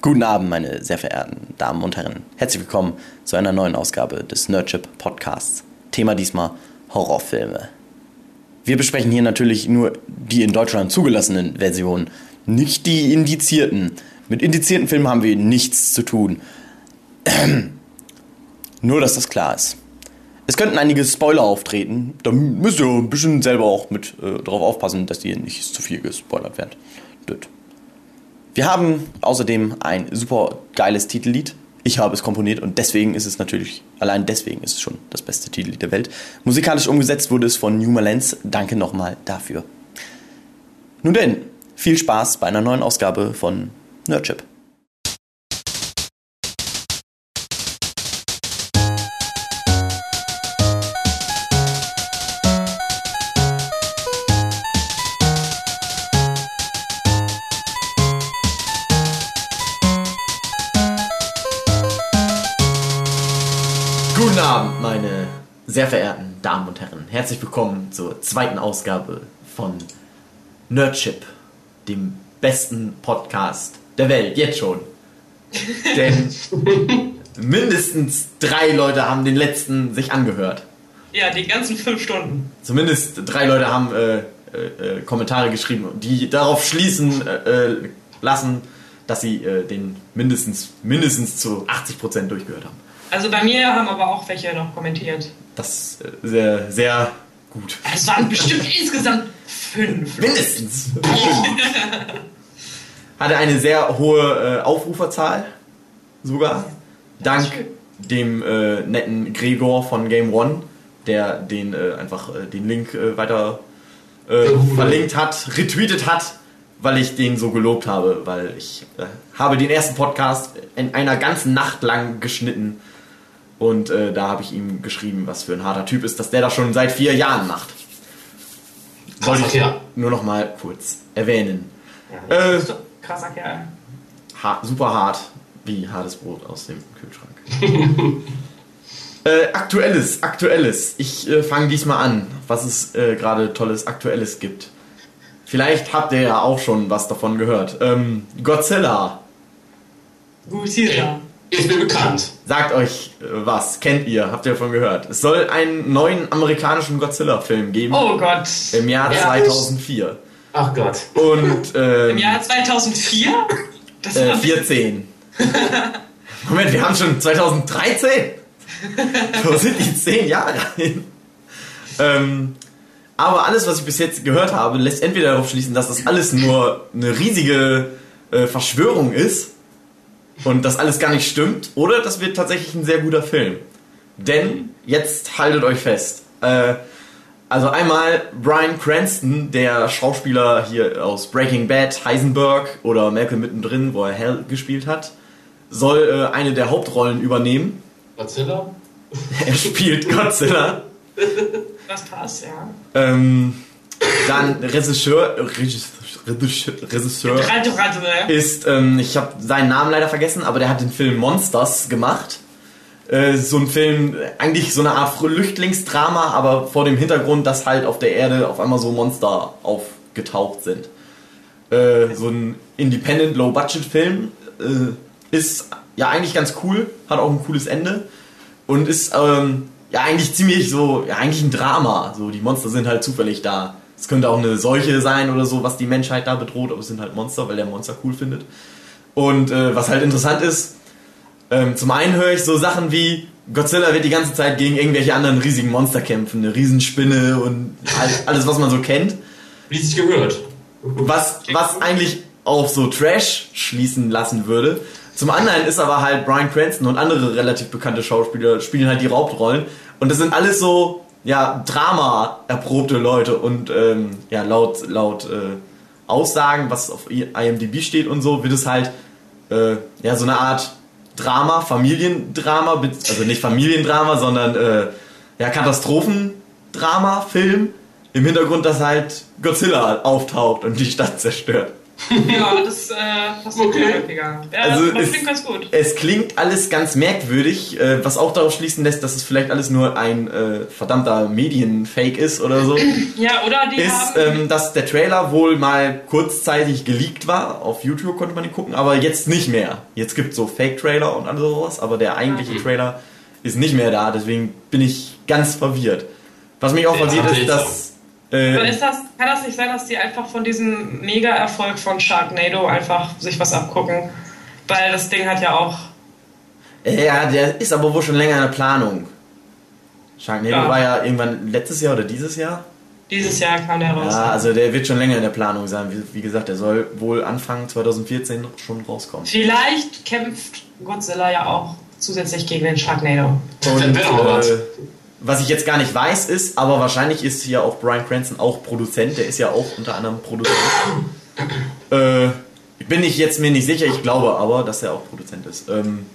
Guten Abend, meine sehr verehrten Damen und Herren. Herzlich willkommen zu einer neuen Ausgabe des Nerdship Podcasts. Thema diesmal Horrorfilme. Wir besprechen hier natürlich nur die in Deutschland zugelassenen Versionen, nicht die indizierten. Mit indizierten Filmen haben wir nichts zu tun. nur, dass das klar ist. Es könnten einige Spoiler auftreten. Da müsst ihr ein bisschen selber auch mit äh, darauf aufpassen, dass ihr nicht zu viel gespoilert werdet. Wir haben außerdem ein super geiles Titellied. Ich habe es komponiert und deswegen ist es natürlich, allein deswegen ist es schon das beste Titellied der Welt. Musikalisch umgesetzt wurde es von New Malens. Danke nochmal dafür. Nun denn, viel Spaß bei einer neuen Ausgabe von Nerdchip. Sehr verehrten Damen und Herren. Herzlich willkommen zur zweiten Ausgabe von Nerdship, dem besten Podcast der Welt, jetzt schon. Denn mindestens drei Leute haben den letzten sich angehört. Ja, die ganzen fünf Stunden. Zumindest drei Leute haben äh, äh, äh Kommentare geschrieben, die darauf schließen äh, äh lassen, dass sie äh, den mindestens, mindestens zu 80% durchgehört haben. Also bei mir haben aber auch welche noch kommentiert. Das ist äh, sehr, sehr gut. Es waren bestimmt insgesamt fünf. Mindestens. Hatte eine sehr hohe äh, Aufruferzahl sogar. Dank dem äh, netten Gregor von Game One, der den äh, einfach äh, den Link äh, weiter verlinkt hat, retweetet hat, weil ich den so gelobt habe, weil ich habe den ersten Podcast in einer ganzen Nacht lang geschnitten und äh, da habe ich ihm geschrieben, was für ein harter Typ ist, dass der das schon seit vier Jahren macht. Wollte ich Kerl. nur noch mal kurz erwähnen. Ja, äh, krasser Kerl. Ha super hart, wie hartes Brot aus dem Kühlschrank. äh, aktuelles, aktuelles. Ich äh, fange diesmal an, was es äh, gerade tolles Aktuelles gibt. Vielleicht habt ihr ja auch schon was davon gehört. Ähm, Godzilla. Godzilla. Ist mir bekannt. Sagt euch äh, was, kennt ihr, habt ihr davon gehört. Es soll einen neuen amerikanischen Godzilla-Film geben. Oh Gott. Im Jahr ja, 2004. Ach Gott. Und, ähm, Im Jahr 2004? Das äh, 14. Moment, wir haben schon 2013? Wo sind die 10 Jahre hin? Ähm, aber alles, was ich bis jetzt gehört habe, lässt entweder darauf schließen, dass das alles nur eine riesige äh, Verschwörung ist und das alles gar nicht stimmt, oder das wird tatsächlich ein sehr guter Film. Denn jetzt haltet euch fest. Äh, also einmal Brian Cranston, der Schauspieler hier aus Breaking Bad, Heisenberg oder Malcolm mittendrin, wo er Hell gespielt hat, soll äh, eine der Hauptrollen übernehmen. Godzilla? er spielt Godzilla. Das passt, ja. Ähm, dann Regisseur, Regisseur Regisseur ist, ähm, ich habe seinen Namen leider vergessen, aber der hat den Film Monsters gemacht. Äh, so ein Film, eigentlich so eine Art Flüchtlingsdrama, aber vor dem Hintergrund, dass halt auf der Erde auf einmal so Monster aufgetaucht sind. Äh, so ein Independent Low-Budget-Film äh, ist ja eigentlich ganz cool, hat auch ein cooles Ende und ist ähm, ja eigentlich ziemlich so, ja eigentlich ein Drama. So die Monster sind halt zufällig da es könnte auch eine Seuche sein oder so, was die Menschheit da bedroht, aber es sind halt Monster, weil der Monster cool findet. Und äh, was halt interessant ist, ähm, zum einen höre ich so Sachen wie Godzilla wird die ganze Zeit gegen irgendwelche anderen riesigen Monster kämpfen, eine Riesenspinne und alles, was man so kennt. Wie sich gehört. Was, was eigentlich auf so Trash schließen lassen würde. Zum anderen ist aber halt Brian Cranston und andere relativ bekannte Schauspieler spielen halt die Hauptrollen. Und das sind alles so ja, Drama erprobte Leute und ähm, ja, laut, laut äh, Aussagen, was auf IMDb steht und so, wird es halt äh, ja so eine Art Drama, Familiendrama, also nicht Familiendrama, sondern äh, ja, Katastrophendrama, Film. Im Hintergrund, dass halt Godzilla auftaucht und die Stadt zerstört. Ja, das äh, passiert Okay. häufiger. Ja, Also das es- klingt ganz gut. Es klingt alles ganz merkwürdig, äh, was auch darauf schließen lässt, dass es vielleicht alles nur ein äh, verdammter Medienfake ist oder so. Ja, oder die ist, haben. ähm, dass der Trailer wohl mal kurzzeitig geleakt war. Auf YouTube konnte man ihn gucken, aber jetzt nicht mehr. Jetzt gibt es so Fake-Trailer und alles sowas, aber der eigentliche Mhm. Trailer ist nicht mehr da, deswegen bin ich ganz verwirrt. Was mich auch verwirrt ist, seltsam. Dass. aber Äh, ist das, kann das nicht sein, dass die einfach von diesem Mega-Erfolg von Sharknado einfach sich was abgucken? Weil das Ding hat ja auch. ja, der ist aber wohl schon länger in der Planung. Sharknado Ja. war ja irgendwann letztes Jahr oder dieses Jahr. Dieses Jahr kam der raus. Ja, also der wird schon länger in der Planung sein. Wie, wie gesagt, der soll wohl Anfang 2014 schon rauskommen. Vielleicht kämpft Godzilla ja auch zusätzlich gegen den Sharknado. Was. äh, was ich jetzt gar nicht weiß, ist, aber wahrscheinlich ist hier auch Brian Cranston auch Produzent. Der ist ja auch unter anderem Produzent. äh, bin ich jetzt mir nicht sicher, ich glaube aber, dass er auch Produzent ist. Ähm,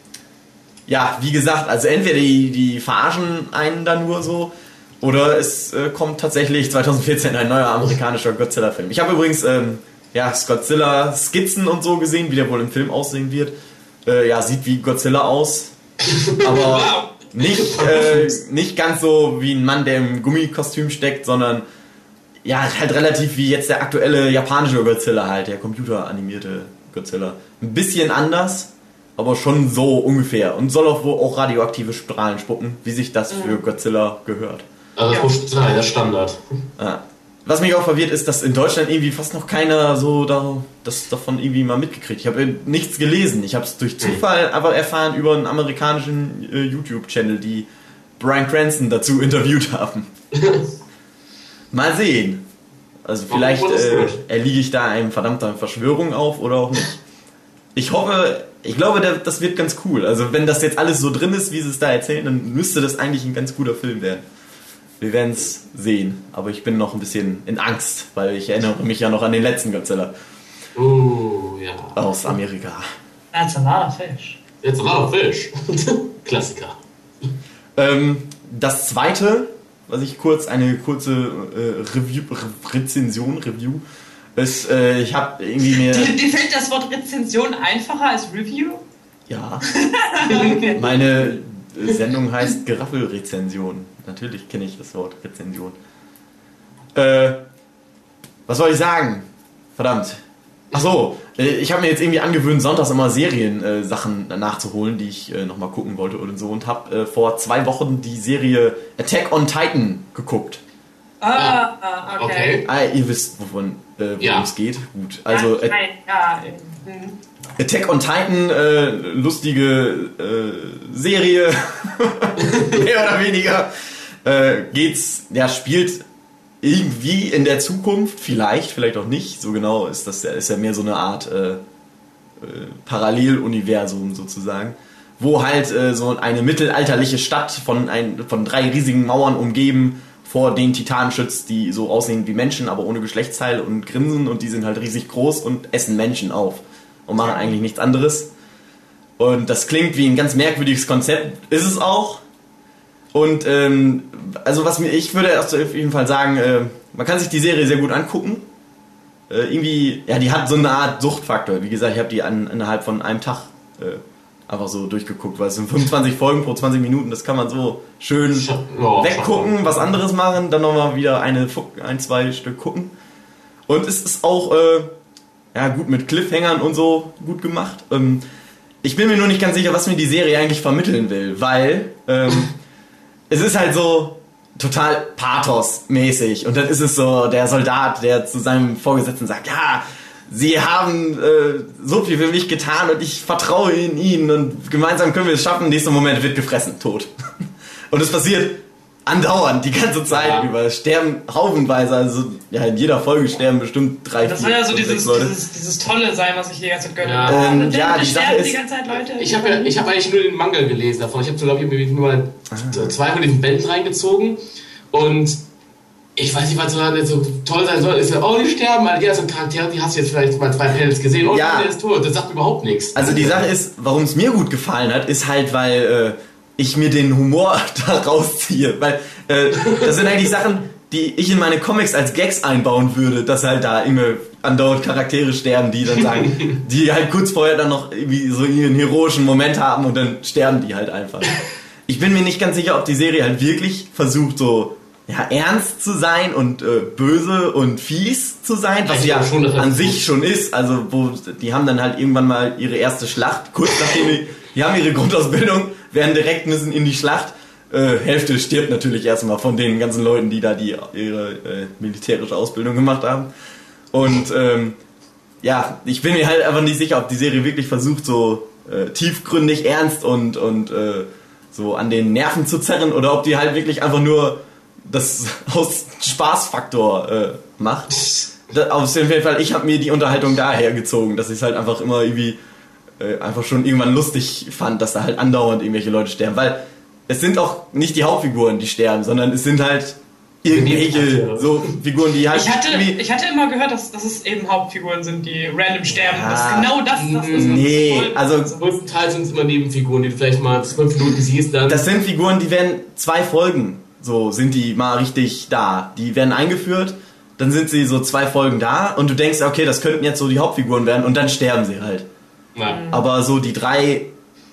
ja, wie gesagt, also entweder die, die verarschen einen da nur so, oder es äh, kommt tatsächlich 2014 ein neuer amerikanischer Godzilla-Film. Ich habe übrigens ähm, ja, Godzilla-Skizzen und so gesehen, wie der wohl im Film aussehen wird. Äh, ja, sieht wie Godzilla aus, aber nicht, äh, nicht ganz so wie ein Mann, der im Gummikostüm steckt, sondern ja, halt relativ wie jetzt der aktuelle japanische Godzilla halt, der computeranimierte Godzilla. Ein bisschen anders, aber schon so ungefähr. Und soll auch wohl auch radioaktive Strahlen spucken, wie sich das für Godzilla gehört. Also das muss sein, das ist Standard. Ja. Was mich auch verwirrt ist, dass in Deutschland irgendwie fast noch keiner so da, das davon irgendwie mal mitgekriegt. Ich habe nichts gelesen. Ich habe es durch Zufall aber erfahren über einen amerikanischen äh, YouTube-Channel, die Brian Cranston dazu interviewt haben. mal sehen. Also vielleicht äh, erliege ich da einem verdammter Verschwörung auf oder auch nicht. Ich hoffe, ich glaube, das wird ganz cool. Also wenn das jetzt alles so drin ist, wie sie es da erzählen, dann müsste das eigentlich ein ganz guter Film werden. Wir werden es sehen, aber ich bin noch ein bisschen in Angst, weil ich erinnere mich ja noch an den letzten Godzilla Uh, ja. aus Amerika. That's a lot of fish. Jetzt war doch Fisch. Klassiker. Ähm, das zweite, was ich kurz, eine kurze äh, Review, Re Rezension, Review, ist, äh, ich habe irgendwie mir, Dir, dir fällt das Wort Rezension einfacher als Review? ja, meine Sendung heißt Geraffelrezension. Natürlich kenne ich das Wort Rezension. Äh, was soll ich sagen? Verdammt. Ach so, äh, ich habe mir jetzt irgendwie angewöhnt, sonntags immer Serien-Sachen äh, Sachen nachzuholen, die ich äh, nochmal gucken wollte oder so und habe äh, vor zwei Wochen die Serie Attack on Titan geguckt. Ah, ah, okay. Okay. Ah, ihr wisst, wovon äh, worum Ja. es geht. Gut. Also ja, nein, ja. mhm. Attack on Titan, äh, lustige äh, Serie, mehr oder weniger, äh, geht's, ja, spielt irgendwie in der Zukunft, vielleicht, vielleicht auch nicht, so genau ist das, ja- ist ja mehr so eine Art äh, äh, Paralleluniversum sozusagen, wo halt äh, so eine mittelalterliche Stadt von, ein, von drei riesigen Mauern umgeben vor den Titanen schützt, die so aussehen wie Menschen, aber ohne Geschlechtsteil und grinsen und die sind halt riesig groß und essen Menschen auf und machen eigentlich nichts anderes. Und das klingt wie ein ganz merkwürdiges Konzept, ist es auch. Und ähm, also was mir, ich würde auf jeden Fall sagen, äh, man kann sich die Serie sehr gut angucken. Äh, irgendwie, ja, die hat so eine Art Suchtfaktor. Wie gesagt, ich habe die an, innerhalb von einem Tag äh, einfach so durchgeguckt, weil es sind 25 Folgen pro 20 Minuten, das kann man so schön Ja, weggucken, was anderes machen, dann nochmal wieder eine, ein, zwei Stück gucken. Und es ist auch äh, ja, gut mit Cliffhangern und so gut gemacht. Ähm, ich bin mir nur nicht ganz sicher, was mir die Serie eigentlich vermitteln will, weil ähm, es ist halt so total pathos-mäßig. Und dann ist es so der Soldat, der zu seinem Vorgesetzten sagt, ja, sie haben äh, so viel für mich getan und ich vertraue in ihnen und gemeinsam können wir es schaffen. Nächster Moment wird gefressen, tot. Und es passiert andauernd, die ganze Zeit Ja. über. Sterben haufenweise, also ja, in jeder Folge sterben bestimmt drei, Das vier, soll ja so dieses, dieses, dieses Tolle sein, was ich die ganze Zeit gönne. Ja. Ah, Ähm, ja, die Sache ist- die ganze Zeit Leute. Ich habe ja, ich hab eigentlich nur den Manga gelesen davon. Ich habe, glaube ich, nur mal zwei von diesen Bänden reingezogen. Und ich weiß nicht, was so, so toll sein soll. Ist ja, oh, die sterben. All die ganzen Charaktere, die hast du jetzt vielleicht mal zwei Panels gesehen. Oh, Ja. der ist tot. Das sagt überhaupt nichts. Also die Sache ist, warum es mir gut gefallen hat, ist halt, weil äh, ich mir den Humor da rausziehe. Weil äh, das sind eigentlich Sachen, die ich in meine Comics als Gags einbauen würde, dass halt da immer andauernd Charaktere sterben, die dann sagen, die halt kurz vorher dann noch irgendwie so ihren heroischen Moment haben und dann sterben die halt einfach. Ich bin mir nicht ganz sicher, ob die Serie halt wirklich versucht, so ja, ernst zu sein und äh, böse und fies zu sein, was ja schon, an sich schon ist. Also, wo die haben dann halt irgendwann mal ihre erste Schlacht, kurz nachdem die, die haben ihre Grundausbildung, werden direkt müssen in die Schlacht. Äh, Hälfte stirbt natürlich erstmal von den ganzen Leuten, die da die ihre äh, militärische Ausbildung gemacht haben. Und ähm, ja, ich bin mir halt einfach nicht sicher, ob die Serie wirklich versucht, so äh, tiefgründig, ernst und, und äh, so an den Nerven zu zerren oder ob die halt wirklich einfach nur das aus Spaßfaktor äh, macht. Das, auf jeden Fall, ich habe mir die Unterhaltung daher gezogen, dass ich es halt einfach immer irgendwie äh, einfach schon irgendwann lustig fand, dass da halt andauernd irgendwelche Leute sterben. Weil es sind auch nicht die Hauptfiguren, die sterben, sondern es sind halt irgendwelche so Figuren, die halt. Ich hatte, ich hatte immer gehört, dass, dass es eben Hauptfiguren sind, die random sterben. Ja, das genau das, das ist. Nee, also. Größtenteils sind es immer Nebenfiguren, die vielleicht mal fünf Minuten siehst dann. Das sind Figuren, die werden zwei Folgen so sind die mal richtig da. Die werden eingeführt, dann sind sie so zwei Folgen da und du denkst, okay, das könnten jetzt so die Hauptfiguren werden und dann sterben sie halt. Ja. Aber so die drei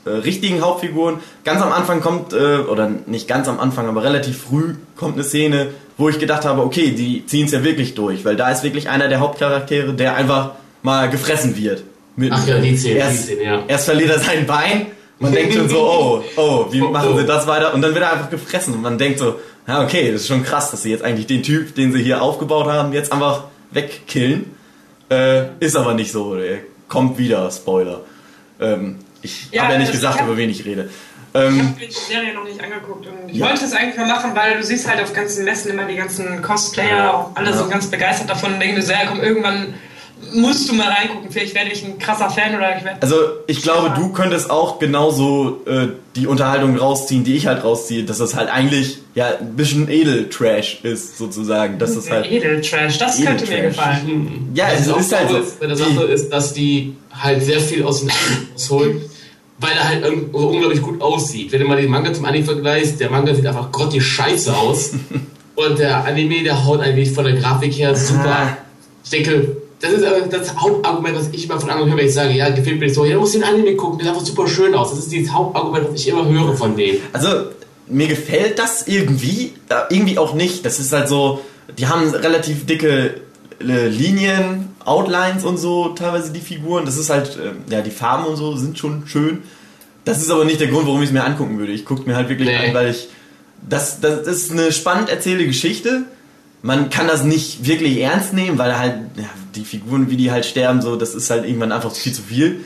äh, richtigen Hauptfiguren, ganz am Anfang kommt, äh, oder nicht ganz am Anfang, aber relativ früh kommt eine Szene, wo ich gedacht habe, okay, die ziehen es ja wirklich durch, weil da ist wirklich einer der Hauptcharaktere, der einfach mal gefressen wird. Mit, Ach ja, die Szene, erst, die Szene, ja. Erst verliert er sein Bein man denkt schon so, oh, oh, wie oh, machen sie oh. das weiter? Und dann wird er einfach gefressen. Und man denkt so, ja, okay, das ist schon krass, dass sie jetzt eigentlich den Typ, den sie hier aufgebaut haben, jetzt einfach wegkillen. Äh, ist aber nicht so. Er kommt wieder, Spoiler. Ähm, ich ja, habe ja nicht gesagt, hab, über wen ich rede. Ähm, ich habe die Serie noch nicht angeguckt und ich ja. wollte es eigentlich mal machen, weil du siehst halt auf ganzen Messen immer die ganzen Cosplayer, alle ja. sind ganz begeistert davon und denken so, ja komm, irgendwann musst du mal reingucken. Vielleicht werde ich ein krasser Fan oder ich werde. Also ich glaube, du könntest auch genauso äh, die Unterhaltung rausziehen, die ich halt rausziehe, dass das halt eigentlich ja ein bisschen Edeltrash ist sozusagen. Dass das halt Edeltrash, das Edel könnte mir gefallen. Ja, es ist, ist halt so. Bei der Sache ist, dass die halt sehr viel aus den holen. Weil er halt so unglaublich gut aussieht. Wenn du mal den Manga zum Anime vergleichst, der Manga sieht einfach grottig scheiße aus. und der Anime, der haut eigentlich von der Grafik her super. Ah. Ich denke, das ist aber das Hauptargument, was ich immer von anderen höre, wenn ich sage, ja, gefällt mir nicht so, ja, du musst den Anime gucken, der sieht einfach super schön aus. Das ist das Hauptargument, was ich immer höre von denen. Also, mir gefällt das irgendwie, irgendwie auch nicht. Das ist halt so, die haben relativ dicke äh, Linien, Outlines und so, teilweise die Figuren. Das ist halt, äh, ja, die Farben und so sind schon schön. Das ist aber nicht der Grund, warum ich es mir angucken würde. Ich gucke mir halt wirklich nee. an, weil ich, das, das ist eine spannend erzählte Geschichte man kann das nicht wirklich ernst nehmen, weil halt ja, die Figuren, wie die halt sterben, so, das ist halt irgendwann einfach viel zu viel.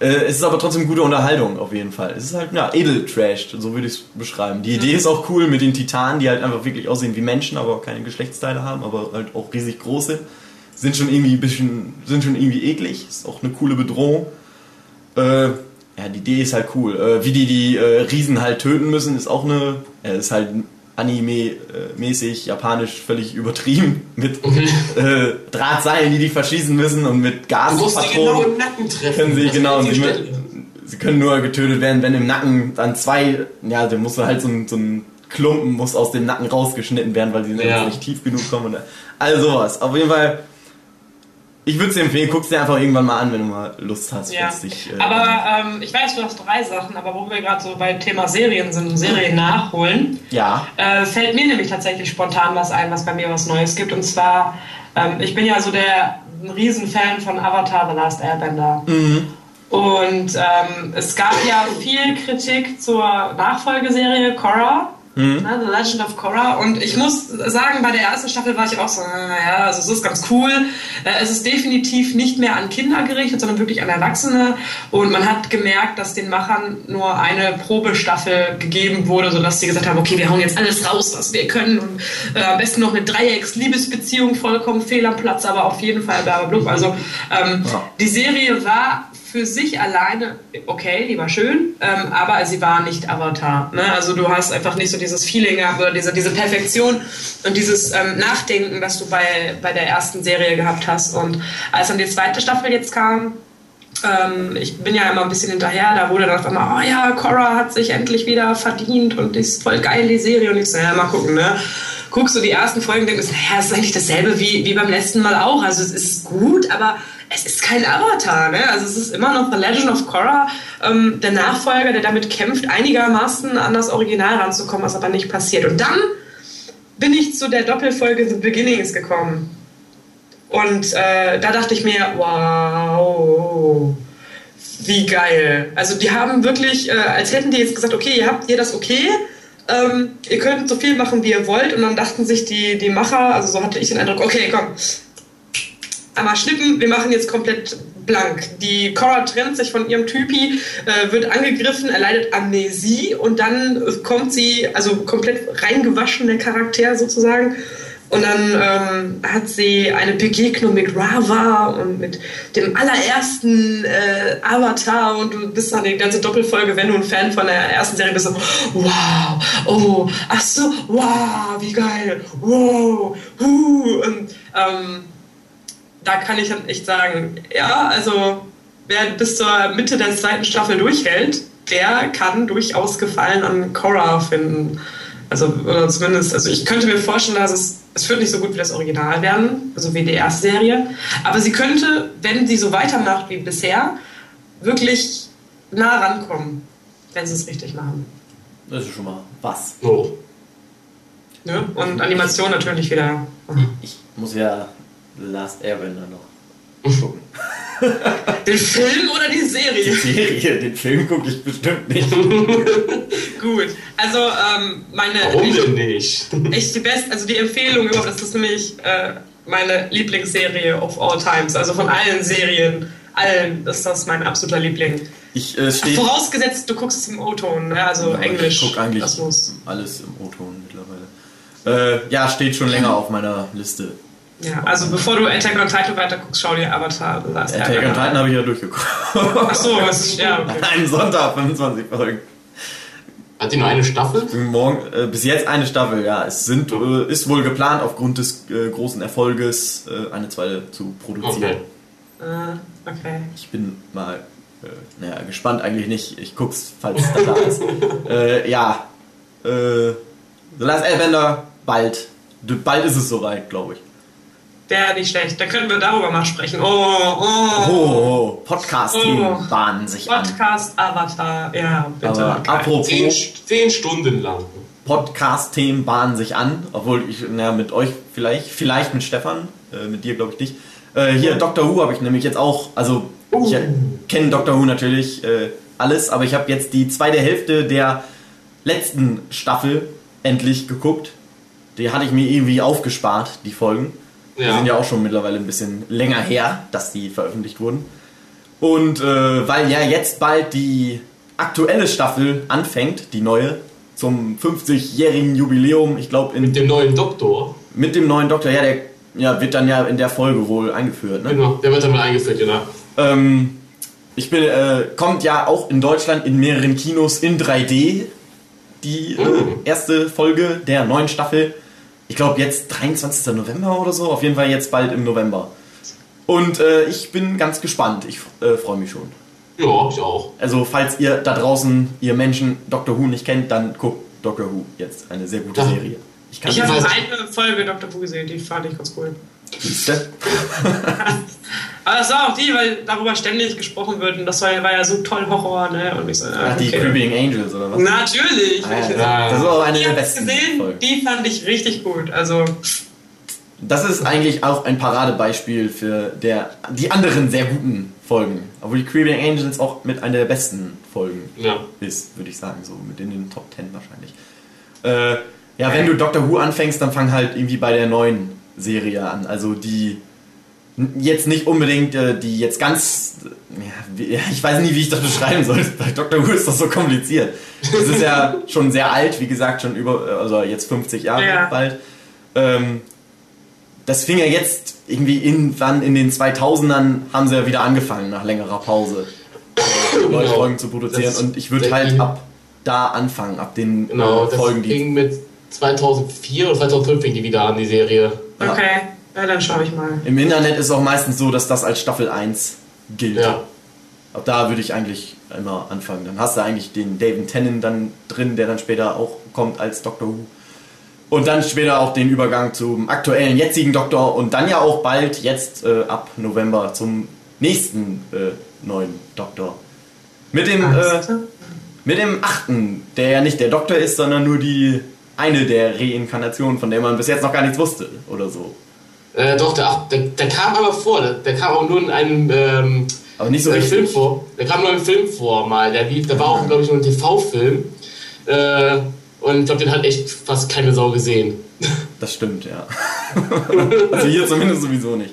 Äh, es ist aber trotzdem gute Unterhaltung auf jeden Fall. Es ist halt ja Edeltrash, so würde ich es beschreiben. Die Idee ist auch cool mit den Titanen, die halt einfach wirklich aussehen wie Menschen, aber keine Geschlechtsteile haben, aber halt auch riesig große. Sind schon irgendwie bisschen, sind schon irgendwie eklig. Ist auch eine coole Bedrohung. Äh, ja, die Idee ist halt cool. Äh, wie die die äh, Riesen halt töten müssen, ist auch eine, ja, ist halt Anime-mäßig, japanisch völlig übertrieben mit mhm. äh, Drahtseilen, die die verschießen müssen und mit Gaspatronen. Genau im Nacken treffen. Können sie, genau, sie, sie, können nur getötet werden, wenn im Nacken dann zwei, ja, der muss halt so ein, so ein Klumpen muss aus dem Nacken rausgeschnitten werden, weil sie ja. nicht tief genug kommen. Und all sowas. Auf jeden Fall ich würde es dir empfehlen, guck es dir einfach irgendwann mal an, wenn du mal Lust hast. Ja. Dich, äh, aber ähm, ich weiß, du hast drei Sachen, aber wo wir gerade so bei Thema Serien sind und Serien nachholen, ja. äh, fällt mir nämlich tatsächlich spontan was ein, was bei mir was Neues gibt. Und zwar, ähm, ich bin ja so der ein Riesenfan von Avatar The Last Airbender. Mhm. Und ähm, es gab ja viel Kritik zur Nachfolgeserie Korra. Mhm. Ne, The Legend of Korra. Und ich muss sagen, bei der ersten Staffel war ich auch so, naja, also es ist ganz cool. Äh, es ist definitiv nicht mehr an Kinder gerichtet, sondern wirklich an Erwachsene. Und man hat gemerkt, dass den Machern nur eine Probestaffel gegeben wurde, sodass sie gesagt haben, okay, wir hauen jetzt alles raus, was wir können. Und äh, am besten noch eine Dreiecks-Liebesbeziehung, vollkommen fehl am Platz, aber auf jeden Fall blablabla. Also ähm, ja. die Serie war für sich alleine okay, die war schön, ähm, aber sie war nicht Avatar. Ne? Also du hast einfach nicht so dieses Feeling gehabt oder diese, diese Perfektion und dieses ähm, Nachdenken, das du bei, bei der ersten Serie gehabt hast. Und als dann die zweite Staffel jetzt kam, ähm, ich bin ja immer ein bisschen hinterher, da wurde dann auf einmal, oh ja, Cora hat sich endlich wieder verdient und ist voll geil, die Serie. Und ich so, ja, mal gucken, ne? Guckst du die ersten Folgen und denkst, naja, es ist eigentlich dasselbe wie, wie beim letzten Mal auch. Also es ist gut, aber es ist kein Avatar, ne? Also es ist immer noch The Legend of Korra, ähm, der Nachfolger, der damit kämpft, einigermaßen an das Original ranzukommen, was aber nicht passiert. Und dann bin ich zu der Doppelfolge The Beginnings gekommen. Und äh, da dachte ich mir, wow, wie geil. Also die haben wirklich, äh, als hätten die jetzt gesagt, okay, ihr habt hier das okay, ähm, ihr könnt so viel machen, wie ihr wollt. Und dann dachten sich die, die Macher, also so hatte ich den Eindruck, okay, komm, einmal schnippen, wir machen jetzt komplett blank. Die Cora trennt sich von ihrem Typi, äh, wird angegriffen, erleidet Amnesie und dann kommt sie, also komplett reingewaschen, der Charakter sozusagen, und dann ähm, hat sie eine Begegnung mit Rava und mit dem allerersten äh, Avatar und du bist dann die ganze Doppelfolge, wenn du ein Fan von der ersten Serie bist, so, wow, oh, ach so, wow, wie geil, wow, huh. Und, ähm, da kann ich dann echt sagen, ja, also wer bis zur Mitte der zweiten Staffel durchhält, der kann durchaus Gefallen an Korra finden. Also, oder zumindest, also ich könnte mir vorstellen, dass es es wird nicht so gut wie das Original werden, also wie die erste Serie. Aber sie könnte, wenn sie so weitermacht wie bisher, wirklich nah rankommen, wenn sie es richtig machen. Das ist schon mal was. Oh. Ne? Und Animation natürlich wieder. Ich muss ja Last Airbender noch gucken. Den Film oder die Serie? Die Serie, den Film gucke ich bestimmt nicht. Gut, also ähm, meine. Warum denn nicht? Echt die beste, also die Empfehlung überhaupt, das ist nämlich äh, meine Lieblingsserie of all times. Also von allen Serien, allen ist das mein absoluter Liebling. Ich, äh, steht Vorausgesetzt, du guckst es im O-Ton, ne? also ja, Englisch. Ich gucke eigentlich alles im O-Ton mittlerweile. Äh, ja, steht schon länger auf meiner Liste. Ja, also bevor du Attack on Titan weiter guckst, schau dir Avatar The Last Attack on Titan habe ich ja durchgeguckt. Ach so, was ist, ja, okay. Einen Sonntag, 25 Folgen. Hat die nur eine Staffel? Morgen, äh, bis jetzt eine Staffel, ja. Es sind, äh, ist wohl geplant, aufgrund des äh, großen Erfolges äh, eine zweite zu produzieren. Okay. Uh, okay. Ich bin mal, äh, naja, gespannt eigentlich nicht. Ich guck's, falls es da ist. Äh, ja, The Last Airbender, bald. Bald ist es soweit, glaube ich. Der nicht schlecht. Da können wir darüber mal sprechen. Oh, oh. oh Podcast-Themen oh. bahnen sich Podcast, an. Podcast, Avatar, ja, bitte. Aber apropos. Zehn, zehn Stunden lang. Podcast-Themen bahnen sich an, obwohl ich, na, mit euch vielleicht, vielleicht mit Stefan, äh, mit dir glaube ich nicht. Äh, hier, Doctor Who habe ich nämlich jetzt auch, also uh. ich kenne Doctor Who natürlich äh, alles, aber ich habe jetzt die zweite Hälfte der letzten Staffel endlich geguckt. Die hatte ich mir irgendwie aufgespart, die Folgen. Ja. Die sind ja auch schon mittlerweile ein bisschen länger her, dass die veröffentlicht wurden. Und äh, weil ja jetzt bald die aktuelle Staffel anfängt, die neue, zum 50-jährigen Jubiläum, ich glaube Mit dem neuen Doktor? Mit dem neuen Doktor, ja, der ja, wird dann ja in der Folge wohl eingeführt, ne? Genau, der wird dann mal eingeführt, genau. Ähm, ich bin, äh, kommt ja auch in Deutschland in mehreren Kinos in 3D die äh, mhm. erste Folge der neuen Staffel ich glaube jetzt 23. November oder so, auf jeden Fall jetzt bald im November. Und äh, ich bin ganz gespannt, ich äh, freue mich schon. Ja, ich auch. Also falls ihr da draußen, ihr Menschen Doctor Who nicht kennt, dann guckt Doctor Who jetzt, eine sehr gute. Serie. Ich, ich habe eine Folge Doctor Who gesehen, die fand ich ganz cool. Siehste? Aber das war auch die, weil darüber ständig gesprochen wird und das war, war ja so toll Horror, ne? Und ich so, Ach, okay. die Creeping Angels oder was? Natürlich! Ah, ja. Das ist auch eine die der besten. gesehen, Folgen. die fand ich richtig gut. Also. Das ist eigentlich auch ein Paradebeispiel für der, die anderen sehr guten Folgen. Obwohl die Creeping Angels auch mit einer der besten Folgen ja. ist, würde ich sagen, so mit in den Top 10 wahrscheinlich. Äh, ja, wenn du Doctor Who anfängst, dann fang halt irgendwie bei der neuen Serie an. Also die jetzt nicht unbedingt äh, die jetzt ganz, ja, ich weiß nicht, wie ich das beschreiben soll. Bei Dr. Who ist das so kompliziert. Das ist ja schon sehr alt, wie gesagt, schon über, also jetzt 50 Jahre ja. bald. Ähm, das fing ja jetzt irgendwie irgendwann in den 2000ern haben sie ja wieder angefangen nach längerer Pause neue genau. Folgen zu produzieren und ich würde halt ab da anfangen, ab den genau, äh, Folgen, das ging mit 2004 oder 2005 fing die wieder an, die Serie. Okay. Ja, dann schaue ich mal. Im Internet ist es auch meistens so, dass das als Staffel 1 gilt. Ja. Ab da würde ich eigentlich immer anfangen. Dann hast du eigentlich den David Tennant dann drin, der dann später auch kommt als Doctor Who. Und dann später auch den Übergang zum aktuellen, jetzigen Doktor und dann ja auch bald, jetzt äh, ab November, zum nächsten äh, neuen Doktor. Mit dem, äh, mit dem achten, der ja nicht der Doktor ist, sondern nur die eine der Reinkarnationen, von der man bis jetzt noch gar nichts wusste oder so. Äh, doch, der, der, der, kam aber vor, der, der kam auch nur in einem ähm, aber nicht so äh, Film vor. Der kam nur im Film vor mal. Der lief, der war auch, glaube ich, nur ein TV-Film. Äh, und ich glaube, den hat echt fast keine Sau gesehen. Das stimmt, ja. also hier zumindest sowieso nicht.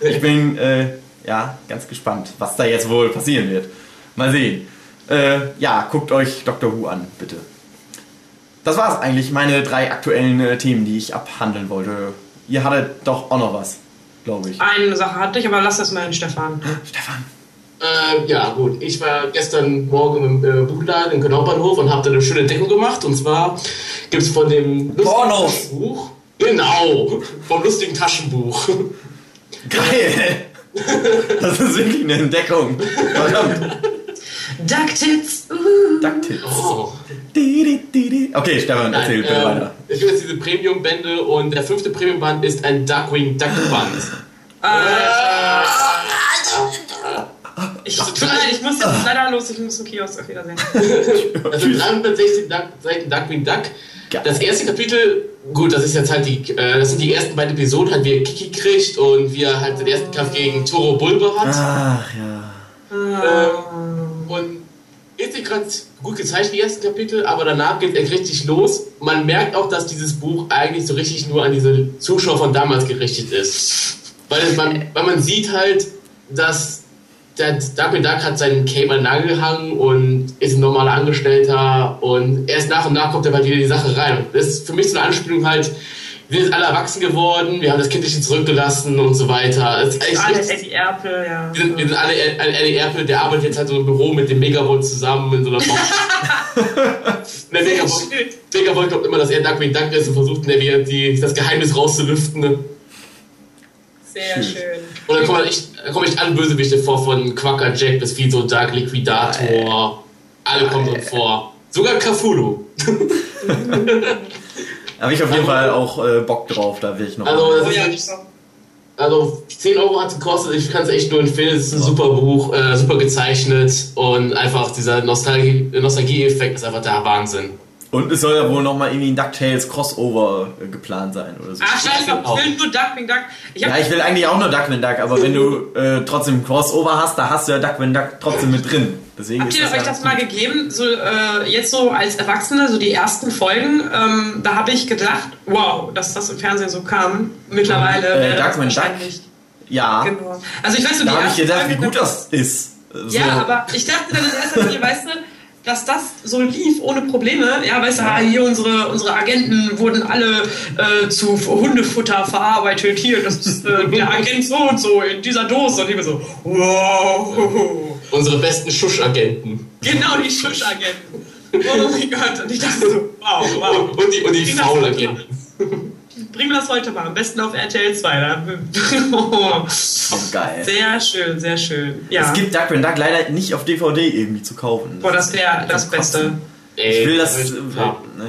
Ich bin äh, ja ganz gespannt, was da jetzt wohl passieren wird. Mal sehen. Äh, ja, guckt euch Dr. Who an, bitte. Das war's eigentlich, meine drei aktuellen äh, Themen, die ich abhandeln wollte. Ihr hattet doch auch noch was, glaube ich. Eine Sache hatte ich, aber lass das mal in Stefan. Stefan. Äh, ja, gut. Ich war gestern Morgen im äh, Buchladen im Knaubahnhof und habe da eine schöne Entdeckung gemacht. Und zwar gibt es von dem lustigen Buch. Genau, vom lustigen Taschenbuch. Geil! Das ist wirklich eine Entdeckung. Verdammt. Ducktits. Uh. Ducktits. Oh. Okay, Stefan, erzähl bitte ähm, weiter. Ich will jetzt diese Premium-Bände und der fünfte Premium-Band ist ein Darkwing Duck-Band. Ich, tut mir leid, ich muss jetzt leider los, ich muss zum Kiosk. Auf Wiedersehen. Das sind 360 Seiten Duckwing Duck. Das erste Kapitel, gut, das ist jetzt halt die, äh, das sind die ersten beiden Episoden, halt wie er Kiki kriegt und wie er halt den ersten Kampf gegen Toro Bulbe hat. Ach ja. Ähm, und ist nicht gerade gut gezeichnet, die ersten Kapitel, aber danach geht es richtig los. Man merkt auch, dass dieses Buch eigentlich so richtig nur an diese Zuschauer von damals gerichtet ist. Weil, man, weil man sieht halt, dass der Darkwing Duck hat seinen Cape an Nagel gehangen und ist ein normaler Angestellter und erst nach und nach kommt er bei dir in die Sache rein. das ist für mich so eine Anspielung halt, wir sind alle erwachsen geworden, wir haben das Kindliche zurückgelassen und so weiter. Das ist alle Eddie Erpel, ja. Wir sind, wir sind alle Eddie Erpel, der arbeitet jetzt halt so im Büro mit dem Megavolt zusammen in so einer Box. der Megavolt, Megavolt glaubt immer, dass er Darkwing Duck ist und versucht, die, das Geheimnis rauszulüften. Sehr schön. Und dann kommen echt, da kommen echt alle Bösewichte vor, von Quacker Jack bis Fizo Dark Liquidator. Alle kommen drin vor. Sogar Cthulhu. Da habe ich auf jeden also, Fall auch äh, Bock drauf, da will ich noch. Also, das ist also 10 Euro hat es gekostet, ich kann es echt nur empfehlen, es ist ein super Buch, äh, super gezeichnet und einfach dieser Nostalgie-Effekt Nostalgie ist einfach der Wahnsinn. Und es soll ja wohl nochmal irgendwie ein DuckTales Crossover äh, geplant sein oder so. Ach, scheiße, ich will nur Duckwing Duck. Ich ja, ich will eigentlich auch nur Duckwing Duck, aber wenn du äh, trotzdem Crossover hast, da hast du ja Duckwing Duck trotzdem mit drin. Deswegen Habt ihr euch das mal gegeben? So, äh, jetzt so als Erwachsene, so die ersten Folgen, ähm, da habe ich gedacht, wow, dass das im Fernsehen so kam. Mittlerweile. Äh, Duckwing Duck? Ja. Genau. Also ich weiß so, Da habe ich gedacht, wie gut das ist. So. Ja, aber ich dachte dann in erster Linie, weißt du, dass das so lief ohne Probleme. Ja, weißt du, ja. hier unsere, unsere Agenten wurden alle äh, zu Hundefutter verarbeitet. Hier, das ist äh, der Agent so und so in dieser Dose. Und ich so, wow. Unsere besten Schuschagenten. Genau, die Schuschagenten. Oh mein Gott. Und ich dachte so, wow, wow. Und die, und die Faulagenten bringen wir das heute mal. Am besten auf RTL 2. oh, geil. Sehr schön, sehr schön. Ja. Es gibt Duck Duck leider nicht auf DVD irgendwie zu kaufen. Boah, das wäre das, Beste. Ich will das.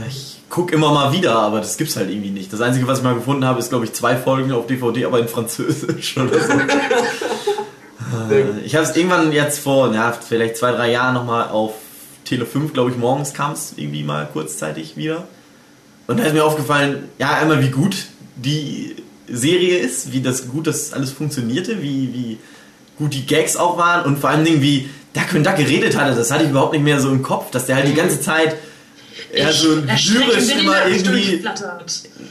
Ich guck immer mal wieder, aber das gibt's halt irgendwie nicht. Das Einzige, was ich mal gefunden habe, ist, glaube ich, zwei Folgen auf DVD, aber in Französisch oder so. Äh, ich habe es irgendwann jetzt vor, ja, vielleicht zwei, drei Jahren nochmal auf Tele 5, glaube ich, morgens kam es irgendwie mal kurzzeitig wieder. Und da ist mir aufgefallen, ja, einmal wie gut die Serie ist, wie das gut das alles funktionierte, wie, wie gut die Gags auch waren und vor allen Dingen, wie Duck und Duck geredet hatte. Das hatte ich überhaupt nicht mehr so im Kopf, dass der halt die ganze Zeit ja, so lyrisch immer irgendwie.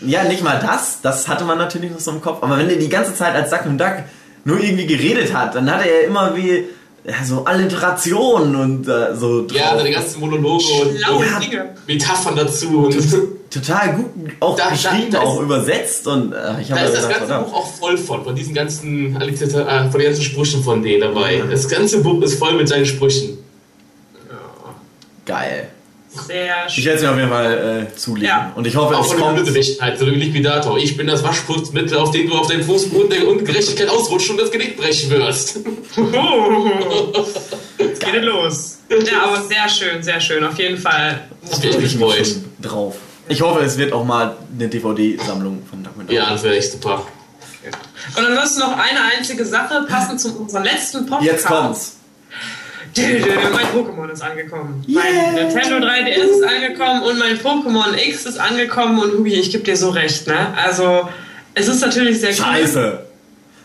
Ja, nicht mal das, das hatte man natürlich noch so im Kopf, aber wenn der die ganze Zeit als Duck und Duck nur irgendwie geredet hat, dann hatte er immer wie ja, so Alliterationen und äh, so. Drauf. Ja, seine ganzen Monologe und ja, Metaphern dazu. Und total gut auch da, geschrieben, da, da auch ist, übersetzt und äh, ich habe da ist das ganze Buch auch voll von, von diesen ganzen äh, von den ganzen Sprüchen von denen dabei. Das ganze Buch ist voll mit seinen Sprüchen. Geil. Sehr schön. Ich werde es mir auf jeden Fall äh, zulegen. Ja. Und ich hoffe, auch es kommt. Bösewichtheit, so ein Liquidator. Ich bin das Waschputzmittel, auf dem du auf deinem Fußboden der Ungerechtigkeit ausrutschen und das Genick brechen wirst. Jetzt geht los. Ja, aber sehr schön, sehr schön. Auf jeden Fall. Das bin ich mich drauf. Ich hoffe, es wird auch mal eine DVD-Sammlung von Duck Ja, das wäre echt super. Und dann du noch eine einzige Sache, passend zu unserem letzten Podcast. Jetzt kommt's. Mein Pokémon ist angekommen. Yeah. Mein Nintendo 3DS ist angekommen und mein Pokémon X ist angekommen und Hugi, ich gebe dir so recht, ne? Also, es ist natürlich sehr cool.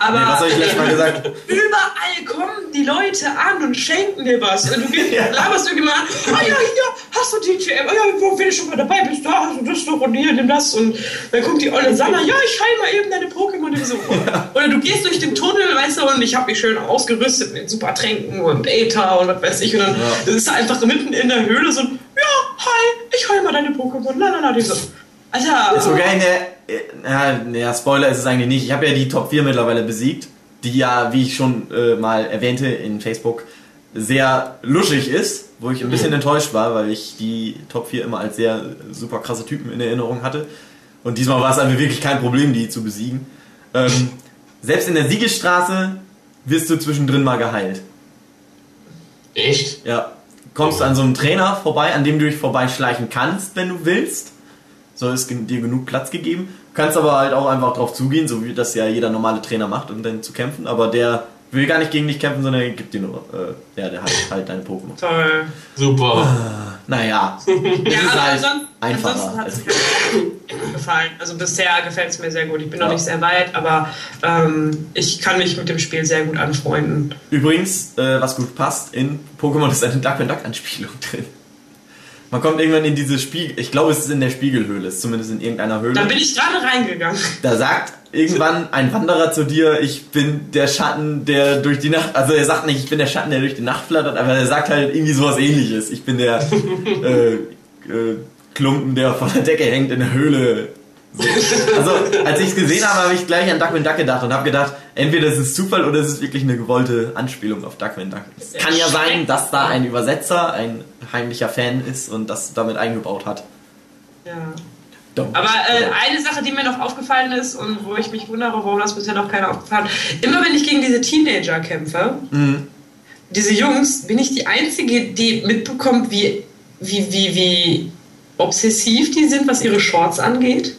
Aber nee, was habe ich letztes Mal gesagt? Überall kommen die Leute an und schenken dir was. Und du gehst, ja. laberst irgendjemand an, ah ja, hier, hast du TTM, ah ja, wo, wenn du schon mal dabei bist, da hast du das noch und hier, nimm das. Und dann kommt die Olle Sanna, ja, ich heile mal eben deine Pokémon. So. Ja. Oder du gehst durch den Tunnel, weißt du, und ich habe mich schön ausgerüstet mit super Tränken und Äther und was weiß ich. Und dann ja. ist da einfach mitten in der Höhle so ein, ja, hi, ich heile mal deine Pokémon. La, la, la, die so, Alter. Sogar in der. Ja, ja, Spoiler ist es eigentlich nicht. Ich habe ja die Top 4 mittlerweile besiegt, die ja, wie ich schon äh, mal erwähnte in Facebook, sehr luschig ist, wo ich ein bisschen mhm. enttäuscht war, weil ich die Top 4 immer als sehr super krasse Typen in Erinnerung hatte. Und diesmal war es einfach wirklich kein Problem, die zu besiegen. Ähm, selbst in der Siegestraße wirst du zwischendrin mal geheilt. Echt? Ja. Kommst oh. an so einem Trainer vorbei, an dem du dich vorbeischleichen kannst, wenn du willst soll es dir genug Platz gegeben. Du kannst aber halt auch einfach drauf zugehen, so wie das ja jeder normale Trainer macht, um dann zu kämpfen. Aber der will gar nicht gegen dich kämpfen, sondern er gibt dir nur, äh, ja, der hat halt deine Pokémon. Toll. Super. Ah, naja. ja, aber halt ansonsten, ansonsten hat es mir gefallen. Also bisher gefällt es mir sehr gut. Ich bin ja. noch nicht sehr weit, aber ähm, ich kann mich mit dem Spiel sehr gut anfreunden. Übrigens, äh, was gut passt, in Pokémon ist eine Duck Duck Anspielung drin. Man kommt irgendwann in diese Spiegel, ich glaube, es ist in der Spiegelhöhle, ist zumindest in irgendeiner Höhle. Da bin ich gerade reingegangen. Da sagt irgendwann ein Wanderer zu dir, ich bin der Schatten, der durch die Nacht, also er sagt nicht, ich bin der Schatten, der durch die Nacht flattert, aber er sagt halt irgendwie sowas ähnliches. Ich bin der äh, äh, Klumpen, der von der Decke hängt in der Höhle also, als ich es gesehen habe, habe ich gleich an Duckman Duck gedacht und habe gedacht, entweder es ist Zufall oder es ist wirklich eine gewollte Anspielung auf Duckman Duck. Es kann ja sein, dass da ein Übersetzer ein heimlicher Fan ist und das damit eingebaut hat. Ja. Aber äh, eine Sache, die mir noch aufgefallen ist und wo ich mich wundere, warum das bisher noch keiner aufgefallen hat, immer wenn ich gegen diese Teenager kämpfe, mhm. diese Jungs, bin ich die Einzige, die mitbekommt, wie, wie, wie, wie obsessiv die sind, was ihre Shorts angeht.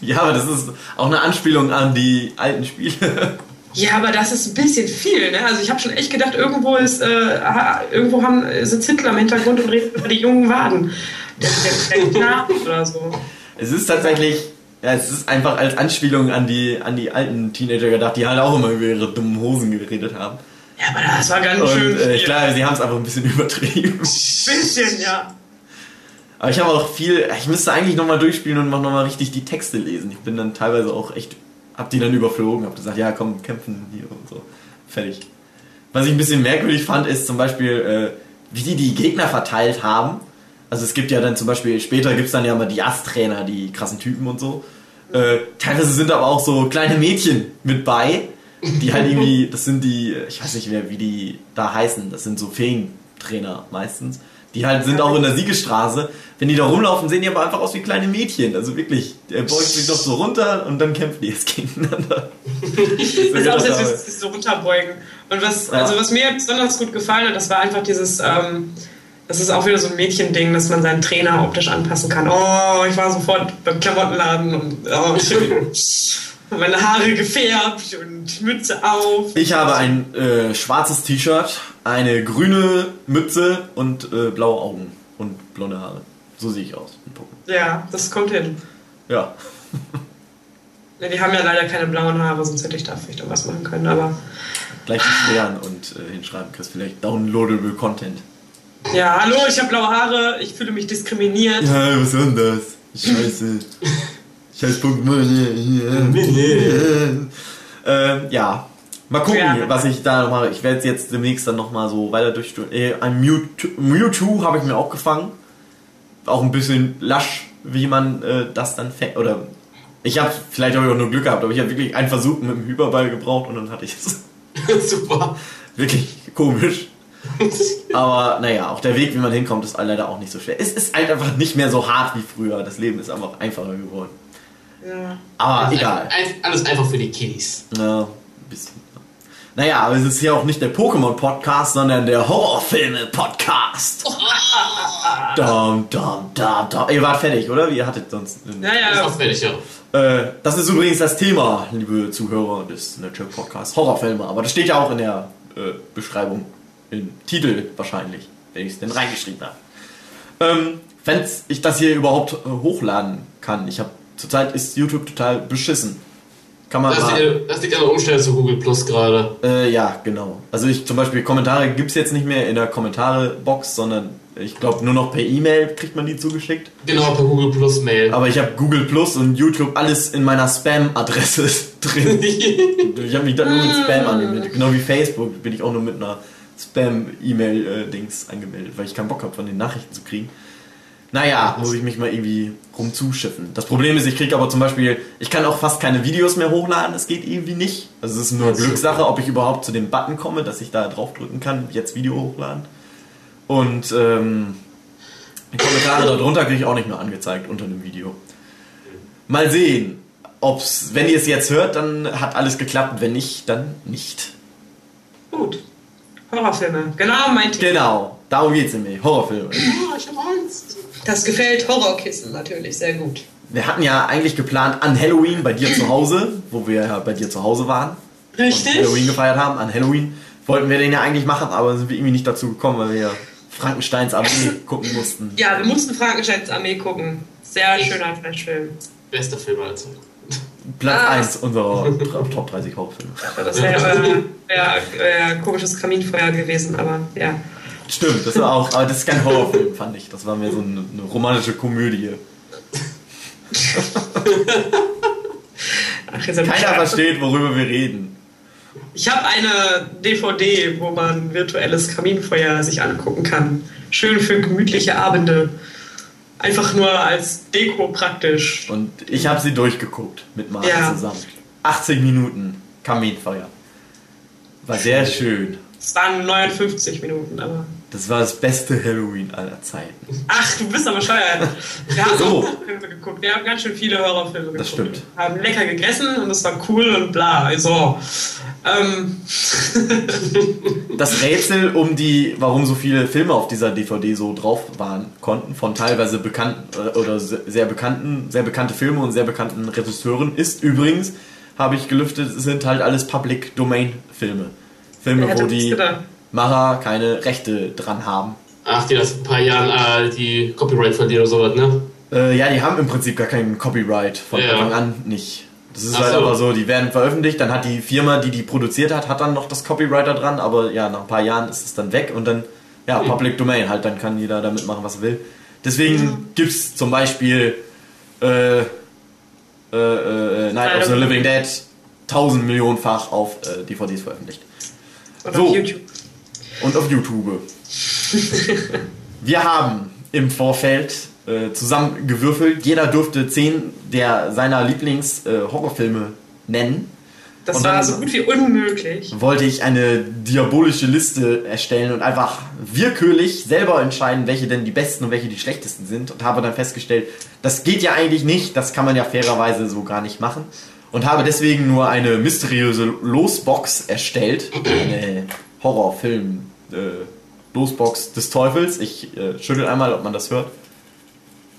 Ja, aber das ist auch eine Anspielung an die alten Spiele. Ja, aber das ist ein bisschen viel, ne? Also ich habe schon echt gedacht, irgendwo ist, äh, irgendwo haben, sitzt Hitler im Hintergrund und redet über die jungen Waden. Der, der, der Knaben oder so. Es ist tatsächlich, ja, es ist einfach als Anspielung an die, an die alten Teenager gedacht, die halt auch immer über ihre dummen Hosen geredet haben. Ja, aber das war ganz und, schön. Äh, glaube, sie haben es einfach ein bisschen übertrieben. Ein bisschen, ja. Aber ich habe auch viel, ich müsste eigentlich nochmal durchspielen und nochmal richtig die Texte lesen. Ich bin dann teilweise auch echt, hab die dann überflogen, hab gesagt, ja komm, kämpfen hier und so. Fertig. Was ich ein bisschen merkwürdig fand, ist zum Beispiel, äh, wie die die Gegner verteilt haben. Also es gibt ja dann zum Beispiel, später gibt es dann ja mal die Ass-Trainer, die krassen Typen und so. Äh, teilweise sind aber auch so kleine Mädchen mit bei, die halt irgendwie, das sind die, ich weiß nicht mehr, wie die da heißen, das sind so Feentrainer meistens. Die halt sind auch in der Siegestraße. Wenn die da rumlaufen, sehen die aber einfach aus wie kleine Mädchen. Also wirklich, der beugt sich doch so runter und dann kämpfen die jetzt gegeneinander. das ist auch jetzt sich so runterbeugen. Und was, ja. also was mir besonders gut gefallen hat, das war einfach dieses, ähm, das ist auch wieder so ein Mädchending, dass man seinen Trainer optisch anpassen kann. Oh, ich war sofort beim Klamottenladen und oh, meine Haare gefärbt und Mütze auf. Ich habe ein äh, schwarzes T-Shirt, eine grüne Mütze und äh, blaue Augen und blonde Haare. So sehe ich aus. Ja, das kommt hin. Ja. ja. Die haben ja leider keine blauen Haare, sonst hätte ich da vielleicht was machen können, aber. Gleich beschweren und äh, hinschreiben, kriegst vielleicht downloadable Content. Ja, hallo, ich habe blaue Haare, ich fühle mich diskriminiert. Ja, was soll denn das? Scheiße. Scheiß Pokémon. ähm, ja. Mal gucken, ja. was ich da noch mache. Ich werde jetzt demnächst dann nochmal so weiter durchstudieren. Äh, ein Mewtwo, Mewtwo habe ich mir auch gefangen. Auch ein bisschen lasch, wie man äh, das dann fängt. Oder ich habe vielleicht habe ich auch nur Glück gehabt, aber ich habe wirklich einen Versuch mit dem Hyperball gebraucht und dann hatte ich es. Super. Wirklich komisch. Aber naja, auch der Weg, wie man hinkommt, ist leider auch nicht so schwer. Es ist halt einfach nicht mehr so hart wie früher. Das Leben ist einfach einfacher geworden. Ja. Aber alles egal. Ein, alles einfach für die Kiddies. Ja, ein bisschen. Naja, aber es ist hier auch nicht der Pokémon-Podcast, sondern der Horrorfilme-Podcast. dum, dum, dum, dum. Ihr wart fertig, oder? Wie hattet sonst? Ja, ja, ja. fertig, ja. Äh, das ist übrigens das Thema, liebe Zuhörer des Nature Podcasts, Horrorfilme. Aber das steht ja auch in der äh, Beschreibung, im Titel wahrscheinlich, wenn ich es denn reingeschrieben habe. Ähm, wenn ich das hier überhaupt äh, hochladen kann, ich habe zurzeit ist YouTube total beschissen. Kann man das, liegt, das liegt an der Umstellung zu Google Plus gerade. Äh, ja, genau. Also ich zum Beispiel Kommentare gibt es jetzt nicht mehr in der Kommentare-Box, sondern ich glaube nur noch per E-Mail kriegt man die zugeschickt. Genau, per Google Plus Mail. Aber ich habe Google Plus und YouTube alles in meiner Spam-Adresse drin. ich habe mich da nur mit Spam angemeldet. Genau wie Facebook bin ich auch nur mit einer Spam-E-Mail-Dings äh, angemeldet, weil ich keinen Bock habe, von den Nachrichten zu kriegen. Naja, muss ich mich mal irgendwie rumzuschiffen. Das Problem ist, ich kriege aber zum Beispiel, ich kann auch fast keine Videos mehr hochladen, das geht irgendwie nicht. Also es ist nur Glückssache, ob ich überhaupt zu dem Button komme, dass ich da drauf drücken kann, jetzt Video hochladen. Und ähm, die Kommentare darunter kriege ich auch nicht mehr angezeigt unter dem Video. Mal sehen, ob's, wenn ihr es jetzt hört, dann hat alles geklappt, wenn nicht, dann nicht. Gut. Horrorfilme, genau mein Thema. Genau, darum geht's nämlich. Horrorfilme. Ja, ich habe Angst. Das gefällt Horrorkissen natürlich sehr gut. Wir hatten ja eigentlich geplant an Halloween bei dir zu Hause, wo wir ja bei dir zu Hause waren. Richtig. Und Halloween gefeiert haben. An Halloween wollten wir den ja eigentlich machen, aber sind wir irgendwie nicht dazu gekommen, weil wir ja Frankensteins Armee gucken mussten. Ja, wir mussten Frankensteins Armee gucken. Sehr schöner Flashfilm. Bester Film also. Platz ah. 1 unserer Top 30 Horrorfilme. Das wäre ja, äh, komisches Kaminfeuer gewesen, aber ja. Stimmt, das war auch, aber das ist kein Horrorfilm, fand ich. Das war mehr so eine, eine romantische Komödie. Ach, Keiner versteht, worüber wir reden. Ich habe eine DVD, wo man virtuelles Kaminfeuer sich angucken kann. Schön für gemütliche Abende. Einfach nur als Deko praktisch. Und ich habe sie durchgeguckt mit Martin ja. zusammen. 80 Minuten Kaminfeuer. War sehr schön. Es waren 59 Minuten, aber. Das war das beste Halloween aller Zeiten. Ach, du bist aber scheuert. Wir haben so. Horrorfilme geguckt. Wir haben ganz schön viele Horrorfilme geguckt. Das stimmt. Haben lecker gegessen und es war cool und bla. Also. Ähm. das Rätsel um die, warum so viele Filme auf dieser DVD so drauf waren konnten, von teilweise bekannten äh, oder sehr bekannten, sehr bekannte Filme und sehr bekannten Regisseuren, ist übrigens, habe ich gelüftet, sind halt alles Public Domain Filme. Filme, wo die Macher keine Rechte dran haben. Ach, die das ein paar Jahren äh, die Copyright verlieren oder sowas, ne? Äh, ja, die haben im Prinzip gar kein Copyright von ja. Anfang an nicht. Das ist Ach halt so. einfach so, die werden veröffentlicht, dann hat die Firma, die die produziert hat, hat dann noch das Copyright da dran, aber ja, nach ein paar Jahren ist es dann weg und dann, ja, hm. Public Domain halt, dann kann jeder damit machen, was er will. Deswegen mhm. gibt es zum Beispiel äh, äh, äh, Night of the Living Dead tausend Millionenfach auf äh, DVDs veröffentlicht. Und so. auf YouTube. Und auf YouTube. Wir haben im Vorfeld äh, zusammengewürfelt. Jeder durfte zehn der seiner Lieblings-Horrorfilme äh, nennen. Das und war so gut wie unmöglich. Wollte ich eine diabolische Liste erstellen und einfach willkürlich selber entscheiden, welche denn die besten und welche die schlechtesten sind. Und habe dann festgestellt, das geht ja eigentlich nicht, das kann man ja fairerweise so gar nicht machen und habe deswegen nur eine mysteriöse Losbox erstellt. Eine Horrorfilm äh, Losbox des Teufels. Ich äh, schüttel einmal, ob man das hört.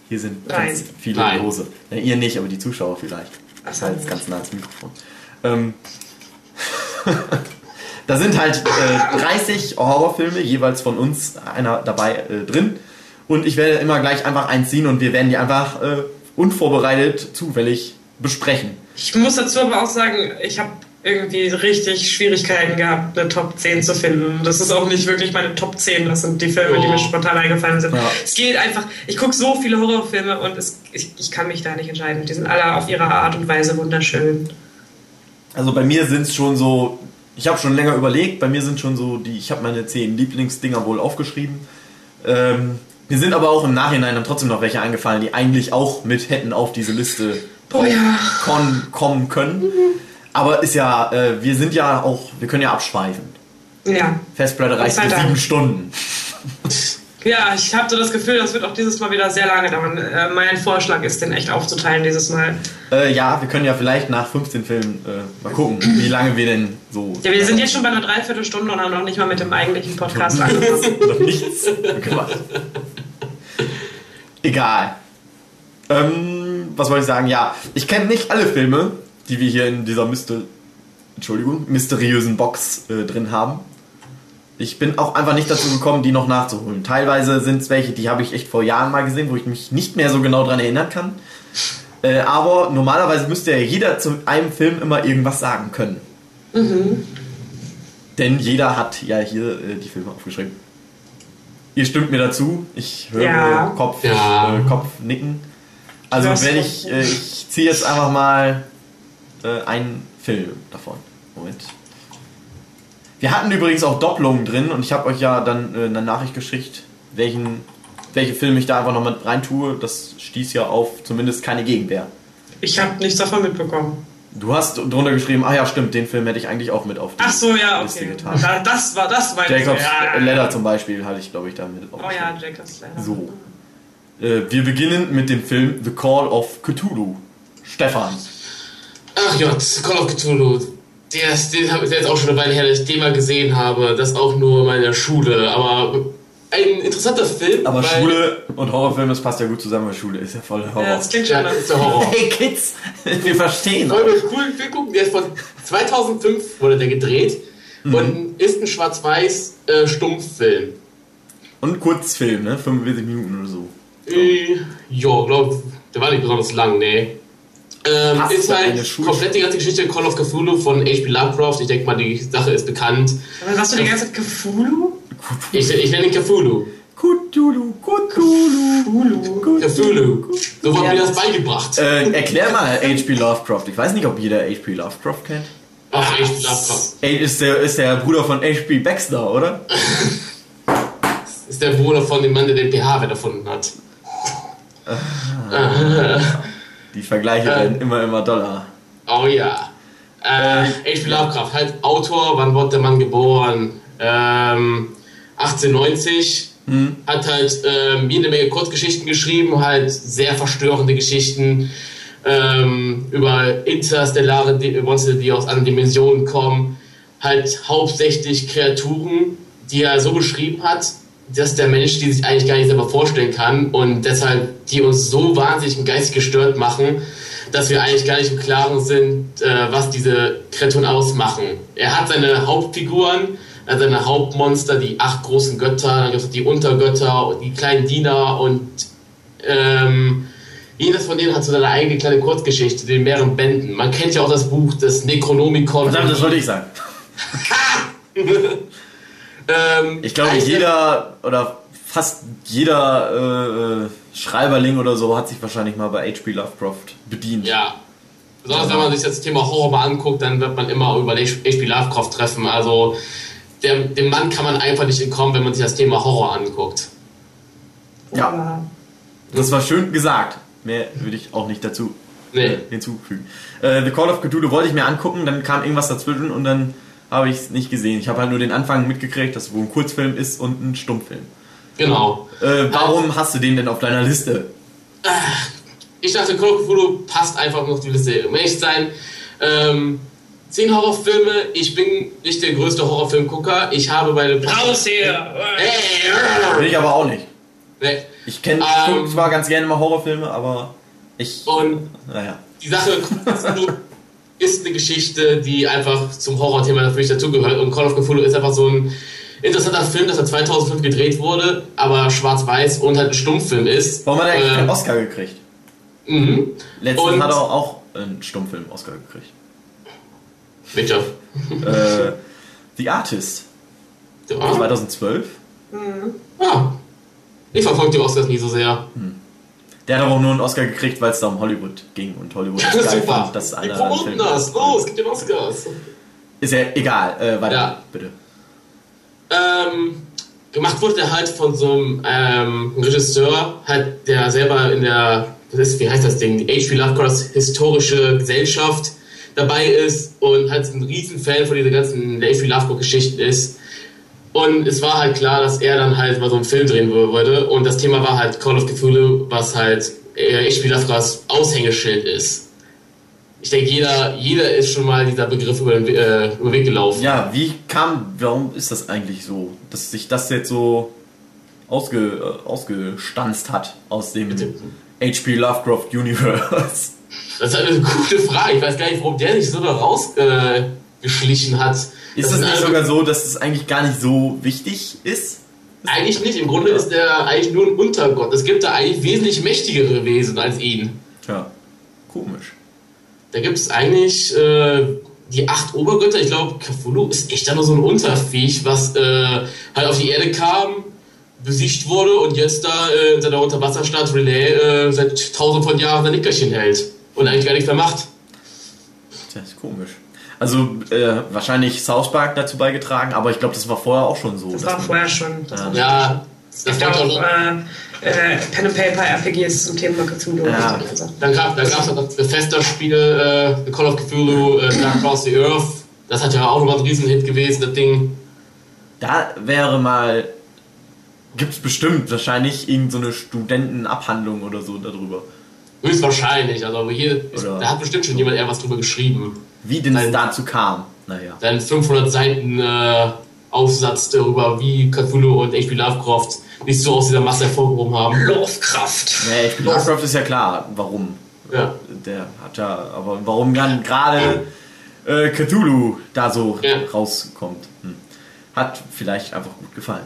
Hier sind Nein. ganz viele Nein. Lose. Ja, ihr nicht, aber die Zuschauer vielleicht. Ach so. Halt ganz nah ans Mikrofon. Ähm, da sind halt äh, 30 Horrorfilme, jeweils von uns einer dabei äh, drin. Und ich werde immer gleich einfach einziehen und wir werden die einfach äh, unvorbereitet zufällig besprechen. Ich muss dazu aber auch sagen, ich habe irgendwie richtig Schwierigkeiten gehabt, eine Top 10 zu finden. Das ist auch nicht wirklich meine Top 10, das sind die Filme, oh. die mir spontan eingefallen sind. Ja. Es geht einfach, ich gucke so viele Horrorfilme und es, ich, ich kann mich da nicht entscheiden. Die sind alle auf ihre Art und Weise wunderschön. Also bei mir sind es schon so, ich habe schon länger überlegt, bei mir sind schon so die, ich habe meine 10 Lieblingsdinger wohl aufgeschrieben. Ähm, mir sind aber auch im Nachhinein dann trotzdem noch welche eingefallen, die eigentlich auch mit hätten auf diese Liste oh, ja. kommen können. Aber ist ja, äh, wir sind ja auch, wir können ja abschweifen. Ja. Festplatte reicht für sieben Stunden. Ja, ich habe so das Gefühl, das wird auch dieses Mal wieder sehr lange dauern. Äh, mein Vorschlag ist, den echt aufzuteilen dieses Mal. Äh, ja, wir können ja vielleicht nach 15 Filmen äh, mal gucken, wie lange wir denn so. Ja, wir sind jetzt schon bei einer Dreiviertelstunde und haben noch nicht mal mit dem eigentlichen Podcast angefangen. noch nichts gemacht. Egal. Ähm, was wollte ich sagen? Ja, ich kenne nicht alle Filme, die wir hier in dieser Myster Entschuldigung, mysteriösen Box äh, drin haben. Ich bin auch einfach nicht dazu gekommen, die noch nachzuholen. Teilweise sind es welche, die habe ich echt vor Jahren mal gesehen, wo ich mich nicht mehr so genau daran erinnern kann. Äh, aber normalerweise müsste ja jeder zu einem Film immer irgendwas sagen können. Mhm. Denn jeder hat ja hier äh, die Filme aufgeschrieben. Ihr stimmt mir dazu. Ich höre ja. Kopf, ja. Äh, Kopf nicken. Also wenn ich, äh, ich ziehe jetzt einfach mal äh, einen Film davon. Moment. Wir hatten übrigens auch Doppelungen drin und ich habe euch ja dann äh, eine Nachricht geschickt, welchen, welche Filme ich da einfach noch mit rein tue. Das stieß ja auf zumindest keine Gegenwehr. Ich habe nichts davon mitbekommen. Du hast drunter geschrieben, ah ja, stimmt, den Film hätte ich eigentlich auch mit auf die Ach so, ja, Liste okay. getan. Da, das war das war Jacobs ja, Leather zum Beispiel hatte ich, glaube ich, da mit Oh ja, Jacobs Leather. So. Äh, wir beginnen mit dem Film The Call of Cthulhu. Stefan. Ach Gott, Call of Cthulhu. Der ist, den habe ich jetzt auch schon eine Weile her, dass ich den mal gesehen habe. Das auch nur in meiner Schule. Aber ein interessanter Film. Aber Schule und Horrorfilm, das passt ja gut zusammen, weil Schule ist ja voll Horror. Ja, das klingt schon. Ja, ist ja Horror. Hey Kids, wir verstehen. Wollen wir cool Film gucken? Der ist von 2005 wurde der gedreht mhm. und ist ein schwarz-weiß äh, Stummfilm. Und ein Kurzfilm, ne? 45 Minuten oder so. Äh, ja, glaub, der war nicht besonders lang, ne. Ähm, ist halt komplett die ganze Geschichte Call of Cthulhu von H.P. Lovecraft. Ich denke mal, die Sache ist bekannt. Aber sagst du die ganze Zeit Cthulhu? Ich, ich nenne ihn Cthulhu. Cthulhu, Cthulhu, Cthulhu. So wurde mir das beigebracht. Äh, erklär mal H.P. Lovecraft. Ich weiß nicht, ob jeder H.P. Lovecraft kennt. Ach, H.P. Lovecraft. Ey, ist der, ist der Bruder von H.P. Baxter, oder? ist der Bruder von dem Mann, der den pH-Wert erfunden hat. Ah. Die Vergleiche äh, werden immer, immer doller. Oh ja. Äh, H.P. Lovecraft, halt Autor, wann wurde der Mann geboren? Ähm, 1890. Hm. Hat halt ähm, jede Menge Kurzgeschichten geschrieben, halt sehr verstörende Geschichten ähm, über interstellare Monster, die aus anderen Dimensionen kommen. Halt hauptsächlich Kreaturen, die er so beschrieben hat, dass der Mensch die sich eigentlich gar nicht selber vorstellen kann und deshalb die uns so wahnsinnig geistig gestört machen, dass wir eigentlich gar nicht im Klaren sind, äh, was diese Kreaturen ausmachen. Er hat seine Hauptfiguren, er hat seine Hauptmonster, die acht großen Götter, dann gibt es die Untergötter, die kleinen Diener und ähm, jedes von denen hat so seine eigene kleine Kurzgeschichte, in mehreren Bänden. Man kennt ja auch das Buch des Necronomicon. Verdammt, das wollte ich sagen. Ähm, ich glaube, jeder oder fast jeder äh, äh, Schreiberling oder so hat sich wahrscheinlich mal bei H.P. Lovecraft bedient. Ja. Besonders wenn man sich das Thema Horror mal anguckt, dann wird man immer über H.P. Lovecraft treffen. Also der, dem Mann kann man einfach nicht entkommen, wenn man sich das Thema Horror anguckt. Ja. Das war schön gesagt. Mehr würde ich auch nicht dazu nee. äh, hinzufügen. Äh, The Call of Cthulhu wollte ich mir angucken, dann kam irgendwas dazwischen und dann habe ich es nicht gesehen. Ich habe halt nur den Anfang mitgekriegt, dass es wohl ein Kurzfilm ist und ein Stummfilm. Genau. Äh, warum also, hast du den denn auf deiner Liste? Äh, ich dachte, Call of Cthulhu passt einfach noch auf die Liste. Um ehrlich zu sein, ähm, zehn Horrorfilme. Ich bin nicht der größte Horrorfilmgucker. Ich habe bei den Raus hier! Hey, bin ich aber auch nicht. Nee. Ich kenne, ähm, zwar ganz gerne mal Horrorfilme, aber ich. Und naja. Die Sache ist eine Geschichte, die einfach zum Horrorthema natürlich dazugehört. Und Call of Cthulhu ist einfach so ein interessanter Film, dass er 2005 gedreht wurde, aber schwarz-weiß und halt ein Stummfilm ist. Warum hat er eigentlich äh, keinen Oscar gekriegt? Mhm. Letztens und hat er auch einen Stummfilm-Oscar gekriegt. Welcher? äh, The Artist. Ja. 2012. Mhm. Ah. Ich verfolge die Oscars nie so sehr. Hm. Der hat aber auch nur einen Oscar gekriegt, weil es da um Hollywood ging und Hollywood ja, geil super. fand, dass einer einen Film das. Oh, es gibt den Oscars. Ist ja egal, äh, weiter, ja. bitte. Ähm, gemacht wurde der halt von so einem ähm, Regisseur, halt, der selber in der, ist, wie heißt das Ding, die H.P. Lovecrafts historische Gesellschaft dabei ist und halt ein Riesenfan von dieser ganzen H.P. Lovecraft-Geschichten ist. Und es war halt klar, dass er dann halt mal so einen Film drehen würde. Und das Thema war halt Call of Cthulhu, was halt äh. Lovecrafts Aushängeschild ist. Ich denke, jeder, jeder ist schon mal dieser Begriff über den, äh, über den Weg gelaufen. Ja, wie kam, warum ist das eigentlich so, dass sich das jetzt so ausge, äh, ausgestanzt hat aus dem H.P. Lovecraft Universe? Das ist eine gute Frage. Ich weiß gar nicht, warum der sich so da rausgeschlichen äh, hat. Ist es nicht sogar so, dass es eigentlich gar nicht so wichtig ist? Eigentlich nicht. Im Grunde ist er eigentlich nur ein Untergott. Es gibt da eigentlich wesentlich mächtigere Wesen als ihn. Ja, komisch. Da gibt es eigentlich äh, die acht Obergötter. Ich glaube, Cthulhu ist echt da nur so ein Unterviech, was äh, halt auf die Erde kam, besiegt wurde und jetzt da äh, in seiner Unterwasserstadt Relay äh, seit tausend von Jahren sein Nickerchen hält und eigentlich gar nichts mehr macht. Das ist komisch. Also äh, wahrscheinlich South Park dazu beigetragen, aber ich glaube, das war vorher auch schon so. Das war vorher schon. Ja, ja es gibt auch äh, äh, Pen and Paper RPGs zum Thema Cthulhu. Ja. Dann gab es dann das Bethesda-Spiel äh, Call of Cthulhu äh, Dark Across the Earth. Das hat ja auch nochmal ein Riesenhit gewesen, das Ding. Da wäre mal gibt es bestimmt wahrscheinlich irgendeine so Studentenabhandlung oder so darüber. Höchstwahrscheinlich, also hier, ist, da hat bestimmt schon jemand eher was drüber geschrieben. Wie denn es dazu kam, naja. Dann 500 Seiten äh, Aufsatz darüber, wie Cthulhu und H.P. Lovecraft nicht so aus dieser Masse hervorgehoben haben. Lovecraft! Ja, H.P. Lovecraft ist ja klar, warum. Ja. Der hat ja, aber warum dann gerade äh, Cthulhu da so ja. rauskommt, hm. hat vielleicht einfach gut gefallen.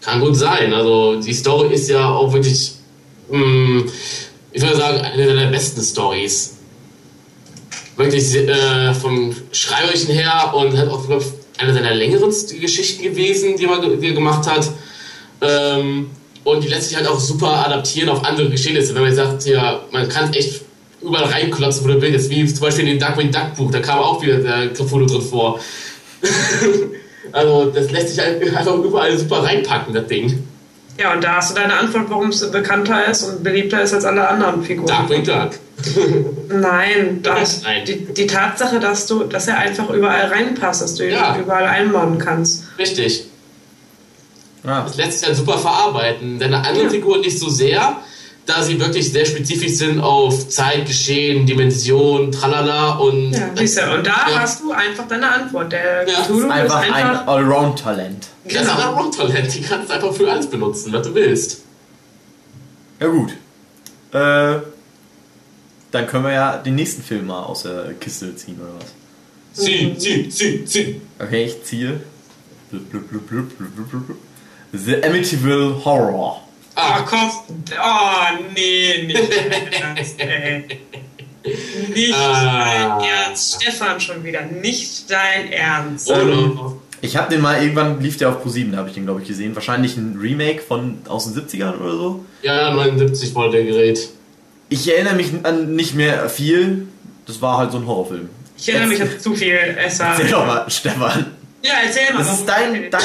Kann gut sein, also die Story ist ja auch wirklich, mh, hm, ich würde sagen, eine der besten Stories wirklich äh, vom Schreiberischen her und hat auch, glaube ich, eine seiner längeren Geschichten gewesen, die er, die er gemacht hat. Ähm, und die lässt sich halt auch super adaptieren auf andere Geschehnisse. Wenn man sagt, ja, man kann echt überall reinklotzen, wo du willst. Wie zum Beispiel in den Darkwing Duck Buch, da kam auch wieder der Cthulhu drin vor. also das lässt sich halt einfach überall super reinpacken, das Ding. Ja, und da hast du deine Antwort, warum es bekannter ist und beliebter ist als alle anderen Figuren. Darkwing Duck. Nein, das, Nein. Die, die, Tatsache, dass du, dass er einfach überall reinpasst, dass du ihn ja. überall einbauen kannst. Richtig. Ja. Das lässt sich dann super verarbeiten. Deine anderen ja. Figuren nicht so sehr, da sie wirklich sehr spezifisch sind auf Zeit, Geschehen, Dimension, tralala und. Ja, siehst du, und da ja. hast du einfach deine Antwort. Der ja. Cthulhu ist einfach, ist einfach ein Allround-Talent. Genau. Das ist ein Allround-Talent. Die kannst du einfach für alles benutzen, was du willst. Ja, gut. Äh, dann können wir ja den nächsten Film mal aus der Kiste ziehen, oder was? Zieh, zieh, zieh, zieh. Okay, ich ziehe. The Amityville Horror. Ah, komm. Oh, nee, nicht das, Nicht ah. dein Ernst. Stefan schon wieder. Nicht dein Ernst. Ähm, ich habe den mal, irgendwann lief der auf Pro7, da habe ich den, glaube ich, gesehen. Wahrscheinlich ein Remake von aus den 70ern oder so. Ja, 79 war der Gerät. Ich erinnere mich an nicht mehr viel. Das war halt so ein Horrorfilm. Ich erinnere mich an zu viel. Esser. Erzähl doch mal, Stefan. Ja, erzähl mal. Das ist dein, dein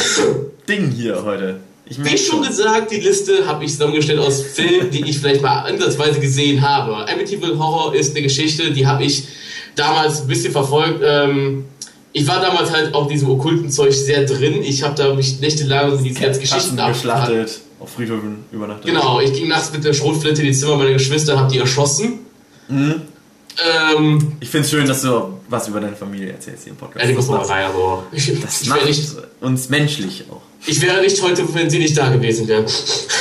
Ding hier heute. Ich Wie schon gesagt, die Liste habe ich zusammengestellt aus Filmen, die ich vielleicht mal ansatzweise gesehen habe. Amityville Horror ist eine Geschichte, die habe ich damals ein bisschen verfolgt. Ähm, ich war damals halt auf diesem okkulten Zeug sehr drin. Ich habe da mich nächtelang diese ganzen Geschichten abgeschlachtet, auf Friedhöfen übernachtet. Genau, ich ging nachts mit der Schrotflinte in die Zimmer meiner Geschwister, habe die erschossen. Mhm. Ähm, ich finde es schön, dass du was über deine Familie erzählst hier im Podcast. Ja, muss man sein, also. Ich, das ich macht nicht, uns menschlich auch. Ich wäre nicht heute, wenn sie nicht da gewesen wäre.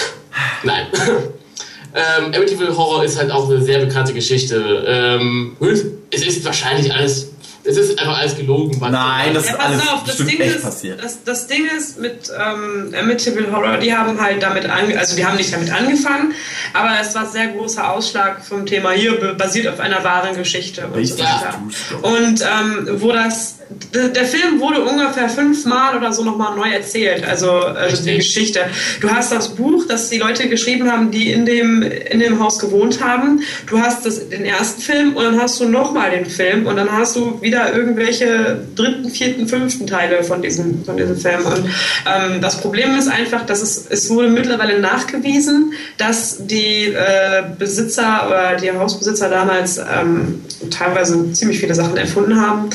Nein. ähm, Amityville Horror ist halt auch eine sehr bekannte Geschichte. Ähm, es ist wahrscheinlich alles es ist einfach alles gelogen. Nein, das ja, ist alles auf, das Ding echt ist, passiert. Das, das, Ding ist mit ähm, Amityville Horror, die haben halt damit angefangen, also die haben nicht damit angefangen, aber es war sehr großer Ausschlag vom Thema hier, basiert auf einer wahren Geschichte und so weiter. Und ähm, wo das der Film wurde ungefähr fünfmal oder so nochmal neu erzählt, also äh, die Geschichte. Du hast das Buch, das die Leute geschrieben haben, die in dem, in dem Haus gewohnt haben. Du hast das, den ersten Film und dann hast du nochmal den Film und dann hast du wieder irgendwelche dritten, vierten, fünften Teile von diesem, von diesem Film. Und ähm, das Problem ist einfach, dass es, es wurde mittlerweile nachgewiesen, dass die äh, Besitzer oder die Hausbesitzer damals ähm, teilweise ziemlich viele Sachen erfunden haben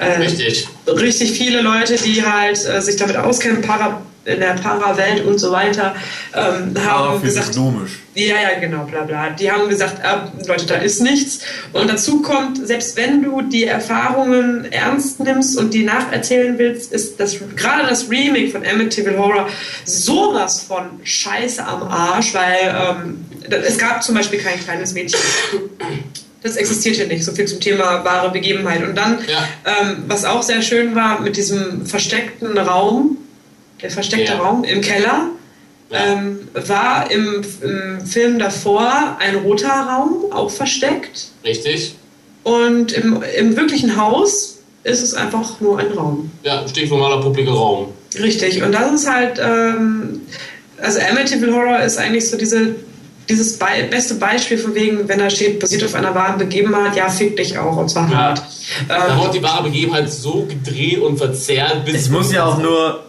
Äh, richtig. Richtig viele Leute, die halt äh, sich damit auskennen, para, in der Parawelt und so weiter, ähm, haben gesagt. Ja, ja, genau, bla bla. Die haben gesagt, äh, Leute, da ist nichts. Und dazu kommt, selbst wenn du die Erfahrungen ernst nimmst und die nacherzählen willst, ist das gerade das Remake von Amityville Horror sowas von Scheiße am Arsch, weil ähm, es gab zum Beispiel kein kleines Mädchen. Das existiert hier nicht. So viel zum Thema wahre Begebenheit. Und dann, ja. ähm, was auch sehr schön war, mit diesem versteckten Raum, der versteckte ja. Raum im Keller, ähm, war im, im, Film davor ein roter Raum, auch versteckt. Richtig. Und im, im wirklichen Haus ist es einfach nur ein Raum. Ja, stinknormaler publiker Raum. Richtig. Und das ist halt, ähm, also Amityville Horror ist eigentlich so diese dieses Be beste Beispiel von wegen, wenn da steht, basiert auf einer wahren Begebenheit, ja, fick dich auch, und zwar ja. hart. Da ähm, wird die wahre Begebenheit so gedreht und verzerrt, bis. Es muss ja auch nur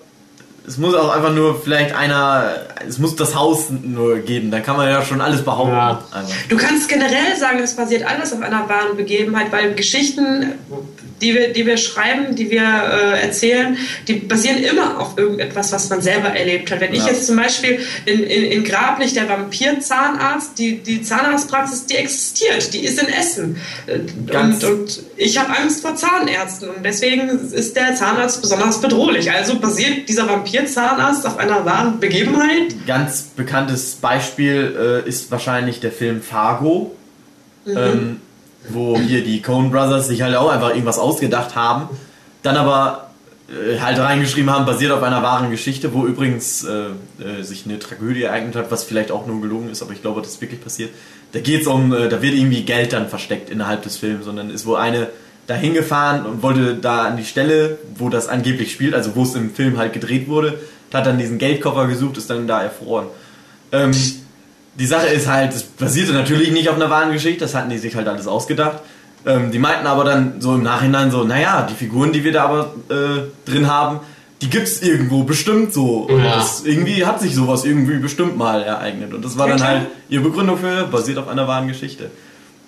es muss auch einfach nur vielleicht einer, es muss das Haus nur geben, dann kann man ja schon alles behaupten. Ja. Du kannst generell sagen, es basiert alles auf einer wahren Begebenheit, weil Geschichten, die wir, die wir schreiben, die wir äh, erzählen, die basieren immer auf irgendetwas, was man selber erlebt hat. Wenn ja. ich jetzt zum Beispiel in, in, in Grablicht der Vampir-Zahnarzt, die, die Zahnarztpraxis, die existiert, die ist in Essen. Und, und ich habe Angst vor Zahnärzten und deswegen ist der Zahnarzt besonders bedrohlich. Also basiert dieser Vampir Zahnarzt auf einer wahren Begebenheit? Ganz bekanntes Beispiel äh, ist wahrscheinlich der Film Fargo, mhm. ähm, wo hier die Coen Brothers sich halt auch einfach irgendwas ausgedacht haben, dann aber äh, halt reingeschrieben haben, basiert auf einer wahren Geschichte, wo übrigens äh, äh sich eine Tragödie ereignet hat, was vielleicht auch nur gelogen ist, aber ich glaube, das ist wirklich passiert. Da geht's um, äh, da wird irgendwie Geld dann versteckt innerhalb des Films, sondern ist wo eine dahin gefahren und wollte da an die Stelle, wo das angeblich spielt, also wo es im Film halt gedreht wurde, hat dann diesen Geldkoffer gesucht, ist dann da erfroren. Ähm, die Sache ist halt, es basierte natürlich nicht auf einer wahren Geschichte, das hatten die sich halt alles ausgedacht. Ähm, die meinten aber dann so im Nachhinein so, naja, die Figuren, die wir da aber äh, drin haben, die gibt es irgendwo bestimmt so. Ja. Das, irgendwie hat sich sowas irgendwie bestimmt mal ereignet. Und das war dann halt ihre Begründung für, basiert auf einer wahren Geschichte.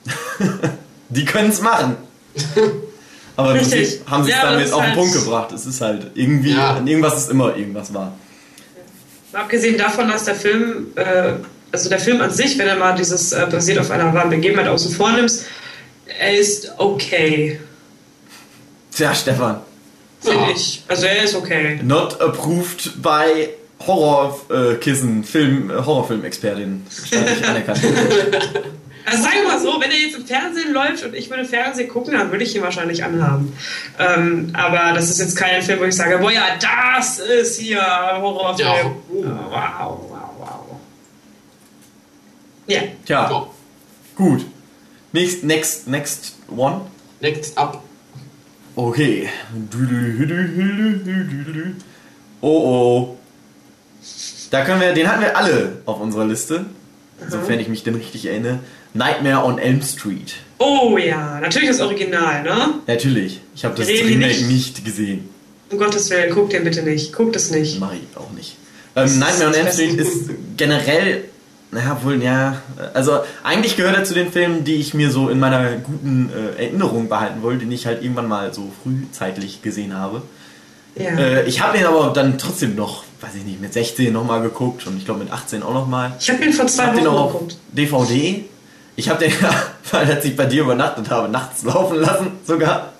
die können es machen. Aber Richtig. haben sie es ja, damit auf den halt Punkt gebracht. Es ist halt irgendwie, ja. irgendwas ist immer irgendwas wahr. Abgesehen davon, dass der Film, äh, also der Film an sich, wenn er mal dieses äh, basiert auf einer wahren Begebenheit außen vor nimmst, er ist okay. Tja, Stefan. Finde ja. ich. Also er ist okay. Not approved by Horrorkissen, Film, Horrorfilmexpertin. Anerkannt. Also sagen wir mal so, wenn er jetzt im Fernsehen läuft und ich würde Fernsehen gucken, dann würde ich ihn wahrscheinlich anhaben. Ähm, aber das ist jetzt kein Film, wo ich sage, boah ja, das ist hier Horrorfilm. Ja. Oh, wow, wow, wow. Ja. Tja. So. Gut. Next, next, next one. Next up. Okay. Oh oh. Da können wir, den hatten wir alle auf unserer Liste, sofern ich mich denn richtig erinnere. Nightmare on Elm Street. Oh ja, natürlich das Original, ne? Natürlich. Ich habe das Remake nicht. nicht. gesehen. Um Gottes Willen, guck den bitte nicht. Guck das nicht. Mach ich auch nicht. Ähm, Nightmare on Elm Street ist generell, naja, wohl, ja, also eigentlich gehört er zu den Filmen, die ich mir so in meiner guten äh, Erinnerung behalten wollte, den ich halt irgendwann mal so frühzeitlich gesehen habe. Ja. Äh, ich habe ihn aber dann trotzdem noch, weiß ich nicht, mit 16 nochmal geguckt und ich glaube mit 18 auch nochmal. Ich habe ihn vor zwei Wochen geguckt. DVD ich habe den ja, weil als ich bei dir übernachtet habe, nachts laufen lassen sogar.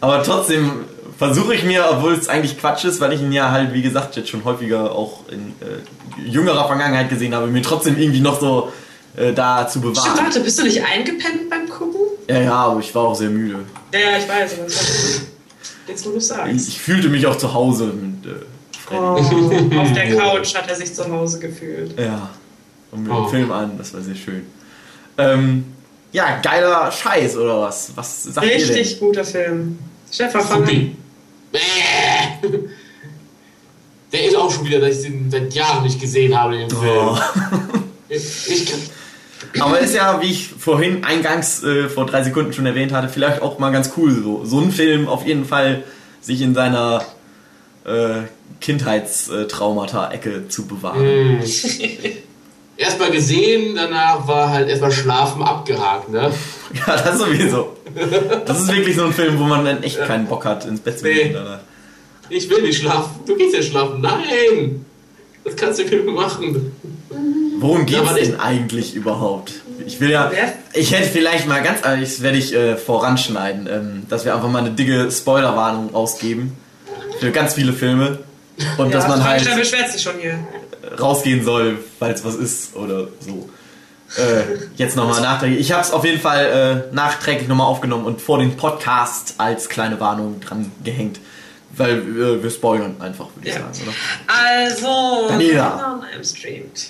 Aber trotzdem versuche ich mir, obwohl es eigentlich Quatsch ist, weil ich ihn ja halt, wie gesagt, jetzt schon häufiger auch in äh, jüngerer Vergangenheit gesehen habe, mir trotzdem irgendwie noch so äh, da zu bewahren. Stimmt, warte, bist du nicht eingepennt beim Gucken? Ja, ja, aber ich war auch sehr müde. Ja, ja, ich weiß, aber jetzt wo du sagst. Ich, ich, fühlte mich auch zu Hause mit äh, Freddy. Oh, auf der Couch hat er sich zu Hause gefühlt. Ja, und mit oh. dem Film an, das war sehr schön. Ähm, ja, geiler Scheiß oder was? Was sagt Richtig ihr Richtig guter Film. Stefan, fang an. Der ist auch schon wieder, dass ich den seit Jahren nicht gesehen habe, den Film. Oh. Ich kann. Aber ist ja, wie ich vorhin eingangs äh, vor drei Sekunden schon erwähnt hatte, vielleicht auch mal ganz cool, so, so ein Film auf jeden Fall sich in seiner äh, Kindheitstraumata-Ecke zu bewahren. Mm. erstmal gesehen, danach war halt erstmal Schlafen abgehakt, ne? Ja, das sowieso. Das ist wirklich so ein Film, wo man dann echt keinen Bock hat, ins Bett zu gehen. Nee. Ich will nicht schlafen. Du gehst ja schlafen. Nein! Das kannst du nicht machen. Worum geht es denn eigentlich überhaupt? Ich will ja, ich hätte vielleicht mal ganz ehrlich, das werde ich äh, voranschneiden, ähm, dass wir einfach mal eine dicke Spoilerwarnung rausgeben für ganz viele Filme und ja, dass man halt rausgehen soll, falls was ist oder so. Äh, jetzt nochmal nachträglich. Ich habe es auf jeden Fall äh, nachträglich nochmal aufgenommen und vor den Podcast als kleine Warnung dran gehängt. Weil äh, wir spoilern einfach, würde ich ja. sagen, oder? Also, Daniela. Streamt.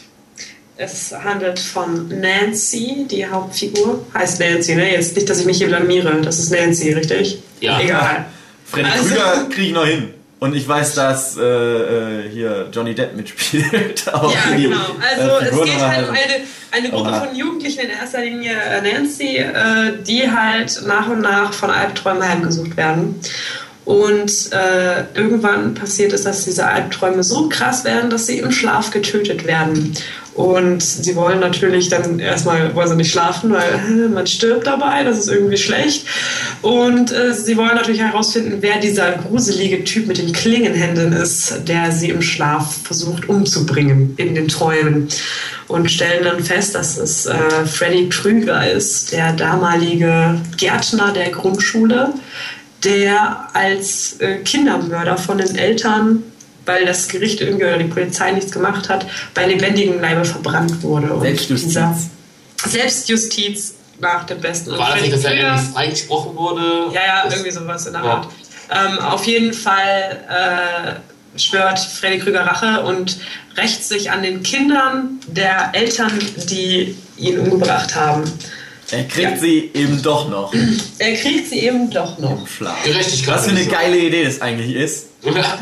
Es handelt von Nancy, die Hauptfigur. Heißt Nancy, ne? Jetzt nicht, dass ich mich hier blamiere. Das ist Nancy, richtig? Ja. Egal. Freddy also, Krüger kriege ich noch hin. Und ich weiß, dass äh, äh hier Johnny Depp mitspielt. ja, genau. Also äh, es geht halt um eine, eine Gruppe von Jugendlichen, in erster Linie äh, Nancy, äh, die halt nach und nach von Albträumen heimgesucht werden. Und äh, irgendwann passiert es, dass diese Albträume so krass werden, dass sie im Schlaf getötet werden. Und sie wollen natürlich dann erstmal, wollen sie nicht schlafen, weil man stirbt dabei, das ist irgendwie schlecht. Und äh, sie wollen natürlich herausfinden, wer dieser gruselige Typ mit den Klingenhänden ist, der sie im Schlaf versucht umzubringen in den Träumen. Und stellen dann fest, dass es äh, Freddy Krüger ist, der damalige Gärtner der Grundschule, der als äh, Kindermörder von den Eltern weil das Gericht irgendwie oder die Polizei nichts gemacht hat, bei lebendigem Leibe verbrannt wurde. Und Selbstjustiz. Selbstjustiz nach dem besten. War das nicht, dass er irgendwie freigesprochen wurde? Ja, ja, irgendwie sowas in der ja. Art. Ähm, auf jeden Fall äh, schwört Freddy Krüger Rache und rächt sich an den Kindern der Eltern, die ihn umgebracht haben. Er kriegt ja. sie eben doch noch. Er kriegt sie eben doch noch. Im Schlaf. Gerechtigkeit. Was für eine geile Idee das eigentlich ist. Ja.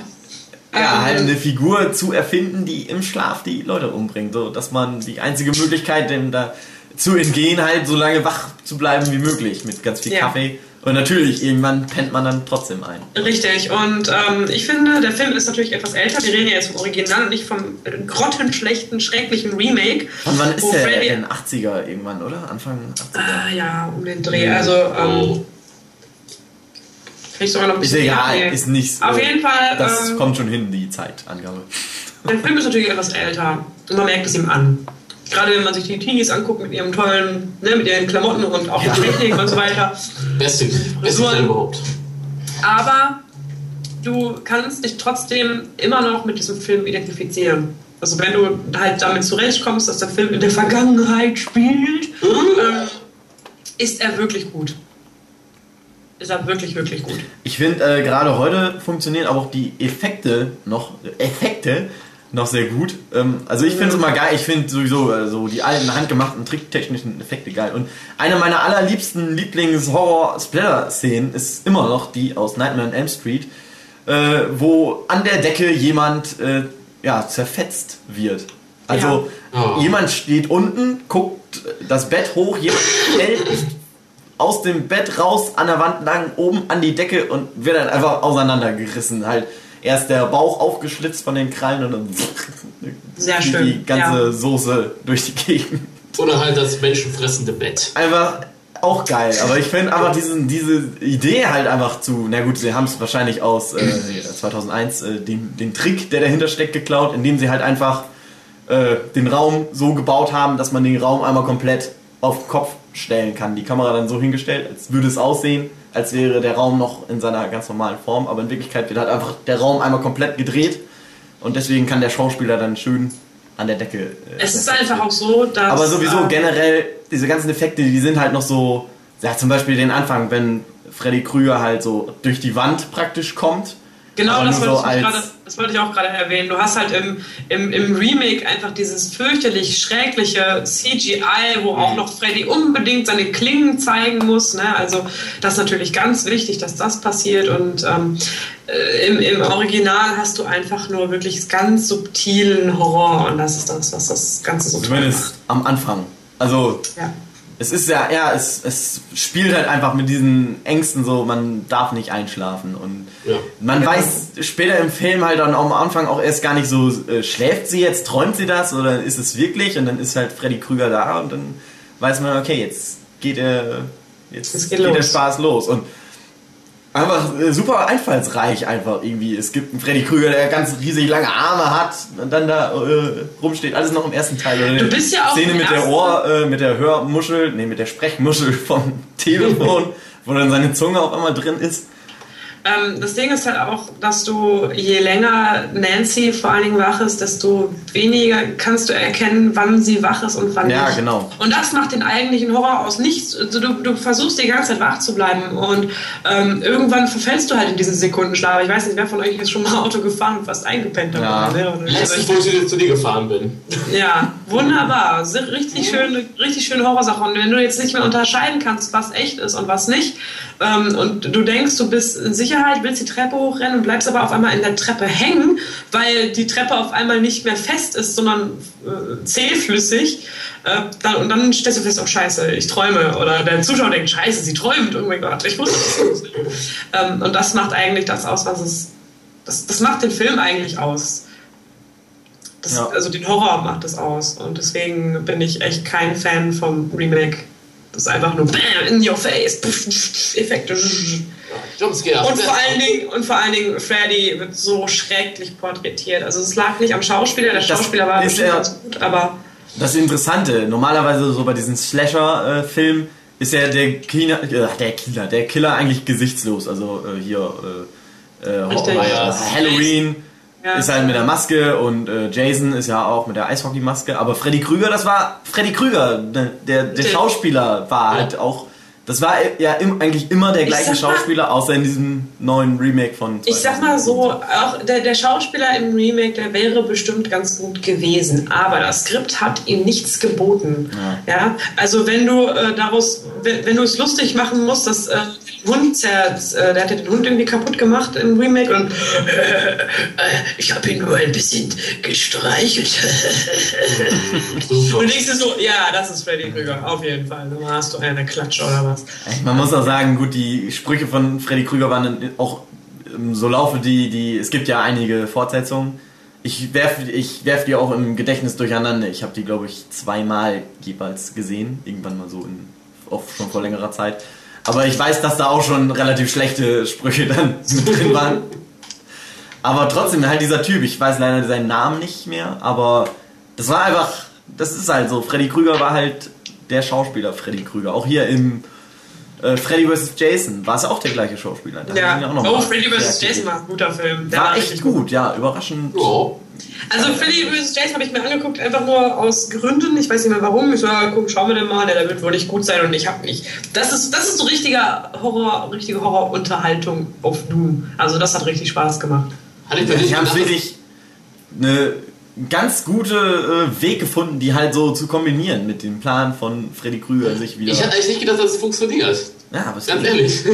Ja, halt eine Figur zu erfinden, die im Schlaf die Leute umbringt. So, dass man die einzige Möglichkeit, dem da zu entgehen, halt so lange wach zu bleiben wie möglich mit ganz viel ja. Kaffee. Und natürlich, irgendwann pennt man dann trotzdem ein. Richtig. Und ähm, ich finde, der Film ist natürlich etwas älter. Wir reden ja jetzt vom Original und nicht vom grottenschlechten, schrecklichen Remake. Und wann ist der Freddy denn? 80er irgendwann, oder? Anfang 80er? Ah, ja, um den Dreh. Also, ähm, oh. Vielleicht sogar noch ein bisschen. Ist egal, ist nichts. Auf jeden Fall. Das ähm, kommt schon hin, die Zeitangabe. Der Film ist natürlich etwas älter und man merkt es ihm an. Gerade wenn man sich die Teenies anguckt mit ihrem tollen, ne, mit ihren Klamotten und auch ja. der Technik und so weiter. Beste, beste Film überhaupt. Aber du kannst dich trotzdem immer noch mit diesem Film identifizieren. Also wenn du halt damit zurechtkommst, dass der Film in der Vergangenheit spielt, mhm. ähm, ist er wirklich gut ist er wirklich, wirklich gut. Ich finde, äh, gerade heute funktionieren aber auch die Effekte noch, Effekte noch sehr gut. Ähm, also ich finde es immer geil, ich finde sowieso äh, so die alten handgemachten tricktechnischen Effekte geil. Und eine meiner allerliebsten Lieblings-Horror-Splatter-Szenen ist immer noch die aus Nightmare on Elm Street, äh, wo an der Decke jemand äh, ja, zerfetzt wird. Also ja. oh. jemand steht unten, guckt das Bett hoch, jemand stellt aus dem Bett raus, an der Wand lang, oben an die Decke und wird dann einfach auseinandergerissen. Halt erst der Bauch aufgeschlitzt von den Krallen und dann Sehr schön. die ganze ja. Soße durch die Gegend. Oder halt das menschenfressende Bett. Einfach auch geil, aber ich finde einfach diesen, diese Idee halt einfach zu, na gut, sie haben es wahrscheinlich aus äh, 2001 äh, den, den Trick, der dahinter steckt, geklaut, indem sie halt einfach äh, den Raum so gebaut haben, dass man den Raum einmal komplett auf den Kopf stellen kann. Die Kamera dann so hingestellt, als würde es aussehen, als wäre der Raum noch in seiner ganz normalen Form, aber in Wirklichkeit wird halt einfach der Raum einmal komplett gedreht und deswegen kann der Schauspieler dann schön an der Decke. Äh, es ist einfach auch so, dass. Aber sowieso äh, generell, diese ganzen Effekte, die sind halt noch so. Ja, zum Beispiel den Anfang, wenn Freddy Krüger halt so durch die Wand praktisch kommt Genau, das wollte, so grade, das wollte, ich auch gerade erwähnen. Du hast halt im, im, im Remake einfach dieses fürchterlich schrägliche CGI, wo auch mhm. noch Freddy unbedingt seine Klingen zeigen muss. Ne? Also das ist natürlich ganz wichtig, dass das passiert. Und ähm, äh, im, im Original hast du einfach nur wirklich ganz subtilen Horror und das ist das, was das Ganze so Zumindest am Anfang. Also ja. Es ist ja, ja, es, es spielt halt einfach mit diesen Ängsten so, man darf nicht einschlafen und ja. man ja. weiß später im Film halt dann am Anfang auch erst gar nicht so, äh, schläft sie jetzt, träumt sie das oder ist es wirklich und dann ist halt Freddy Krüger da und dann weiß man, okay, jetzt geht er, jetzt geht, geht der Spaß los und einfach äh, super einfallsreich einfach irgendwie. Es gibt einen Freddy Krüger, der ganz riesig lange Arme hat und dann da äh, rumsteht. Alles noch im ersten Teil. Du bist ja auch Szene mit der Ohr, äh, mit der Hörmuschel, nee, mit der Sprechmuschel vom Telefon, wo dann seine Zunge auf einmal drin ist. Ähm, das Ding ist halt auch, dass du, je länger Nancy vor allen Dingen wach ist, desto weniger kannst du erkennen, wann sie wach ist und wann ja, nicht. Ja, genau. Und das macht den eigentlichen Horror aus nichts. Also du, du versuchst die ganze Zeit wach zu bleiben und ähm, irgendwann verfällst du halt in diesen Sekundenschlaf. Ich weiß nicht, wer von euch ist schon mal Auto gefahren und fast eingepennt hat. Ja. Letztlich, wo ich zu dir gefahren bin. Ja, wunderbar. Richtig schöne, richtig schöne Horrorsache. Und wenn du jetzt nicht mehr unterscheiden kannst, was echt ist und was nicht, ähm, und du denkst, du bist sicher Sicherheit, willst die Treppe hochrennen und bleibst aber auf einmal in der Treppe hängen, weil die Treppe auf einmal nicht mehr fest ist, sondern äh, zähflüssig. Äh, dann, und dann stellst du fest, oh scheiße, ich träume. Oder der Zuschauer denkt, scheiße, sie träumt. Oh mein Gott, ich wusste das ähm, und das macht eigentlich das aus, was es... Das, das macht den Film eigentlich aus. Das, ja. Also den Horror macht es aus. Und deswegen bin ich echt kein Fan vom Remake. Das ist einfach nur BAM in your face, Effekte. Jumpscare. Und vor, allen Dingen, und vor allen Dingen, Freddy wird so schrecklich porträtiert. Also es lag nicht am Schauspieler, der Schauspieler war bestimmt ganz gut, aber... Das Interessante, normalerweise so bei diesen Slasher-Filmen ist ja der Killer, äh, der Killer, der Killer eigentlich gesichtslos. Also äh, hier äh, äh, Halloween ja. ist halt mit der Maske und äh, Jason ist ja auch mit der Eishockey-Maske. Aber Freddy Krüger, das war Freddy Krüger, der, der, der Schauspieler war halt auch das war ja im, eigentlich immer der gleiche Schauspieler, mal, außer in diesem neuen Remake von. Ich sag mal so, auch der, der Schauspieler im Remake, der wäre bestimmt ganz gut gewesen, aber das Skript hat ihm nichts geboten. Ja, ja? also wenn du äh, daraus, wenn, wenn du es lustig machen musst, dass äh, Hund, der, äh, der hat den Hund irgendwie kaputt gemacht im Remake und äh, ich habe ihn nur ein bisschen gestreichelt. und du so, ja, das ist Freddy Krüger, auf jeden Fall. Dann hast du eine Klatsche oder was. Man muss auch sagen, gut, die Sprüche von Freddy Krüger waren auch so laufe die, die, es gibt ja einige Fortsetzungen. Ich werfe ich werf die auch im Gedächtnis durcheinander. Ich habe die, glaube ich, zweimal jeweils gesehen. Irgendwann mal so in, auch schon vor längerer Zeit. Aber ich weiß, dass da auch schon relativ schlechte Sprüche dann mit drin waren. Aber trotzdem, halt dieser Typ, ich weiß leider seinen Namen nicht mehr, aber das war einfach, das ist halt so. Freddy Krüger war halt der Schauspieler Freddy Krüger. Auch hier im äh, Freddy vs. Jason war es auch der gleiche Schauspieler. Da ja. oh, Freddy vs. Jason war ein guter Film. Der war, war echt gut, gut, ja, überraschend. Oh. Also Freddy vs. Jason habe ich mir angeguckt, einfach nur aus Gründen. Ich weiß nicht mehr warum. Ich so, ja, guck, schauen wir den mal, der wird wohl nicht gut sein und ich habe nicht. Das ist, das ist so richtiger Horror, richtige Horrorunterhaltung auf Doom. Also das hat richtig Spaß gemacht. Hatte ich, ja, ich habe wirklich eine ganz gute äh, Weg gefunden, die halt so zu kombinieren mit dem Plan von Freddy Krüger sich wieder. Ich hatte eigentlich nicht gedacht, dass es funktioniert. Ja, aber ganz ehrlich.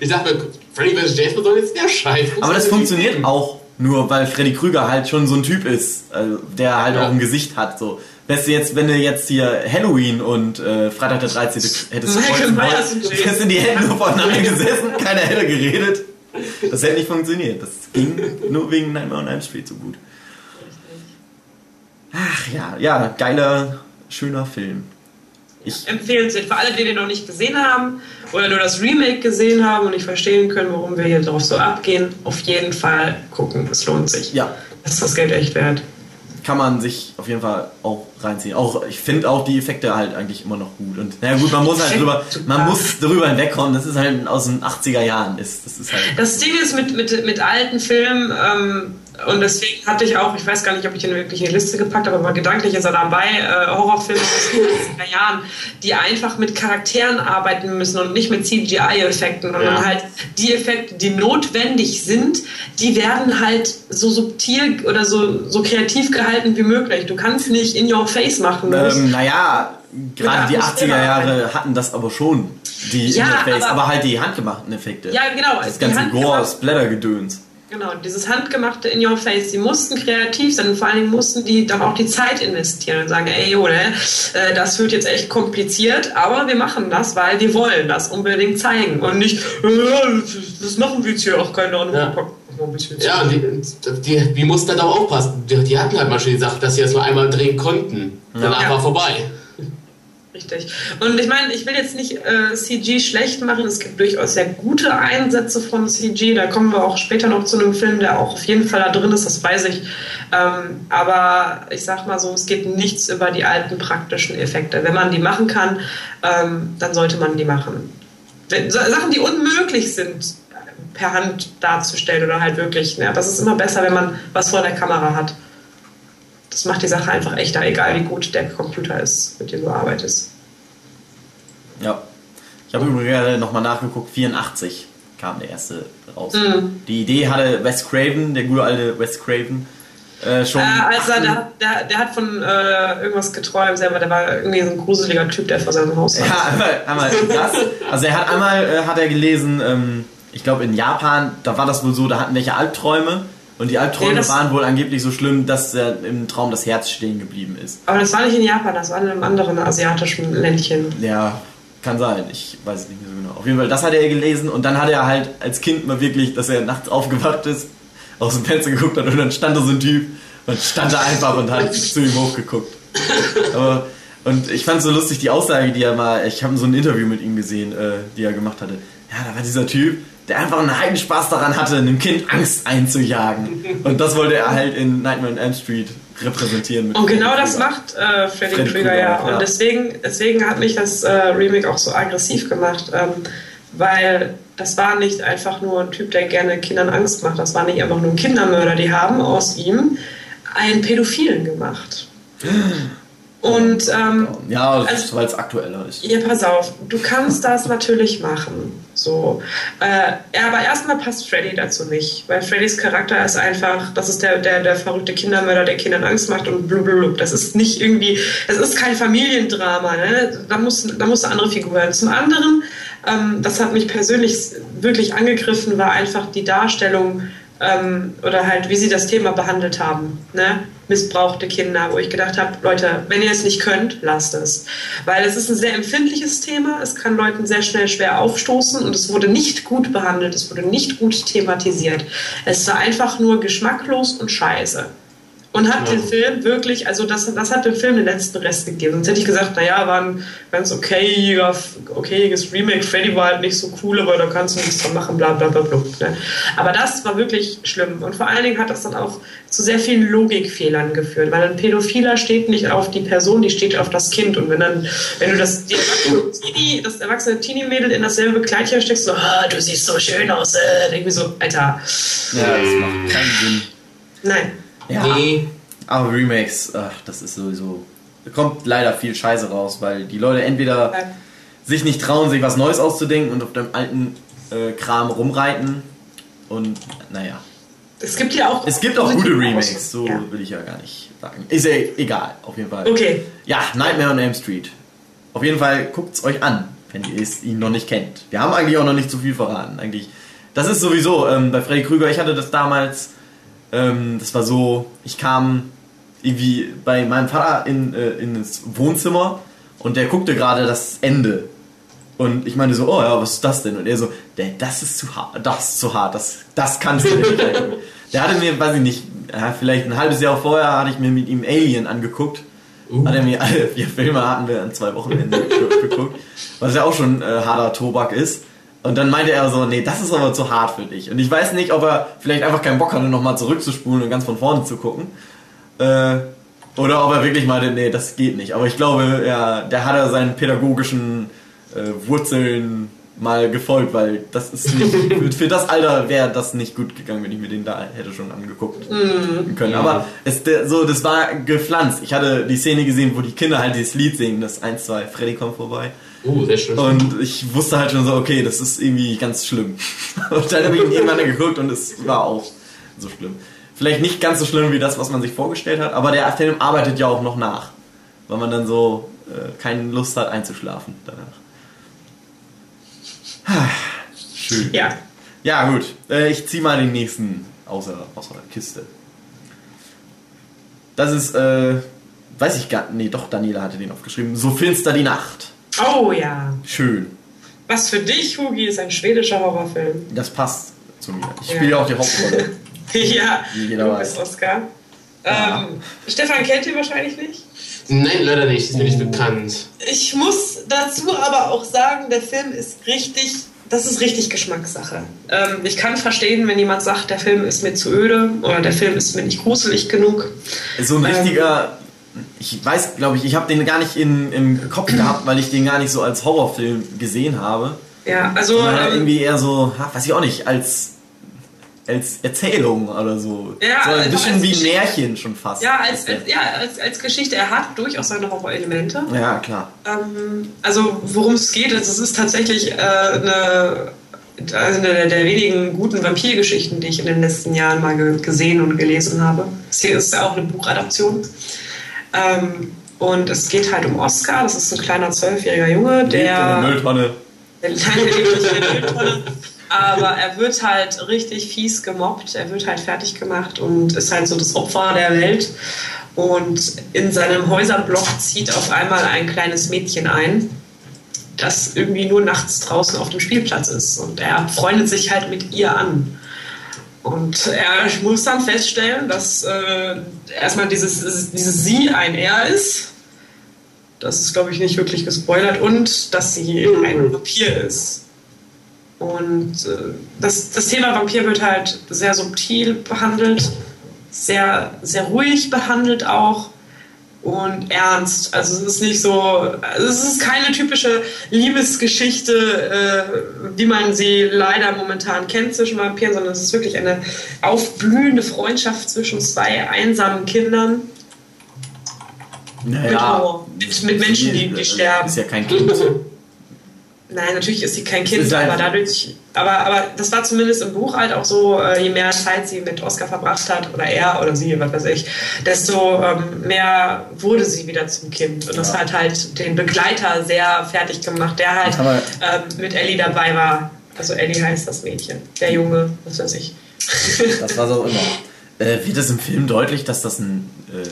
ich dachte, Freddy vs. Jason soll jetzt der Scheiß. Aber das funktioniert auch nur, weil Freddy Krüger halt schon so ein Typ ist, also der halt ja. auch ein Gesicht hat. So. Weißt du jetzt, wenn du jetzt hier Halloween und äh, Freitag der 13. hättest kreuzen wollen, hättest die Hände nur voneinander gesessen, keiner hätte geredet. Das hätte nicht funktioniert. Das ging nur wegen Nightmare on Elm Street so gut. Ach ja, ja, geiler, schöner Film. Ich Empfehlenswert für alle, die den noch nicht gesehen haben oder nur das Remake gesehen haben und nicht verstehen können, warum wir hier drauf so abgehen. Auf jeden Fall gucken, es lohnt sich. Ja. Das ist das Geld echt wert kann man sich auf jeden Fall auch reinziehen. Auch ich finde auch die Effekte halt eigentlich immer noch gut. Und naja gut, man muss halt drüber, man muss drüber hinwegkommen. Das ist halt aus den 80er Jahren. Ist, das, ist halt das Ding ist mit, mit, mit alten Filmen, ähm, und deswegen hatte ich auch, ich weiß gar nicht, ob ich den wirklich in die Liste gepackt habe, aber gedanklich ist er dabei, äh, Horrorfilme aus den 80er Jahren, die einfach mit Charakteren arbeiten müssen und nicht mit CGI-Effekten, sondern ja. halt die Effekte, die notwendig sind, die werden halt so subtil oder so, so kreativ gehalten wie möglich. Du kannst nicht in your face machen. Ähm, naja, gerade die 80er Jahre hatten das aber schon, die ja, in your face, aber, aber, halt die handgemachten Effekte. Ja, genau. Das ganze Gore, Splatter-Gedöns. Genau, dieses handgemachte in your face. Sie mussten kreativ sein und vor allen Dingen mussten die dann auch die Zeit investieren und sagen, ey, oder äh, das wird jetzt echt kompliziert, aber wir machen das, weil wir wollen das unbedingt zeigen und nicht, äh, das machen wir jetzt hier auch keine Ahnung. Ja, ja die, die, die mussten dann auch aufpassen. Die, die hatten halt mal schon gesagt, dass sie das nur einmal drehen konnten. Danach ja. war vorbei. Richtig. Und ich meine, ich will jetzt nicht äh, CG schlecht machen. Es gibt durchaus sehr gute Einsätze von CG. Da kommen wir auch später noch zu einem Film, der auch auf jeden Fall da drin ist, das weiß ich. Ähm, aber ich sag mal so, es geht nichts über die alten praktischen Effekte. Wenn man die machen kann, ähm, dann sollte man die machen. Wenn, Sachen, die unmöglich sind, per Hand darzustellen oder halt wirklich. Ne? Aber es ist immer besser, wenn man was vor der Kamera hat das macht die Sache einfach echter, egal wie gut der Computer ist, mit dem du arbeitest. Ja. Ich habe übrigens nochmal nachgeguckt, 84 kam der erste raus. Mhm. Die Idee hatte Wes Craven, der gute alte Wes Craven, äh, schon. Äh, also der, der, der, hat von äh, irgendwas geträumt selber, der war irgendwie so ein gruseliger Typ, der vor seinem Haus war. Ja, einmal, einmal das. Also er hat einmal äh, hat er gelesen, ähm, ich glaube in Japan, da war das wohl so, da hatten welche Albträume und die Albträume ja, waren wohl angeblich so schlimm, dass er im Traum das Herz stehen geblieben ist. Aber das war nicht in Japan, das war in einem anderen asiatischen Ländchen. Ja, kann sein. Ich weiß es nicht mehr so genau. Auf jeden Fall, das hat er gelesen und dann hat er halt als Kind mal wirklich, dass er nachts aufgewacht ist, aus dem Fenster geguckt hat und dann stand da so ein Typ und stand da einfach und hat zu ihm hochgeguckt. Aber, und ich fand so lustig die Aussage, die er mal, ich habe so ein Interview mit ihm gesehen, äh, die er gemacht hatte. Ja, da war dieser Typ, der einfach einen heiden Spaß daran hatte, einem Kind Angst einzujagen. Und das wollte er halt in Nightmare on Elm Street repräsentieren. und genau das macht äh, Freddy, Freddy Krüger, ja. ja. Und deswegen, deswegen hat mich das äh, Remake auch so aggressiv gemacht, ähm, weil das war nicht einfach nur ein Typ, der gerne Kindern Angst macht. Das war nicht einfach nur ein Kindermörder. Die haben aus ihm einen Pädophilen gemacht. Und ähm, ja, also, weil es aktueller ist. Ja, pass auf, du kannst das natürlich machen. So, äh, aber erstmal passt Freddy dazu nicht, weil Freddys Charakter ist einfach, das ist der, der, der verrückte Kindermörder, der Kindern Angst macht und blub, Das ist nicht irgendwie, das ist kein Familiendrama, ne? Da muss, da muss eine andere Figur sein. Zum anderen, ähm, das hat mich persönlich wirklich angegriffen, war einfach die Darstellung ähm, oder halt, wie sie das Thema behandelt haben. Ne? Missbrauchte Kinder, wo ich gedacht habe, Leute, wenn ihr es nicht könnt, lasst es. Weil es ist ein sehr empfindliches Thema, es kann Leuten sehr schnell schwer aufstoßen und es wurde nicht gut behandelt, es wurde nicht gut thematisiert. Es war einfach nur geschmacklos und scheiße und hat ja. den Film wirklich, also das, das hat dem Film den letzten Rest gegeben. Sonst hätte ich gesagt, naja, war ein ganz okayiger, okayiges Remake. Freddy war halt nicht so cool, aber da kannst du nichts dran machen, bla bla bla bla. Ne? Aber das war wirklich schlimm. Und vor allen Dingen hat das dann auch zu sehr vielen Logikfehlern geführt, weil ein Pädophiler steht nicht auf die Person, die steht auf das Kind. Und wenn dann, wenn du das, die Teenie, das erwachsene Teenie-Mädel in dasselbe Kleidchen steckst, so, ah, du siehst so schön aus, äh, irgendwie so, Alter. Ja, das macht keinen Sinn. Nein. Ja. Nee. Aber Remakes, ach, das ist sowieso. Da kommt leider viel Scheiße raus, weil die Leute entweder ja. sich nicht trauen, sich was Neues auszudenken und auf dem alten äh, Kram rumreiten. Und naja. Es gibt ja auch. Es gibt auch gute Remakes, so ja. will ich ja gar nicht sagen. Ist ja egal, auf jeden Fall. Okay. Ja, Nightmare on Elm Street. Auf jeden Fall guckt es euch an, wenn ihr es ihn noch nicht kennt. Wir haben eigentlich auch noch nicht zu viel verraten. Eigentlich. Das ist sowieso ähm, bei Freddy Krüger, ich hatte das damals ähm, das war so, ich kam irgendwie bei meinem Vater in, äh, in das Wohnzimmer und der guckte gerade das Ende. Und ich meinte so, oh ja, was ist das denn? Und er so, das ist zu hart, das ist zu hart, das, das kannst du nicht. der hatte mir, weiß ich nicht, vielleicht ein halbes Jahr vorher hatte ich mir mit ihm Alien angeguckt. Uh. Hat er mir alle vier Filme hatten wir an zwei Wochenende geguckt, was ja auch schon äh, harter Tobak ist. Und dann meinte er so, nee, das ist aber zu hart für dich. Und ich weiß nicht, ob er vielleicht einfach keinen Bock hatte, nochmal zurückzuspulen und ganz von vorne zu gucken. Äh, oder ob er wirklich meinte, nee, das geht nicht. Aber ich glaube, ja, der hat er seinen pädagogischen äh, Wurzeln mal gefolgt, weil das ist nicht, für das Alter wäre das nicht gut gegangen, wenn ich mir den da hätte schon angeguckt mm. können. Aber es, so, das war gepflanzt. Ich hatte die Szene gesehen, wo die Kinder halt dieses Lied singen, das 1, 2, Freddy kommt vorbei. Uh, sehr schön. Und ich wusste halt schon so, okay, das ist irgendwie ganz schlimm. Und dann habe ich ihn irgendwann geguckt und es war auch so schlimm. Vielleicht nicht ganz so schlimm wie das, was man sich vorgestellt hat, aber der Film arbeitet ja auch noch nach. Weil man dann so äh, keine Lust hat einzuschlafen danach. Schön. Ja. Ja, gut. Äh, ich ziehe mal den nächsten außer, außer Kiste. Das ist, äh, weiß ich gar nicht, nee, doch, Daniela hatte den aufgeschrieben. So finster die Nacht. Oh ja. Schön. Was für dich, Hugi, ist ein schwedischer Horrorfilm? Das passt zu mir. Ich spiele ja auch die Hauptrolle. ja, du weiß. bist Oscar. Ja. Ähm, Stefan kennt ihr wahrscheinlich nicht. Nein, leider nicht. Ist mir nicht bekannt. Ich muss dazu aber auch sagen, der Film ist richtig. Das ist richtig Geschmackssache. Ähm, ich kann verstehen, wenn jemand sagt, der Film ist mir zu öde oder der Film ist mir nicht gruselig genug. So ein ähm, richtiger. Ich weiß, glaube ich, ich habe den gar nicht in, im Kopf gehabt, weil ich den gar nicht so als Horrorfilm gesehen habe. Ja, also. Sondern ähm, irgendwie eher so, weiß ich auch nicht, als als Erzählung oder so. Ja, so ein bisschen wie Geschichte. Märchen schon fast. Ja, als, als, ja als, als Geschichte. Er hat durchaus seine Horror-Elemente. Ja, klar. Ähm, also worum es geht, es ist tatsächlich äh, eine, also eine der wenigen guten Vampirgeschichten, die ich in den letzten Jahren mal gesehen und gelesen habe. Es ist ja auch eine Buchadaption. Ähm, und es geht halt um Oscar, das ist ein kleiner zwölfjähriger Junge, der... Lebt in der Mülltonne. Der. Aber er wird halt richtig fies gemobbt, er wird halt fertig gemacht und ist halt so das Opfer der Welt. Und in seinem Häuserblock zieht auf einmal ein kleines Mädchen ein, das irgendwie nur nachts draußen auf dem Spielplatz ist. Und er freundet sich halt mit ihr an. Und er muss dann feststellen, dass äh, erstmal dieses, dieses Sie ein Er ist. Das ist, glaube ich, nicht wirklich gespoilert. Und dass sie ein Vampir ist. Und äh, das, das Thema Vampir wird halt sehr subtil behandelt, sehr, sehr ruhig behandelt auch und ernst. Also es ist nicht so, also es ist keine typische Liebesgeschichte, äh, wie man sie leider momentan kennt zwischen Vampiren, sondern es ist wirklich eine aufblühende Freundschaft zwischen zwei einsamen Kindern. Naja, mit, mit, Menschen, die, die sterben. Ist ja kein Kind. Nein, natürlich ist sie kein Kind, aber dadurch, aber, aber das war zumindest im Buch halt auch so, äh, je mehr Zeit sie mit Oscar verbracht hat, oder er oder sie, was weiß ich, desto ähm, mehr wurde sie wieder zum Kind. Und das ja. hat halt den Begleiter sehr fertig gemacht, der halt ähm, mit Ellie dabei war. Also Ellie heißt das Mädchen, der Junge, was weiß ich. Das war so immer. Äh, wird es im Film deutlich, dass das ein. Äh,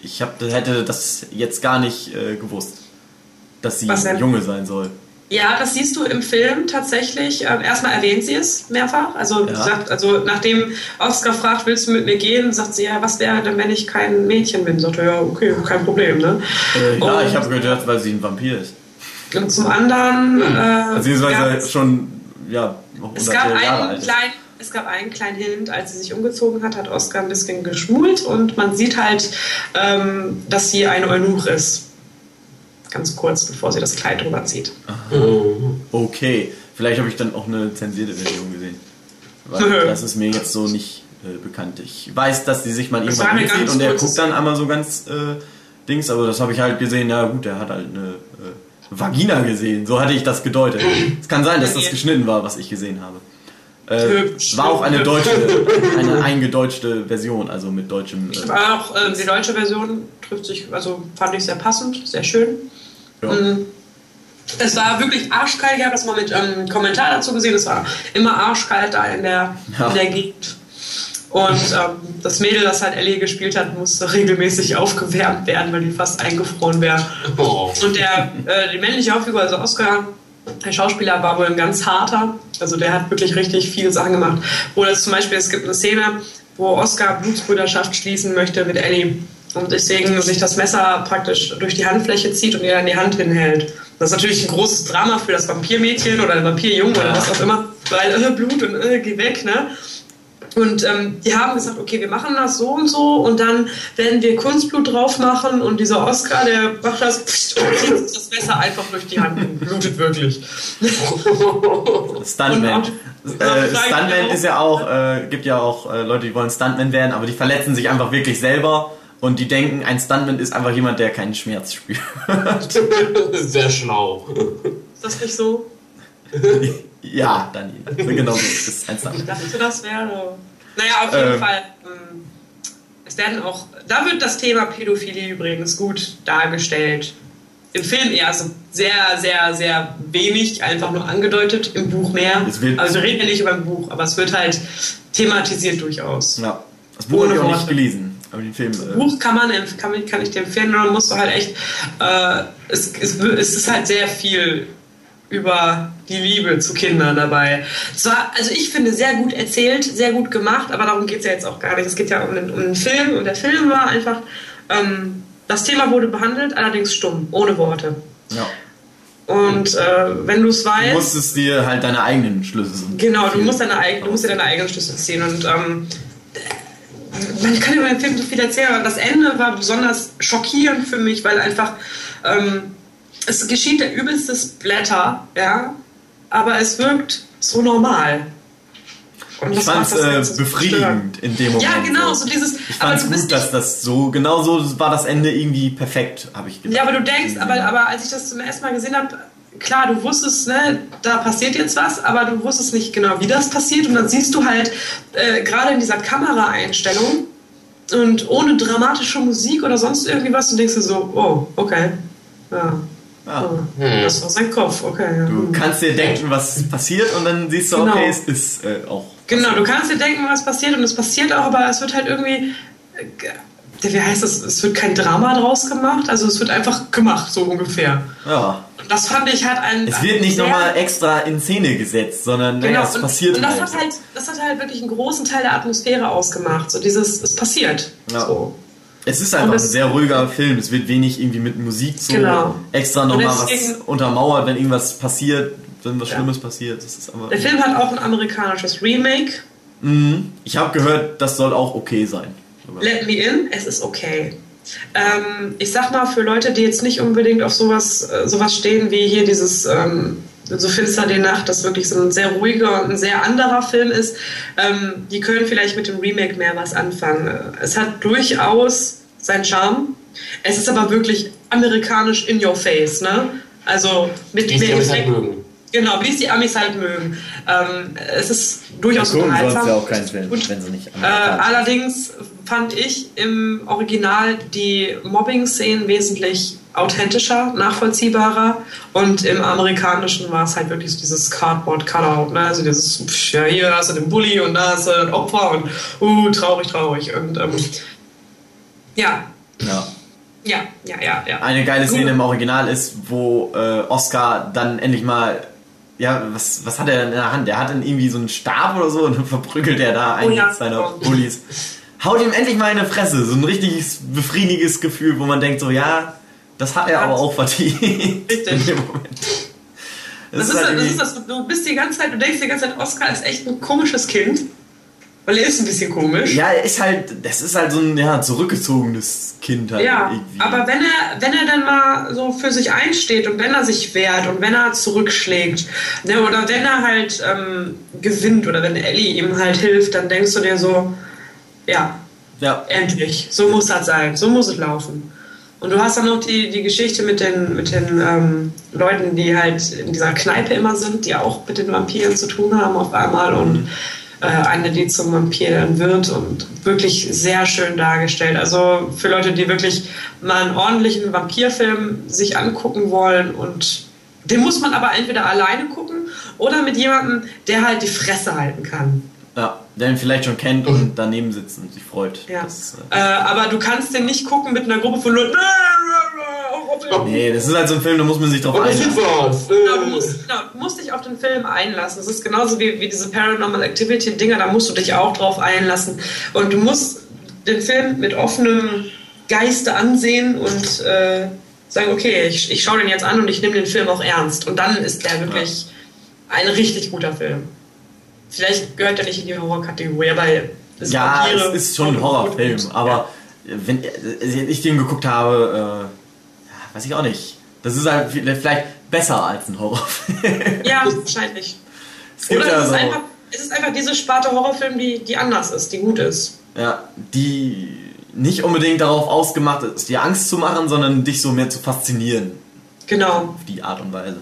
ich hab, hätte das jetzt gar nicht äh, gewusst, dass sie ein Junge sein soll. Ja, das siehst du im Film tatsächlich. Ähm, erstmal erwähnt sie es mehrfach. Also, ja. sagt, also nachdem Oscar fragt, willst du mit mir gehen, sagt sie, ja, was wäre denn, wenn ich kein Mädchen bin? Sagt er, ja, okay, kein Problem. Ne? Äh, ja, ich habe gedacht, weil sie ein Vampir ist. Und zum anderen... Äh, Beziehungsweise ja, schon, ja, noch es gab Jahre einen kleinen es gab einen kleinen Hint, als sie sich umgezogen hat, hat Oscar ein bisschen geschmult und man sieht halt, ähm, dass sie ein Eunuch ist ganz kurz, bevor sie das Kleid drüber zieht. Okay, vielleicht habe ich dann auch eine zensierte Version gesehen. Weil das ist mir jetzt so nicht äh, bekannt. Ich weiß, dass sie sich mal irgendwann umzieht und der guckt dann einmal so ganz äh, Dings, aber das habe ich halt gesehen, ja gut, der hat halt eine äh, Vagina gesehen. So hatte ich das gedeutet. Es kann sein, dass das geschnitten war, was ich gesehen habe. Äh, war auch eine deutsche, eine eingedeutschte Version, also mit deutschem. Äh, war auch äh, die deutsche Version trifft sich, also fand ich sehr passend, sehr schön. Ja. Mm. Es war wirklich arschkalt, ich habe das mal mit ähm, Kommentar dazu gesehen, es war immer arschkalt da in der, ja. in der Gegend. Und ähm, das Mädel, das halt Ellie gespielt hat, musste regelmäßig aufgewärmt werden, weil die fast eingefroren wäre. Oh. Und der, äh, die männliche Hauptfigur, also Oscar, der Schauspieler war wohl ein ganz harter. Also der hat wirklich richtig viele Sachen gemacht. Oder zum Beispiel, es gibt eine Szene, wo Oscar Blutsbrüderschaft schließen möchte mit Ellie und deswegen sich das Messer praktisch durch die Handfläche zieht und ihr dann die Hand hinhält. Das ist natürlich ein großes Drama für das Vampirmädchen oder den Vampirjungen oder was auch immer, weil äh, Blut und äh, geh weg, ne? Und ähm, die haben gesagt, okay, wir machen das so und so und dann werden wir Kunstblut drauf machen und dieser Oscar, der macht das und zieht das Messer einfach durch die Hand und blutet wirklich. Stuntman. Äh, Stuntman ist ja auch, äh, gibt ja auch äh, Leute, die wollen Stuntman werden, aber die verletzen sich einfach wirklich selber und die denken, ein Stuntman ist einfach jemand, der keinen Schmerz spürt. Sehr schlau. Ist das nicht so? ja, Daniel. Genau so ist ein Stuntman. Ich dachte, das wäre. Naja, auf jeden ähm, Fall. Ähm, es werden auch. Da wird das Thema Pädophilie übrigens gut dargestellt. im Film eher so sehr, sehr, sehr wenig, einfach nur angedeutet, im Buch mehr. Also wir reden ja nicht über ein Buch, aber es wird halt thematisiert durchaus. Ja, das Buch habe ich auch nicht gelesen. Aber den Film, äh Buch kann man kann, kann ich dir empfehlen, dann musst du halt echt, äh, es, es, es ist halt sehr viel über die Liebe zu Kindern dabei. Zwar, also ich finde, sehr gut erzählt, sehr gut gemacht, aber darum geht es ja jetzt auch gar nicht. Es geht ja um den, um den Film und der Film war einfach, ähm, das Thema wurde behandelt, allerdings stumm, ohne Worte. Ja. Und äh, wenn du es weißt. Du musstest dir halt deine eigenen Schlüsse ziehen. Genau, du musst, deine, du musst dir deine eigenen Schlüsse ziehen. Und ähm, man kann über den Film so viel erzählen, aber das Ende war besonders schockierend für mich, weil einfach. Ähm, es geschieht der übelste Splatter, ja, aber es wirkt so normal. Und ich fand es äh, befriedigend in dem Moment. Ja, genau, so dieses. Ich fand es gut, dass das so, genau so war das Ende irgendwie perfekt, habe ich gedacht. Ja, aber du denkst, aber, aber als ich das zum ersten Mal gesehen habe, klar, du wusstest, ne, da passiert jetzt was, aber du wusstest nicht genau, wie das passiert. Und dann siehst du halt, äh, gerade in dieser Kameraeinstellung und ohne dramatische Musik oder sonst irgendwie was, du denkst dir so, oh, okay. Ja, Ah. Hm. Das war sein Kopf, okay. Du kannst dir denken, was passiert und dann siehst du, genau. okay, es ist äh, auch. Genau, du kannst dir denken, was passiert und es passiert auch, aber es wird halt irgendwie. Wie heißt das? Es wird kein Drama draus gemacht, also es wird einfach gemacht, so ungefähr. Ja. Und das fand ich halt ein. Es wird nicht nochmal extra in Szene gesetzt, sondern genau, naja, es und, passiert Und das halt. hat, halt, das hat halt wirklich einen großen Teil der Atmosphäre ausgemacht. So dieses, es passiert. Ja. So. Es ist einfach ein sehr ruhiger Film. Es wird wenig irgendwie mit Musik so genau. extra nochmal was untermauert, wenn irgendwas passiert, wenn was ja. Schlimmes passiert. Der Film hat auch ein amerikanisches Remake. Mhm. Ich habe gehört, das soll auch okay sein. Let Me In, es ist okay. Ähm, ich sag mal, für Leute, die jetzt nicht unbedingt auf sowas, äh, sowas stehen wie hier dieses ähm, So finster die Nacht, das wirklich so ein sehr ruhiger und ein sehr anderer Film ist, ähm, die können vielleicht mit dem Remake mehr was anfangen. Es hat durchaus sein Charme. Es ist aber wirklich amerikanisch in your face, ne? Also mit mehr Effekt. Genau, wie es die Amis halt mögen. Ähm, es ist durchaus ja, unterhaltsam. ja auch keinen Film, Und, wenn sie nicht äh, Allerdings fand ich im Original die Mobbing-Szenen wesentlich authentischer, nachvollziehbarer und im amerikanischen war es halt wirklich so dieses Cardboard-Cutout, ne? also dieses, pff, ja hier hast du den Bully und da hast du ein Opfer und uh, traurig, traurig und ähm, ja. Ja. Ja, ja, ja, ja. Eine geile Szene im Original ist, wo äh, Oscar dann endlich mal ja, was, was hat er denn in der Hand? Der hat dann irgendwie so einen Stab oder so und dann verprügelt er da einen oh ja. seiner Bullies. Haut ihm endlich mal in die Fresse. So ein richtiges befriedigendes Gefühl, wo man denkt so, ja, das hat er aber auch verdient. Richtig. in dem Moment. Das, das, ist, halt das ist das, du bist die ganze Zeit, du denkst die ganze Zeit, Oscar ist echt ein komisches Kind. Weil er ist ein bisschen komisch. Ja, er ist halt, das ist halt so ein ja, zurückgezogenes Kind halt Ja, irgendwie. aber wenn er, wenn er dann mal so für sich einsteht und wenn er sich wehrt und wenn er zurückschlägt, ne, oder wenn er halt ähm, gewinnt oder wenn Ellie ihm halt hilft, dann denkst du dir so, ja, ja. endlich, so muss das sein, so muss es laufen. Und du hast dann noch die, die Geschichte mit den, mit den ähm, Leuten, die halt in dieser Kneipe immer sind, die auch mit den Vampiren zu tun haben auf einmal und mhm äh, eine, die zum Vampir dann wird und wirklich sehr schön dargestellt. Also für Leute, die wirklich mal einen ordentlichen Vampirfilm sich angucken wollen und den muss man aber entweder alleine gucken oder mit jemandem, der halt die Fresse halten kann. Ja, der ihn vielleicht schon kennt und daneben sitzt und sich freut. Ja. Das, äh, äh, aber du kannst den nicht gucken mit einer Gruppe von Leuten. Nee, das ist halt so ein Film, da muss man sich drauf einlassen. Genau, du musst, genau, du musst dich auf den Film einlassen. Das ist genauso wie, wie diese Paranormal Activity-Dinger, da musst du dich auch drauf einlassen. Und du musst den Film mit offenem Geiste ansehen und äh, sagen, okay, ich, ich schaue den jetzt an und ich nehme den Film auch ernst. Und dann ist der wirklich ein richtig guter Film. Vielleicht gehört er nicht in die Horror-Kategorie, weil es Ja, Vampire es ist schon ein Horrorfilm, aber wenn ich den geguckt habe, äh, weiß ich auch nicht. Das ist halt vielleicht besser als ein Horrorfilm. Ja, wahrscheinlich. Es Oder es, ist einfach, es ist einfach diese Sparte Horrorfilm, die, die anders ist, die gut ist. Ja, die nicht unbedingt darauf ausgemacht ist, dir Angst zu machen, sondern dich so mehr zu faszinieren. Genau. Auf die Art und Weise.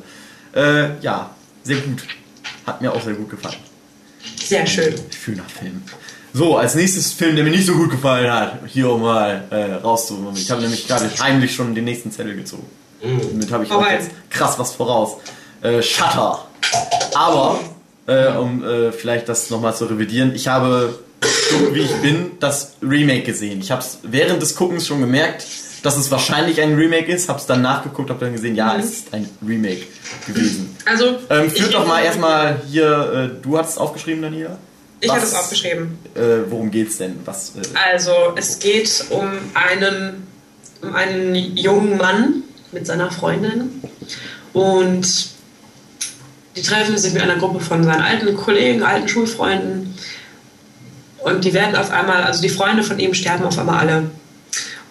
Äh, ja, sehr gut. Hat mir auch sehr gut gefallen. Sehr schön. Schöner Film. So, als nächstes Film, der mir nicht so gut gefallen hat, hier um mal äh, rauszuholen. Ich habe nämlich gerade heimlich schon den nächsten Zettel gezogen. Mhm. Damit habe ich auch jetzt krass was voraus. Äh, Shutter. Aber, äh, um äh, vielleicht das nochmal zu revidieren, ich habe, so wie ich bin, das Remake gesehen. Ich habe es während des Guckens schon gemerkt, dass es wahrscheinlich ein Remake ist. Habe es dann nachgeguckt, habe dann gesehen, ja, mhm. es ist ein Remake gewesen. Also, ähm, führt doch mal erstmal hier, äh, du hast es aufgeschrieben, Daniela? Ich habe es aufgeschrieben. Äh, worum geht's denn? Was, äh? Also, es geht um einen, um einen jungen Mann mit seiner Freundin und die treffen sich mit einer Gruppe von seinen alten Kollegen, alten Schulfreunden und die werden auf einmal, also die Freunde von ihm sterben auf einmal alle.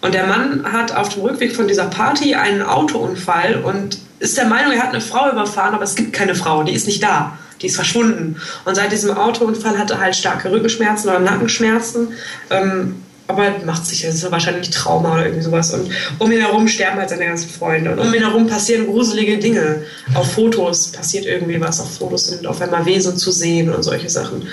Und der Mann hat auf dem Rückweg von dieser Party einen Autounfall und ist der Meinung, er hat eine Frau überfahren, aber es gibt keine Frau, die ist nicht da die ist verschwunden. Und seit diesem Autounfall hat er halt starke Rückenschmerzen oder Nackenschmerzen. Ähm, aber macht sich, das ist wahrscheinlich Trauma oder irgendwie sowas. Und um ihn herum sterben halt seine ganzen Freunde. Und um ihn herum passieren gruselige Dinge. Auf Fotos passiert irgendwie was. Auf Fotos sind auf einmal Wesen zu sehen und solche Sachen.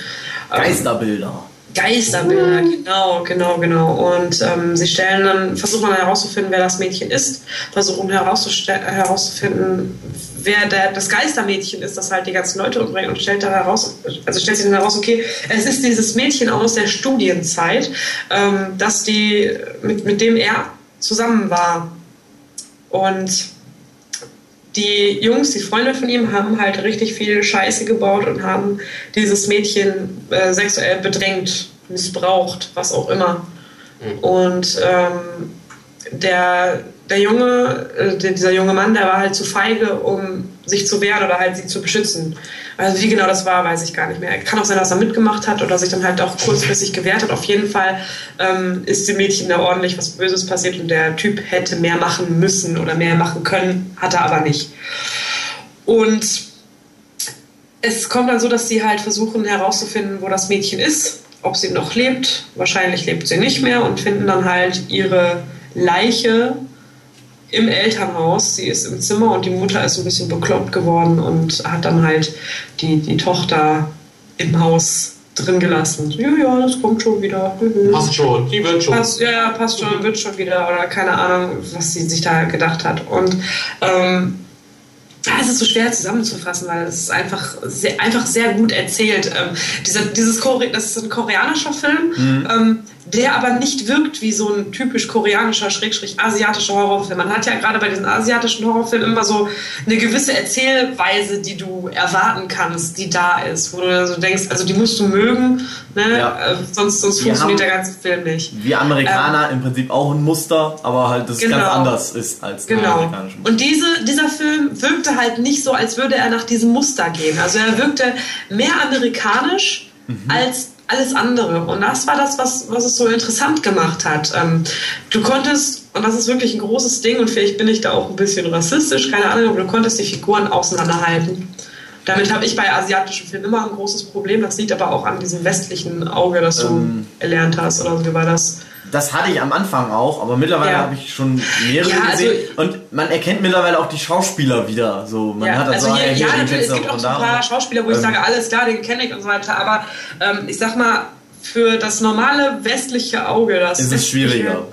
Geisterbilder. Geisterbilder, genau, genau, genau. Und ähm, sie stellen dann, versuchen dann herauszufinden, wer das Mädchen ist, versuchen herauszufinden, wer der, das Geistermädchen ist, das halt die ganzen Leute umbringt und stellt dann heraus, also stellt sich dann heraus, okay, es ist dieses Mädchen aus der Studienzeit, ähm, dass die, mit, mit dem er zusammen war. Und die Jungs, die Freunde von ihm, haben halt richtig viel Scheiße gebaut und haben dieses Mädchen äh, sexuell bedrängt, missbraucht, was auch immer. Mhm. Und ähm, der, der Junge, äh, dieser junge Mann, der war halt zu feige, um sich zu wehren oder halt sie zu beschützen. Also wie genau das war, weiß ich gar nicht mehr. Kann auch sein, dass er mitgemacht hat oder sich dann halt auch kurzfristig gewehrt hat. Auf jeden Fall ähm, ist dem Mädchen da ordentlich was Böses passiert und der Typ hätte mehr machen müssen oder mehr machen können, hat er aber nicht. Und es kommt dann so, dass sie halt versuchen herauszufinden, wo das Mädchen ist, ob sie noch lebt. Wahrscheinlich lebt sie nicht mehr und finden dann halt ihre Leiche im Elternhaus. Sie ist im Zimmer und die Mutter ist ein bisschen bekloppt geworden und hat dann halt die, die Tochter im Haus drin gelassen. Ja, ja, das kommt schon wieder. Passt schon, die wird schon. Passt, ja, ja, passt schon, wird schon wieder. Oder keine Ahnung, was sie sich da gedacht hat. Und ähm, es ist so schwer zusammenzufassen, weil es ist einfach sehr, einfach sehr gut erzählt. Ähm, dieser, dieses Kore das ist ein koreanischer Film. Mhm. Ähm, der aber nicht wirkt wie so ein typisch koreanischer, schrägstrich asiatischer Horrorfilm. Man hat ja gerade bei diesen asiatischen Horrorfilmen immer so eine gewisse Erzählweise, die du erwarten kannst, die da ist, wo du so denkst, also die musst du mögen, ne? Ja. Äh, sonst, sonst funktioniert der ganze Film nicht. Wir Amerikaner ähm, im Prinzip auch ein Muster, aber halt das genau. ganz anders ist als genau. amerikanische Muster. Und diese, dieser Film wirkte halt nicht so, als würde er nach diesem Muster gehen. Also er wirkte mehr amerikanisch mhm. als alles andere. Und das war das, was, was es so interessant gemacht hat. Ähm, du konntest, und das ist wirklich ein großes Ding, und vielleicht bin ich da auch ein bisschen rassistisch, keine Ahnung, aber du konntest die Figuren auseinanderhalten. Damit habe ich bei asiatischen Filmen immer ein großes Problem. Das liegt aber auch an diesem westlichen Auge, das du ähm, erlernt hast. Oder wie war das? Das hatte ich am Anfang auch, aber mittlerweile ja. habe ich schon mehrere ja, also, gesehen. Und man erkennt mittlerweile auch die Schauspieler wieder. So, man ja, hat also, also hier, hier, ja, natürlich, es gibt auch so ein paar Schauspieler, wo ich ähm, sage, alles klar, den kenne ich und so weiter. Aber ähm, ich sag mal, für das normale westliche Auge, das ist es schwieriger.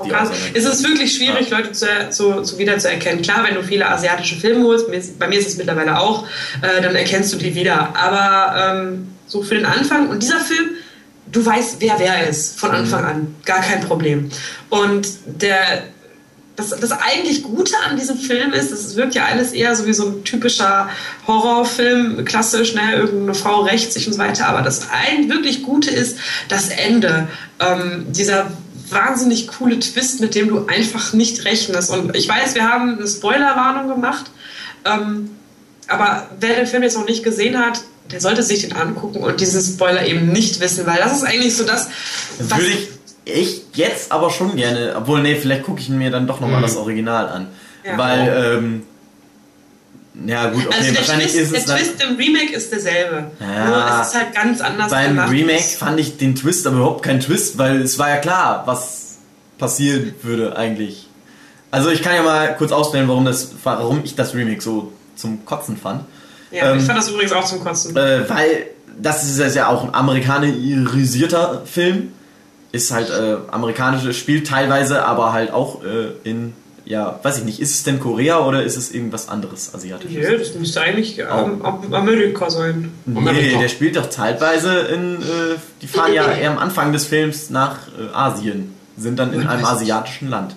Ist es wirklich schwierig, ja. Leute zu, zu, zu wiederzuerkennen. Klar, wenn du viele asiatische Filme holst, bei mir ist es mittlerweile auch, äh, dann erkennst du die wieder. Aber ähm, so für den Anfang und dieser Film du weißt, wer wer ist von Anfang mhm. an. Gar kein Problem. Und der, das, das eigentlich Gute an diesem Film ist, es wirkt ja alles eher so wie so ein typischer Horrorfilm, klassisch, ne, irgendeine Frau rächt sich und so weiter. Aber das eigentlich wirklich Gute ist das Ende. Ähm, dieser wahnsinnig coole Twist, mit dem du einfach nicht rechnest. Und ich weiß, wir haben eine Spoilerwarnung gemacht. Ähm, aber wer den Film jetzt noch nicht gesehen hat, der sollte sich den angucken und diesen Spoiler eben nicht wissen, weil das ist eigentlich so das. Was Würde ich, ich jetzt aber schon gerne, obwohl, nee, vielleicht gucke ich mir dann doch nochmal mhm. das Original an. Ja. Weil, ähm, ja gut, okay, also wahrscheinlich Twist, ist es Der Twist im Remake ist derselbe. Ja, Nur es ist halt ganz anders Beim gemacht. Remake fand ich den Twist aber überhaupt kein Twist, weil es war ja klar, was passieren würde eigentlich. Also ich kann ja mal kurz auswählen, warum, das, warum ich das Remake so zum Kotzen fand. Ja, ähm, ich fand das übrigens auch zum Kotzen. Äh, weil das ist ja auch ein amerikanisierter Film. Ist halt äh, amerikanisch, spielt teilweise aber halt auch äh, in ja, weiß ich nicht, ist es denn Korea oder ist es irgendwas anderes asiatisches? Ja, das müsste eigentlich ähm, Amerika sein. Nee, der spielt doch zeitweise in, äh, die fahren ja eher am Anfang des Films nach äh, Asien, sind dann in einem asiatischen Land.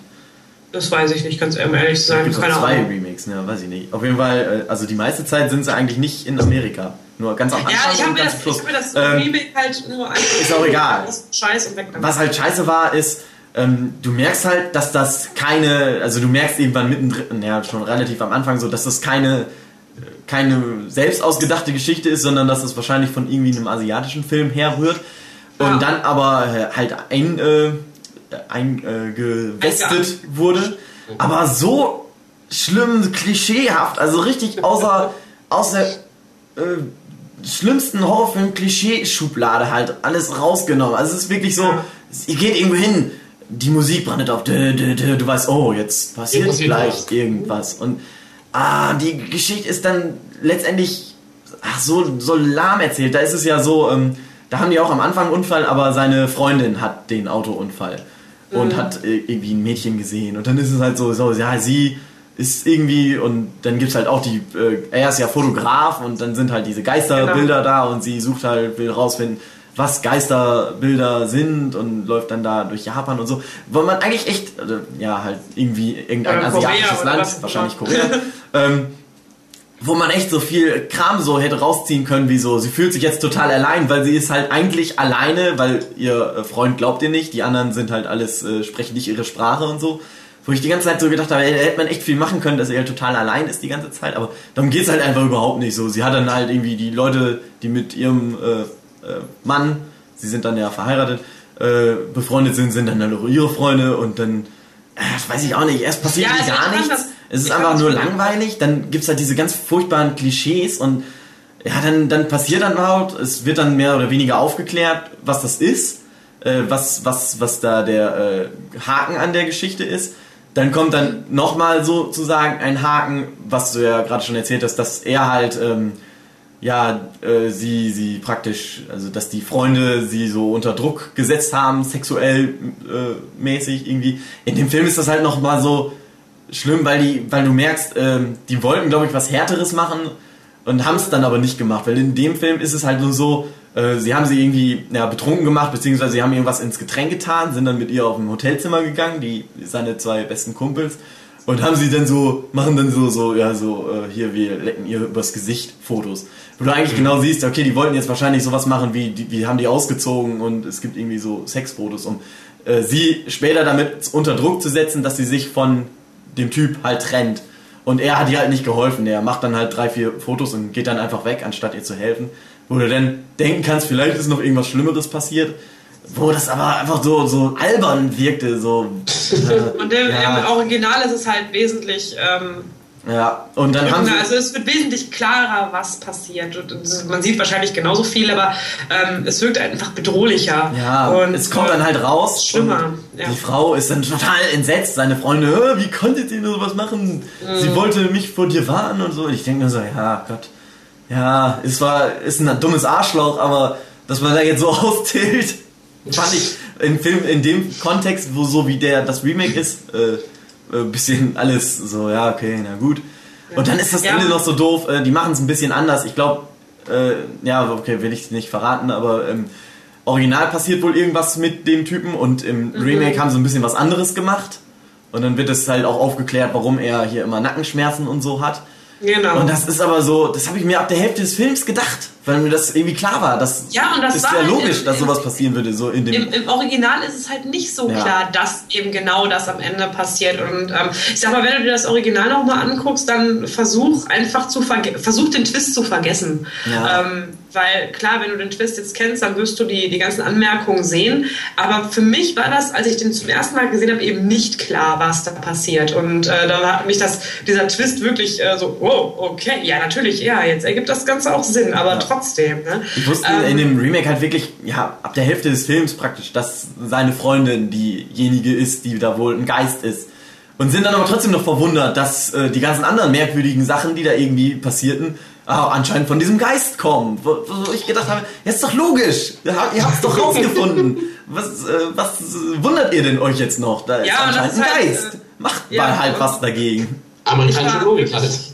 Das weiß ich nicht, ganz ehrlich zu sein. Es gibt zwei Ahnung. Remakes, ne, weiß ich nicht. Auf jeden Fall, äh, also die meiste Zeit sind sie eigentlich nicht in Amerika. Nur ganz am Anfang. Ja, ich habe mir, das, ich hab mir das ähm, Remake halt nur angeguckt. Ist auch egal. Scheiß und weg damit. Was halt scheiße war, ist, ähm, du merkst halt, dass das keine, also du merkst irgendwann mittendrin, ja schon relativ am Anfang so, dass das keine keine selbst ausgedachte Geschichte ist, sondern dass das wahrscheinlich von irgendwie einem asiatischen Film herrührt und ja. dann aber äh, halt ein äh, eingewestet äh, wurde, aber so schlimm klischeehaft, also richtig außer aus der äh, schlimmsten Horrorfilm-Klischee-Schublade halt alles rausgenommen. Also es ist wirklich so, ihr geht irgendwo hin, die Musik brandet auf, dö, dö, dö, du weißt, oh, jetzt passiert ja, gleich was. irgendwas. Und ah, die Geschichte ist dann letztendlich ach, so, so lahm erzählt. Da ist es ja so, ähm, da haben die auch am Anfang einen Unfall, aber seine Freundin hat den Autounfall und hat äh, irgendwie ein Mädchen gesehen. Und dann ist es halt so, so ja, sie ist irgendwie und dann gibt es halt auch die, äh, er ist ja Fotograf und dann sind halt diese Geisterbilder genau. da und sie sucht halt, will rausfinden, was Geisterbilder sind und läuft dann da durch Japan und so. Wo man eigentlich echt, also, ja, halt irgendwie irgendein oder asiatisches Korea, Land, wahrscheinlich Korea, ähm, wo man echt so viel Kram so hätte rausziehen können, wie so, sie fühlt sich jetzt total allein, weil sie ist halt eigentlich alleine, weil ihr äh, Freund glaubt ihr nicht, die anderen sind halt alles, äh, sprechen nicht ihre Sprache und so. Wo ich die ganze Zeit so gedacht habe, ey, da hätte man echt viel machen können, dass er halt total allein ist die ganze Zeit, aber darum geht's halt einfach überhaupt nicht so. Sie hat dann halt irgendwie die Leute, die mit ihrem äh, äh, Mann, sie sind dann ja verheiratet, äh, befreundet sind, sind dann halt auch ihre Freunde und dann, äh, weiß ich auch nicht, erst passiert ja, gar nichts. Es ist einfach nur langweilig, dann gibt es halt diese ganz furchtbaren Klischees und ja, dann, dann passiert dann überhaupt, es wird dann mehr oder weniger aufgeklärt, was das ist, äh, was, was, was da der äh, Haken an der Geschichte ist. Dann kommt dann nochmal sozusagen ein Haken, was du ja gerade schon erzählt hast, dass er halt ähm, ja, äh, sie, sie praktisch, also dass die Freunde sie so unter Druck gesetzt haben, sexuell äh, mäßig irgendwie. In dem Film ist das halt nochmal so schlimm, weil die, weil du merkst, äh, die wollten, glaube ich, was Härteres machen und haben es dann aber nicht gemacht, weil in dem Film ist es halt nur so, äh, sie haben sie irgendwie ja, betrunken gemacht, beziehungsweise sie haben irgendwas ins Getränk getan, sind dann mit ihr auf ein Hotelzimmer gegangen, die seine zwei besten Kumpels und haben sie dann so, machen dann so, so, ja, so, äh, hier, wir lecken ihr übers Gesicht Fotos. Wo du eigentlich mhm. genau siehst, okay, die wollten jetzt wahrscheinlich sowas machen, wie, die, wie haben die ausgezogen und es gibt irgendwie so Sexfotos, um äh, sie später damit unter Druck zu setzen, dass sie sich von dem Typ halt trennt. Und er hat ihr halt nicht geholfen. Er macht dann halt drei, vier Fotos und geht dann einfach weg, anstatt ihr zu helfen. Wo du dann denken kannst, vielleicht ist noch irgendwas Schlimmeres passiert wo das aber einfach so, so albern wirkte. So, äh, und im, ja. im, Original ist es halt wesentlich. Ähm, ja, und dann haben sie Also es wird wesentlich klarer, was passiert. Und man sieht wahrscheinlich genauso viel, aber ähm, es wirkt einfach bedrohlicher. Ja, und es kommt dann halt raus. Schlimmer. Ja. Die Frau ist dann total entsetzt. Seine Freunde, wie konntet ihr nur sowas machen? Mhm. Sie wollte mich vor dir warnen und so. Ich denke mir so, ja, Gott. Ja, es war, ist ein dummes Arschloch, aber dass man da jetzt so austilt fand ich im Film, in dem Kontext, wo so wie der das Remake ist, äh, äh, bisschen alles so, ja, okay, na gut. Und dann ist das. Ende noch so doof, äh, die machen es ein bisschen anders. Ich glaube, äh, ja, okay, will ich nicht verraten, aber im Original passiert wohl irgendwas mit dem Typen und im mhm. Remake haben sie ein bisschen was anderes gemacht. Und dann wird es halt auch aufgeklärt, warum er hier immer Nackenschmerzen und so hat. Genau. Und das ist aber so, das habe ich mir ab der Hälfte des Films gedacht, weil mir das irgendwie klar war. Das, ja, und das ist ja halt logisch, im, dass sowas passieren würde. So in dem im, Im Original ist es halt nicht so ja. klar, dass eben genau das am Ende passiert. Und ähm, ich sag mal, wenn du dir das Original nochmal anguckst, dann versuch einfach zu versuch den Twist zu vergessen. Ja. Ähm, weil klar, wenn du den Twist jetzt kennst, dann wirst du die, die ganzen Anmerkungen sehen. Aber für mich war das, als ich den zum ersten Mal gesehen habe, eben nicht klar, was da passiert. Und äh, da hat mich das, dieser Twist wirklich äh, so, wow, okay, ja, natürlich, ja, jetzt ergibt das Ganze auch Sinn, aber ja. trotzdem. Ne? Ich wusste ähm, in dem Remake halt wirklich, ja, ab der Hälfte des Films praktisch, dass seine Freundin diejenige ist, die da wohl ein Geist ist. Und sind dann aber trotzdem noch verwundert, dass äh, die ganzen anderen merkwürdigen Sachen, die da irgendwie passierten, ah, anscheinend von diesem Geist kommen. Wo, wo ich gedacht habe, ja, ist doch logisch. Ihr habt es doch rausgefunden. was, äh, was wundert ihr denn euch jetzt noch? Da ist ja, anscheinend ein halt, Geist. Äh, macht ja, mal halt was dagegen. Amerikanische Logik halt.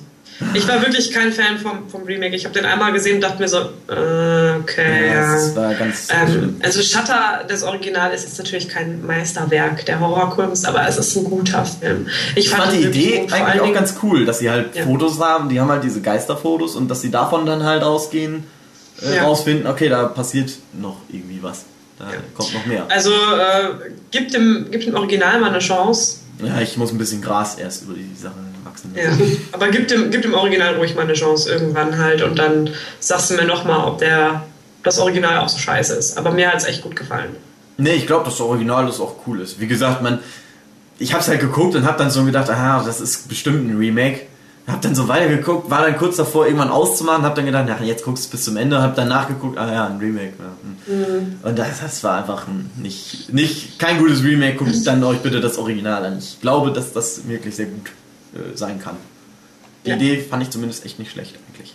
Ich war wirklich kein Fan vom, vom Remake. Ich habe den einmal gesehen und dachte mir so, äh, okay. Ja, das war ganz ähm, Also Shutter, das Original, ist jetzt natürlich kein Meisterwerk der Horrorkunst, aber es ist ein guter Film. Ich, ich fand, die Idee gut, eigentlich auch ganz cool, dass sie halt ja. Fotos haben, die haben halt diese Geisterfotos und dass sie davon dann halt ausgehen, äh, ja. rausfinden, okay, da passiert noch irgendwie was. Da ja. kommt noch mehr. Also äh, gibt, dem, gibt dem Original mal eine Chance. Ja, ich muss ein bisschen Gras erst über die Sache wachsen. Ja, aber gib dem, gib dem Original ruhig mal eine Chance irgendwann halt und dann sagst du mir nochmal, ob der das Original auch so scheiße ist. Aber mir hat es echt gut gefallen. Nee, ich glaube, dass das Original das auch cool ist. Wie gesagt, man, ich habe es halt geguckt und habe dann so gedacht, aha, das ist bestimmt ein Remake. Hab dann so weitergeguckt, war dann kurz davor, irgendwann auszumachen, hab dann gedacht, ja, jetzt guckst du bis zum Ende, hab dann nachgeguckt, ah ja, ein Remake. Ja. Hm. Mhm. Und das, das, war einfach nicht, nicht kein gutes Remake, guckt dann euch bitte das Original an. Ich glaube, dass das wirklich sehr gut äh, sein kann. Die ja. Idee fand ich zumindest echt nicht schlecht eigentlich.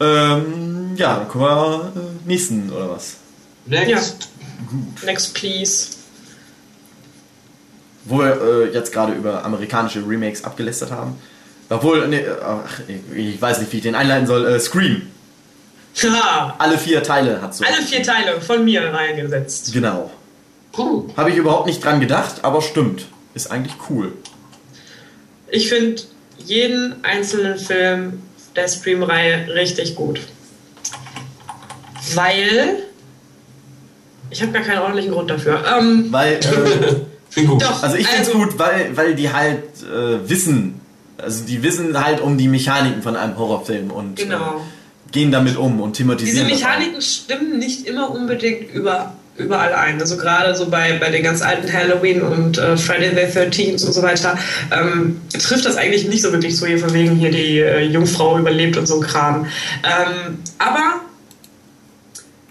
Ähm, ja, dann kommen wir äh, nächsten oder was? Next. Ja. Next, please. Wo wir äh, jetzt gerade über amerikanische Remakes abgelästert haben. Obwohl, nee, ach, ich weiß nicht, wie ich den einleiten soll. Äh, Scream. Ja. Alle vier Teile hat so. Alle vier Teile von mir reingesetzt. Genau. Puh. Habe ich überhaupt nicht dran gedacht, aber stimmt. Ist eigentlich cool. Ich finde jeden einzelnen Film der Scream-Reihe richtig gut. Weil. Ich habe gar keinen ordentlichen Grund dafür. Ähm, weil. Äh, gut. Doch, also ich finde es also, gut, weil, weil die halt äh, wissen. Also die wissen halt um die Mechaniken von einem Horrorfilm und äh, genau. äh, gehen damit um und thematisieren. Diese Mechaniken stimmen nicht immer unbedingt über überall ein. Also gerade so bei, bei den ganz alten Halloween und äh, Friday the 13th und so weiter ähm, trifft das eigentlich nicht so wirklich so hier von wegen hier die äh, Jungfrau überlebt und so ein Kram. Ähm, aber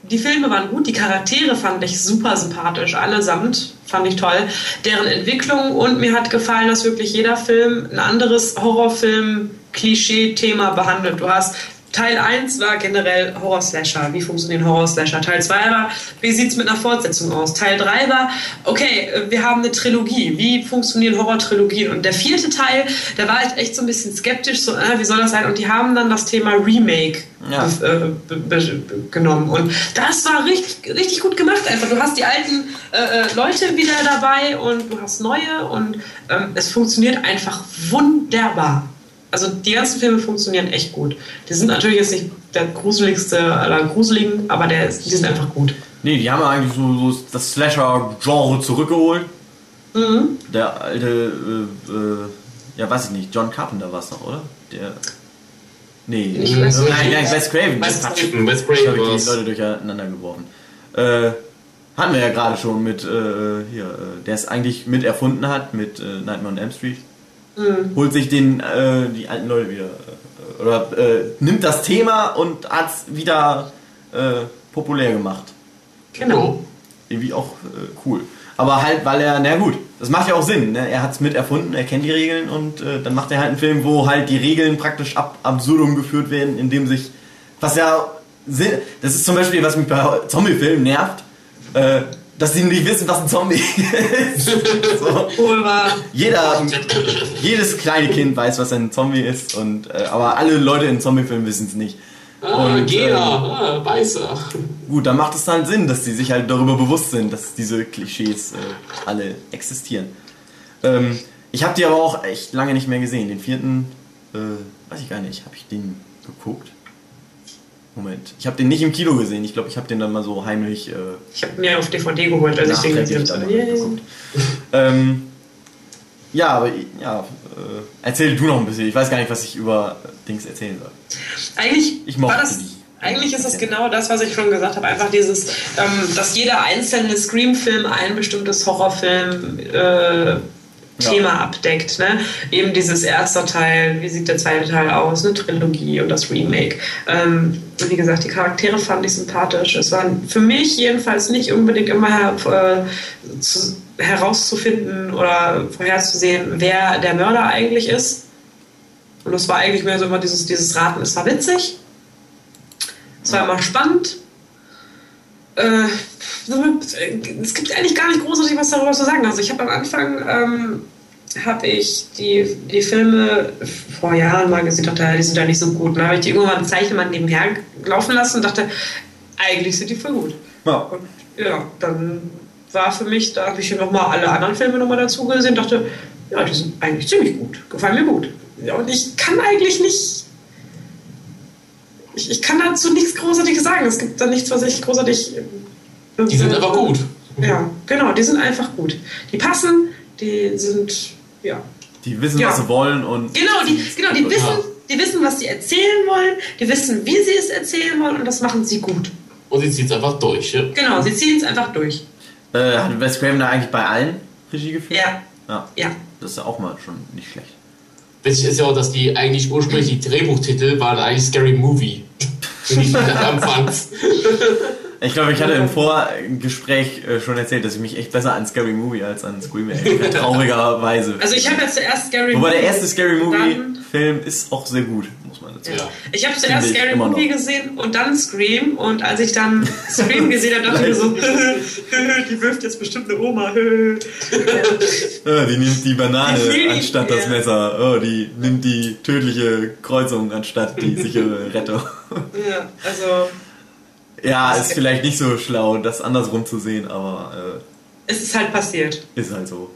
die Filme waren gut, die Charaktere fand ich super sympathisch, allesamt fand ich toll. Deren Entwicklung und mir hat gefallen, dass wirklich jeder Film ein anderes Horrorfilm-Klischee-Thema behandelt. Du hast Teil 1 war generell Horror-Slasher. Wie funktionieren Horror-Slasher? Teil 2 war, wie sieht es mit einer Fortsetzung aus? Teil 3 war, okay, wir haben eine Trilogie. Wie funktionieren Horror-Trilogien? Und der vierte Teil, da war ich echt so ein bisschen skeptisch, so, äh, wie soll das sein? Und die haben dann das Thema Remake ja. äh, genommen. Und das war richtig, richtig gut gemacht einfach. Du hast die alten äh, äh, Leute wieder dabei und du hast neue und ähm, es funktioniert einfach wunderbar also die ganzen Filme funktionieren echt gut. Die sind natürlich jetzt nicht der gruseligste aller Gruseligen, aber der, die sind einfach gut. Nee, die haben eigentlich so, so das Slasher-Genre zurückgeholt. Mhm. Der alte, äh, äh, ja weiß ich nicht, John Carpenter war es noch, oder? Der. Nee, ich weiß nicht. Nein, nein, Wes Craven. Wes Craven, Wes Craven. Ich habe die Leute durcheinander geworfen. Äh, hatten wir ja gerade schon mit, äh, hier, äh, der es eigentlich mit erfunden hat, mit äh, Nightmare on Elm Street mhm. holt sich den, äh, die alten Leute wieder. Äh, oder äh, nimmt das Thema und hat es wieder äh, populär gemacht. Genau. Irgendwie auch äh, cool. Aber halt, weil er, na gut, das macht ja auch Sinn. Ne? Er hat es mit erfunden, er kennt die Regeln und äh, dann macht er halt einen Film, wo halt die Regeln praktisch ab absurdum geführt werden, indem sich, was ja, das ist zum Beispiel, was mich bei Zombie-Filmen nervt, äh, dass sie nicht wissen, was ein Zombie ist. so. Jeder, jedes kleine Kind weiß, was ein Zombie ist, und, äh, aber alle Leute in Zombiefilmen wissen es nicht. Ah, und, Gena, äh, ah, Weißer. Gut, dann macht es dann Sinn, dass sie sich halt darüber bewusst sind, dass diese Klischees äh, alle existieren. Ähm, ich habe die aber auch echt lange nicht mehr gesehen. Den vierten, äh, weiß ich gar nicht, habe ich den geguckt? Moment. Ich habe den nicht im Kino gesehen. Ich glaube, ich habe den dann mal so heimlich. Äh, ich habe mir auf DVD geholt, als ich den gesehen habe. Ähm, ja, aber ja, äh, erzähl du noch ein bisschen. Ich weiß gar nicht, was ich über Dings erzählen soll. Eigentlich ich war das. Die. Eigentlich ist es genau das, was ich schon gesagt habe. Einfach dieses, ähm, dass jeder einzelne Scream-Film ein bestimmtes Horrorfilm äh, Thema ja. abdeckt. Ne? Eben dieses erste Teil, wie sieht der zweite Teil aus, eine Trilogie und das Remake. Ähm, wie gesagt, die Charaktere fand ich sympathisch. Es war für mich jedenfalls nicht unbedingt immer äh, zu, herauszufinden oder vorherzusehen, wer der Mörder eigentlich ist. Und es war eigentlich mehr so immer dieses, dieses Raten. Es war witzig, es war immer spannend. Äh, es gibt eigentlich gar nicht großartig was darüber zu sagen. Also ich habe am Anfang ähm, habe ich die, die Filme vor Jahren mal gesehen, dachte, die sind ja nicht so gut. Dann habe ich die irgendwann mal nebenher laufen lassen und dachte, eigentlich sind die voll gut. Ja. Und ja, dann war für mich, da habe ich nochmal alle anderen Filme nochmal dazu gesehen, dachte, ja, die sind eigentlich ziemlich gut, gefallen mir gut. Ja, und ich kann eigentlich nicht, ich, ich kann dazu nichts Großartiges sagen. Es gibt da nichts, was ich großartig. Äh, die sind aber gut. Ja, genau, die sind einfach gut. Die passen, die sind, ja. Die wissen, ja. was sie wollen und. Genau, die, genau, die wissen, die wissen, was sie erzählen wollen, die wissen, wie sie es erzählen wollen und das machen sie gut. Und sie ziehen es einfach durch, ja? Genau, sie ziehen es einfach durch. Äh, hat Wes Craven da eigentlich bei allen Regie geführt? Ja. ja. Ja. Das ist ja auch mal schon nicht schlecht. Witzig ist ja auch, dass die eigentlich ursprünglich die Drehbuchtitel waren eigentlich Scary Movie. Anfangs. Ich glaube, ich hatte im Vorgespräch äh, schon erzählt, dass ich mich echt besser an Scary Movie als an Scream erinnere. Traurigerweise. Also ich habe jetzt zuerst Scary Movie. Wobei der erste Scary Movie Film ist auch sehr gut, muss man dazu sagen. Ja. Ich habe zuerst Scary Movie noch. gesehen und dann Scream und als ich dann Scream gesehen habe, dachte ich mir so, die wirft jetzt bestimmt eine Oma. Ah, die nimmt die Banane die anstatt das Messer. Oh, die nimmt die tödliche Kreuzung anstatt die sichere Rettung. Ja, also ja, ist vielleicht nicht so schlau, das andersrum zu sehen, aber. Äh, es ist halt passiert. Ist halt so.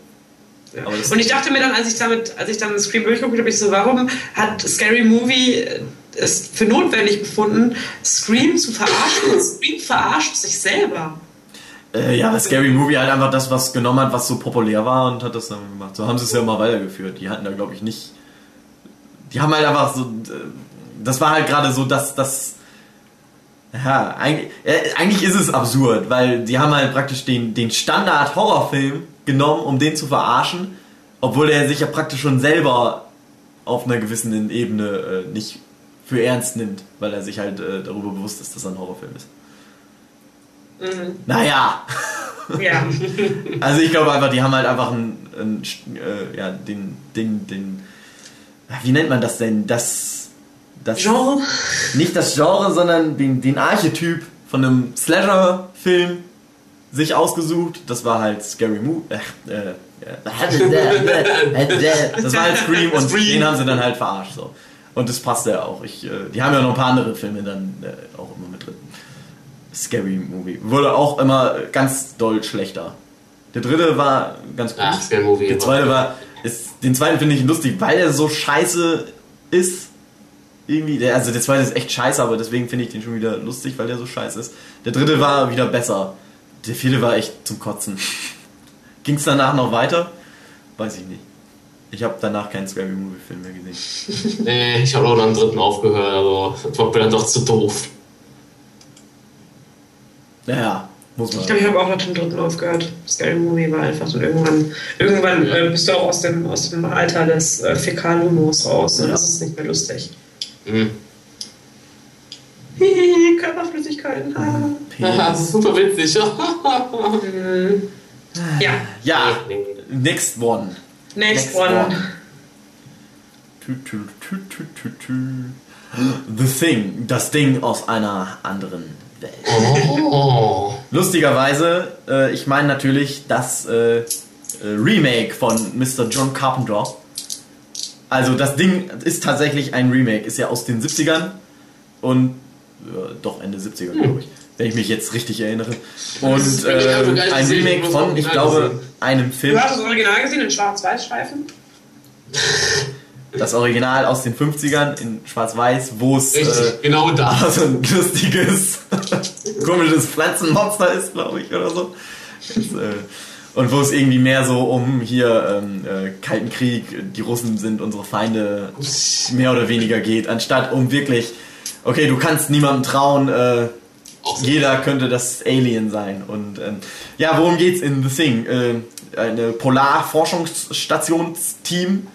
Ja. Und ich dachte mir dann, als ich damit, als ich dann Scream durchgeguckt habe, ich so, warum hat Scary Movie äh, es für notwendig befunden, Scream zu verarschen und Scream verarscht sich selber? Äh, ja, Scary Movie halt einfach das, was genommen hat, was so populär war und hat das dann gemacht. So haben sie es ja immer weitergeführt. Die hatten da, glaube ich, nicht. Die haben halt einfach so. Äh, das war halt gerade so das, das ja, eigentlich, äh, eigentlich ist es absurd, weil die haben halt praktisch den, den Standard-Horrorfilm genommen, um den zu verarschen, obwohl er sich ja praktisch schon selber auf einer gewissen Ebene äh, nicht für ernst nimmt, weil er sich halt äh, darüber bewusst ist, dass er ein Horrorfilm ist. Mhm. Naja. Ja. also ich glaube einfach, die haben halt einfach einen, einen äh, ja, den, den, den, wie nennt man das denn? Das das Genre? Nicht das Genre, sondern den, den Archetyp von einem Slasher-Film sich ausgesucht. Das war halt Scary Movie. Äh, äh, das war halt Scream und Scream. den haben sie dann halt verarscht. So. Und das passte ja auch. Ich, äh, die haben ja noch ein paar andere Filme dann äh, auch immer mit drin. Scary Movie. Wurde auch immer ganz doll schlechter. Der dritte war ganz gut. Ach, Scary Movie. Der zweite war. Ist, den zweiten finde ich lustig, weil er so scheiße ist irgendwie, der, also der zweite ist echt scheiße, aber deswegen finde ich den schon wieder lustig, weil der so scheiße ist. Der dritte war wieder besser. Der vierte war echt zum Kotzen. Ging es danach noch weiter? Weiß ich nicht. Ich habe danach keinen Scary Movie Film mehr gesehen. nee, ich habe auch noch einen dritten aufgehört, aber das war mir dann doch zu doof. Naja, muss man. Ich glaube, ich habe auch noch den dritten aufgehört. Scary Movie war einfach so irgendwann. Irgendwann äh, bist du auch aus dem, aus dem Alter des äh, Fäkalhumors raus. Ja. Das ist nicht mehr lustig. Mhm. Hihi, Körperflüssigkeiten. Ah. ist super witzig. mhm. Ja. Ja. Next one. Next, Next one. one. The Thing, das Ding aus einer anderen Welt. Oh. Lustigerweise, äh, ich meine natürlich das äh, äh Remake von Mr. John Carpenter also das Ding ist tatsächlich ein Remake, ist ja aus den 70ern und ja, doch Ende 70er, glaube ich, wenn ich mich jetzt richtig erinnere. Und äh, ein Remake von, ich glaube, einem Film. Du hast das Original gesehen in Schwarz-Weiß-Streifen? Das Original aus den 50ern in Schwarz-Weiß, wo es äh, genau da so ein lustiges, komisches Pflanzenmonster ist, glaube ich, oder so. Das, äh, und wo es irgendwie mehr so um hier ähm, äh, Kalten Krieg, die Russen sind unsere Feinde, mehr oder weniger geht, anstatt um wirklich, okay, du kannst niemandem trauen, äh, jeder könnte das Alien sein. Und ähm, ja, worum geht's in The Thing? Äh, eine Polarforschungsstationsteam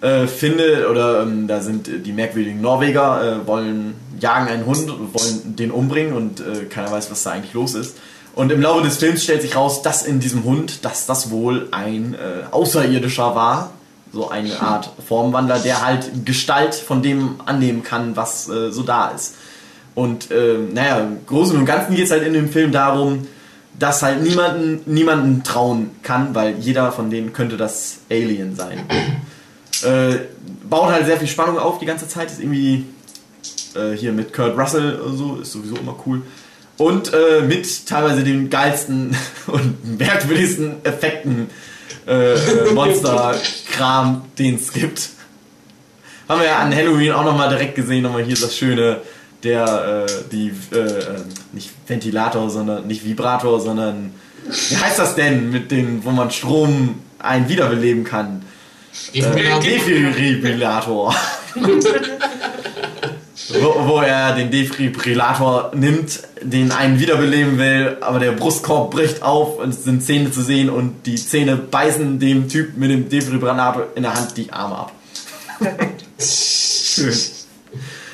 äh, findet, oder ähm, da sind die merkwürdigen Norweger, äh, wollen jagen einen Hund, wollen den umbringen und äh, keiner weiß, was da eigentlich los ist. Und im Laufe des Films stellt sich raus, dass in diesem Hund, dass das wohl ein äh, Außerirdischer war. So eine Art Formwandler, der halt Gestalt von dem annehmen kann, was äh, so da ist. Und äh, naja, im Großen und Ganzen geht es halt in dem Film darum, dass halt niemanden, niemanden trauen kann, weil jeder von denen könnte das Alien sein. Äh, baut halt sehr viel Spannung auf die ganze Zeit, ist irgendwie äh, hier mit Kurt Russell und so, ist sowieso immer cool. Und äh, mit teilweise den geilsten und merkwürdigsten Effekten äh, äh Monster-Kram, den es gibt. Haben wir ja an Halloween auch nochmal direkt gesehen, nochmal hier das schöne, der, äh, die, äh, äh, nicht Ventilator, sondern, nicht Vibrator, sondern, wie heißt das denn, mit den, wo man Strom einen wiederbeleben kann? Defibrillator. wo, wo, er den Defibrillator nimmt, den einen wiederbeleben will, aber der Brustkorb bricht auf und es sind Zähne zu sehen und die Zähne beißen dem Typ mit dem Defibrillator in der Hand die Arme ab. Schön.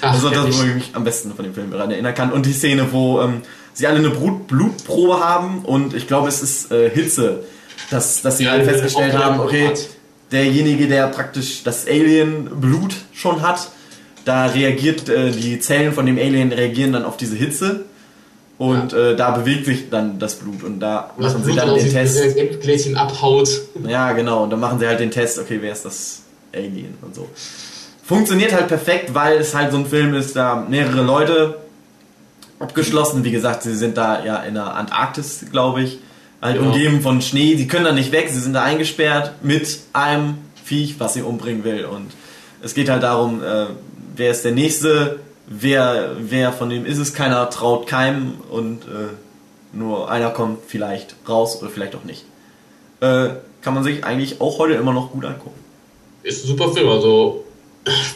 Ach, also das, wo ich mich am besten von dem Film daran erinnern kann. Und die Szene, wo ähm, sie alle eine Brut Blutprobe haben und ich glaube, es ist äh, Hitze, dass, dass sie ja, alle festgestellt haben, okay, derjenige, der praktisch das Alien-Blut schon hat, da reagiert äh, die Zellen von dem Alien reagieren dann auf diese Hitze und ja. äh, da bewegt sich dann das Blut und da und machen sie dann den Test. Das Gläschen abhaut. Ja, genau. Und dann machen sie halt den Test, okay, wer ist das Alien und so. Funktioniert halt perfekt, weil es halt so ein Film ist, da mehrere Leute abgeschlossen. Wie gesagt, sie sind da ja in der Antarktis, glaube ich, halt genau. umgeben von Schnee. Sie können da nicht weg, sie sind da eingesperrt mit einem Viech, was sie umbringen will. Und es geht halt darum, äh, wer ist der Nächste, wer, wer von dem ist es, keiner traut keinem und äh, nur einer kommt vielleicht raus oder vielleicht auch nicht. Äh, kann man sich eigentlich auch heute immer noch gut angucken. Ist ein super Film, also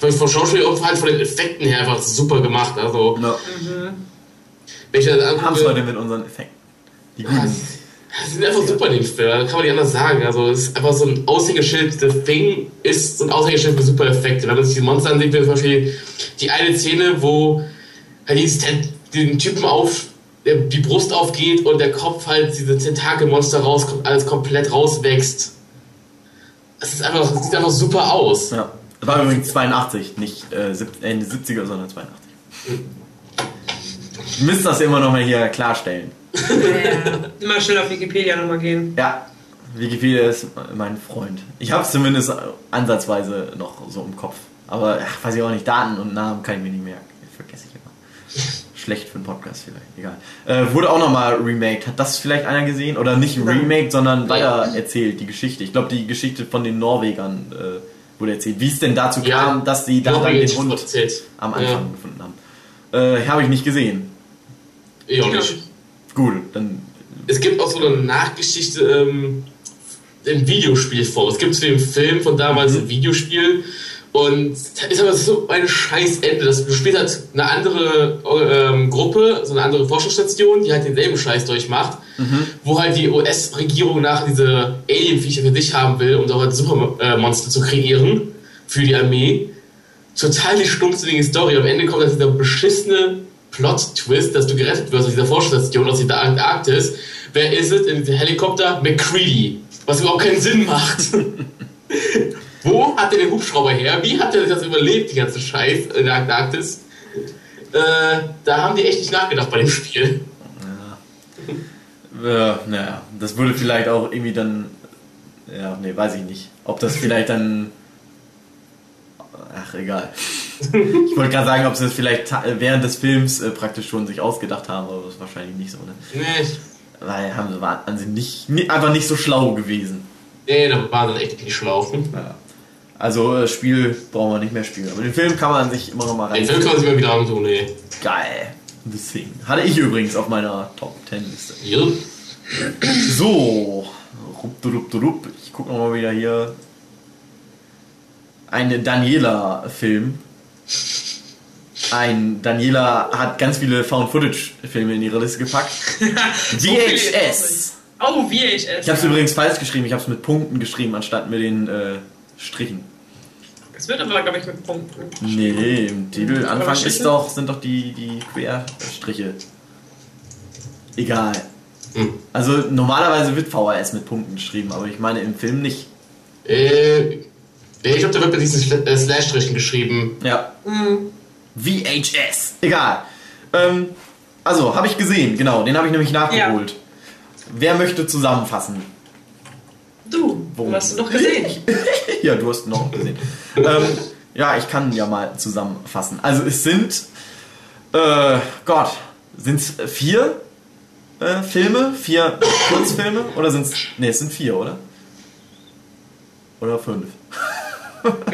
von Schauspiel auch halt von den Effekten her einfach super gemacht. Also, ja. mhm. wenn ich das angucke, haben es heute mit unseren Effekten. Die guten. Die sind einfach super in dem Film, kann man nicht anders sagen. Also es ist einfach so ein Aushängeschild. The Thing ist so ein Aushängeschild für super Effekte. Wenn man sich die Monster ansieht, zum Beispiel die eine Szene, wo halt den Typen auf die Brust aufgeht und der Kopf halt diese Tentakelmonster rauskommt, alles komplett rauswächst. Es ist einfach, es sieht einfach super aus. Ja. Das war übrigens 82, nicht äh, Ende 70er, sondern 82. Ich müsste das immer noch mal hier klarstellen. Ja, immer schnell auf Wikipedia nochmal gehen. Ja, Wikipedia ist mein Freund. Ich habe es zumindest ansatzweise noch so im Kopf. Aber ach, weiß ich auch nicht, Daten und Namen kann ich mir nicht merken. Vergesse ich immer. Schlecht für einen Podcast vielleicht, egal. Äh, wurde auch nochmal remaked. Hat das vielleicht einer gesehen? Oder nicht remaked, sondern weiter erzählt, die Geschichte. Ich glaube, die Geschichte von den Norwegern äh, wurde erzählt. Wie es denn dazu ja, kam, dass sie da dann den Hund am Anfang ja. gefunden haben. Äh, Habe ich nicht gesehen. Ich auch nicht. Gut, dann. Es gibt auch so eine Nachgeschichte ähm, im Videospiel vor. Es gibt zu dem Film von damals mhm. ein Videospiel und ist aber so ein scheiß Ende. Das, du spielst halt eine andere ähm, Gruppe, so eine andere Forschungsstation, die halt denselben Scheiß durchmacht, mhm. wo halt die US-Regierung nach diese Alien-Viecher für sich haben will, um da halt Supermonster zu kreieren für die Armee. Total die stumpfsinnige Story. Am Ende kommt halt dieser beschissene Plot-Twist, dass du gerettet wirst aus dieser Forschungsstation, aus der Antarktis. Wer ist es in diesem Helikopter? McCready. Was überhaupt keinen Sinn macht. Wo hat er den Hubschrauber her? Wie hat er das überlebt, die ganze Scheiß in der Antarktis? Äh, da haben die echt nicht nachgedacht bei dem Spiel. Ja. ja, naja, das würde vielleicht auch irgendwie dann. Ja, nee, weiß ich nicht. Ob das vielleicht dann. Ach, egal. Ich wollte gerade sagen, ob sie das vielleicht während des Films äh, praktisch schon sich ausgedacht haben, aber das ist wahrscheinlich nicht so, ne? Nee. Weil haben sie, waren sie nicht, einfach nicht so schlau gewesen. Nee, da waren sie echt nicht schlau. Ja. Also das Spiel brauchen wir nicht mehr spielen. Aber den Film kann man sich immer noch mal rein. Den Film kann man sich mal wieder antun, nee. Geil. Deswegen. Hatte ich übrigens auf meiner Top 10 Liste. Ja. So. Ich gucke nochmal wieder hier. Ein Daniela-Film. Ein Daniela hat ganz viele Found-Footage-Filme in ihre Liste gepackt. VHS. Oh, VHS. Ich habe es ja. übrigens falsch geschrieben. Ich habe es mit Punkten geschrieben, anstatt mit den äh, Strichen. Es wird aber, glaube ich, mit Punkten. Nee, im Titel Anfang ist doch, sind doch die, die Querstriche. Egal. Hm. Also normalerweise wird VHS mit Punkten geschrieben, aber ich meine im Film nicht. Äh, ich glaube, da wird mit diesen äh, Slash-Strichen geschrieben. Ja. Mhm. VHS. Egal. Ähm, also, habe ich gesehen, genau, den habe ich nämlich nachgeholt. Ja. Wer möchte zusammenfassen? Du, Worum? du hast ihn doch gesehen. ja, du hast ihn noch gesehen. ähm, ja, ich kann ja mal zusammenfassen. Also es sind, äh, Gott, sind es vier äh, Filme? Vier Kurzfilme? Oder sind es, ne, es sind vier, oder? Oder fünf?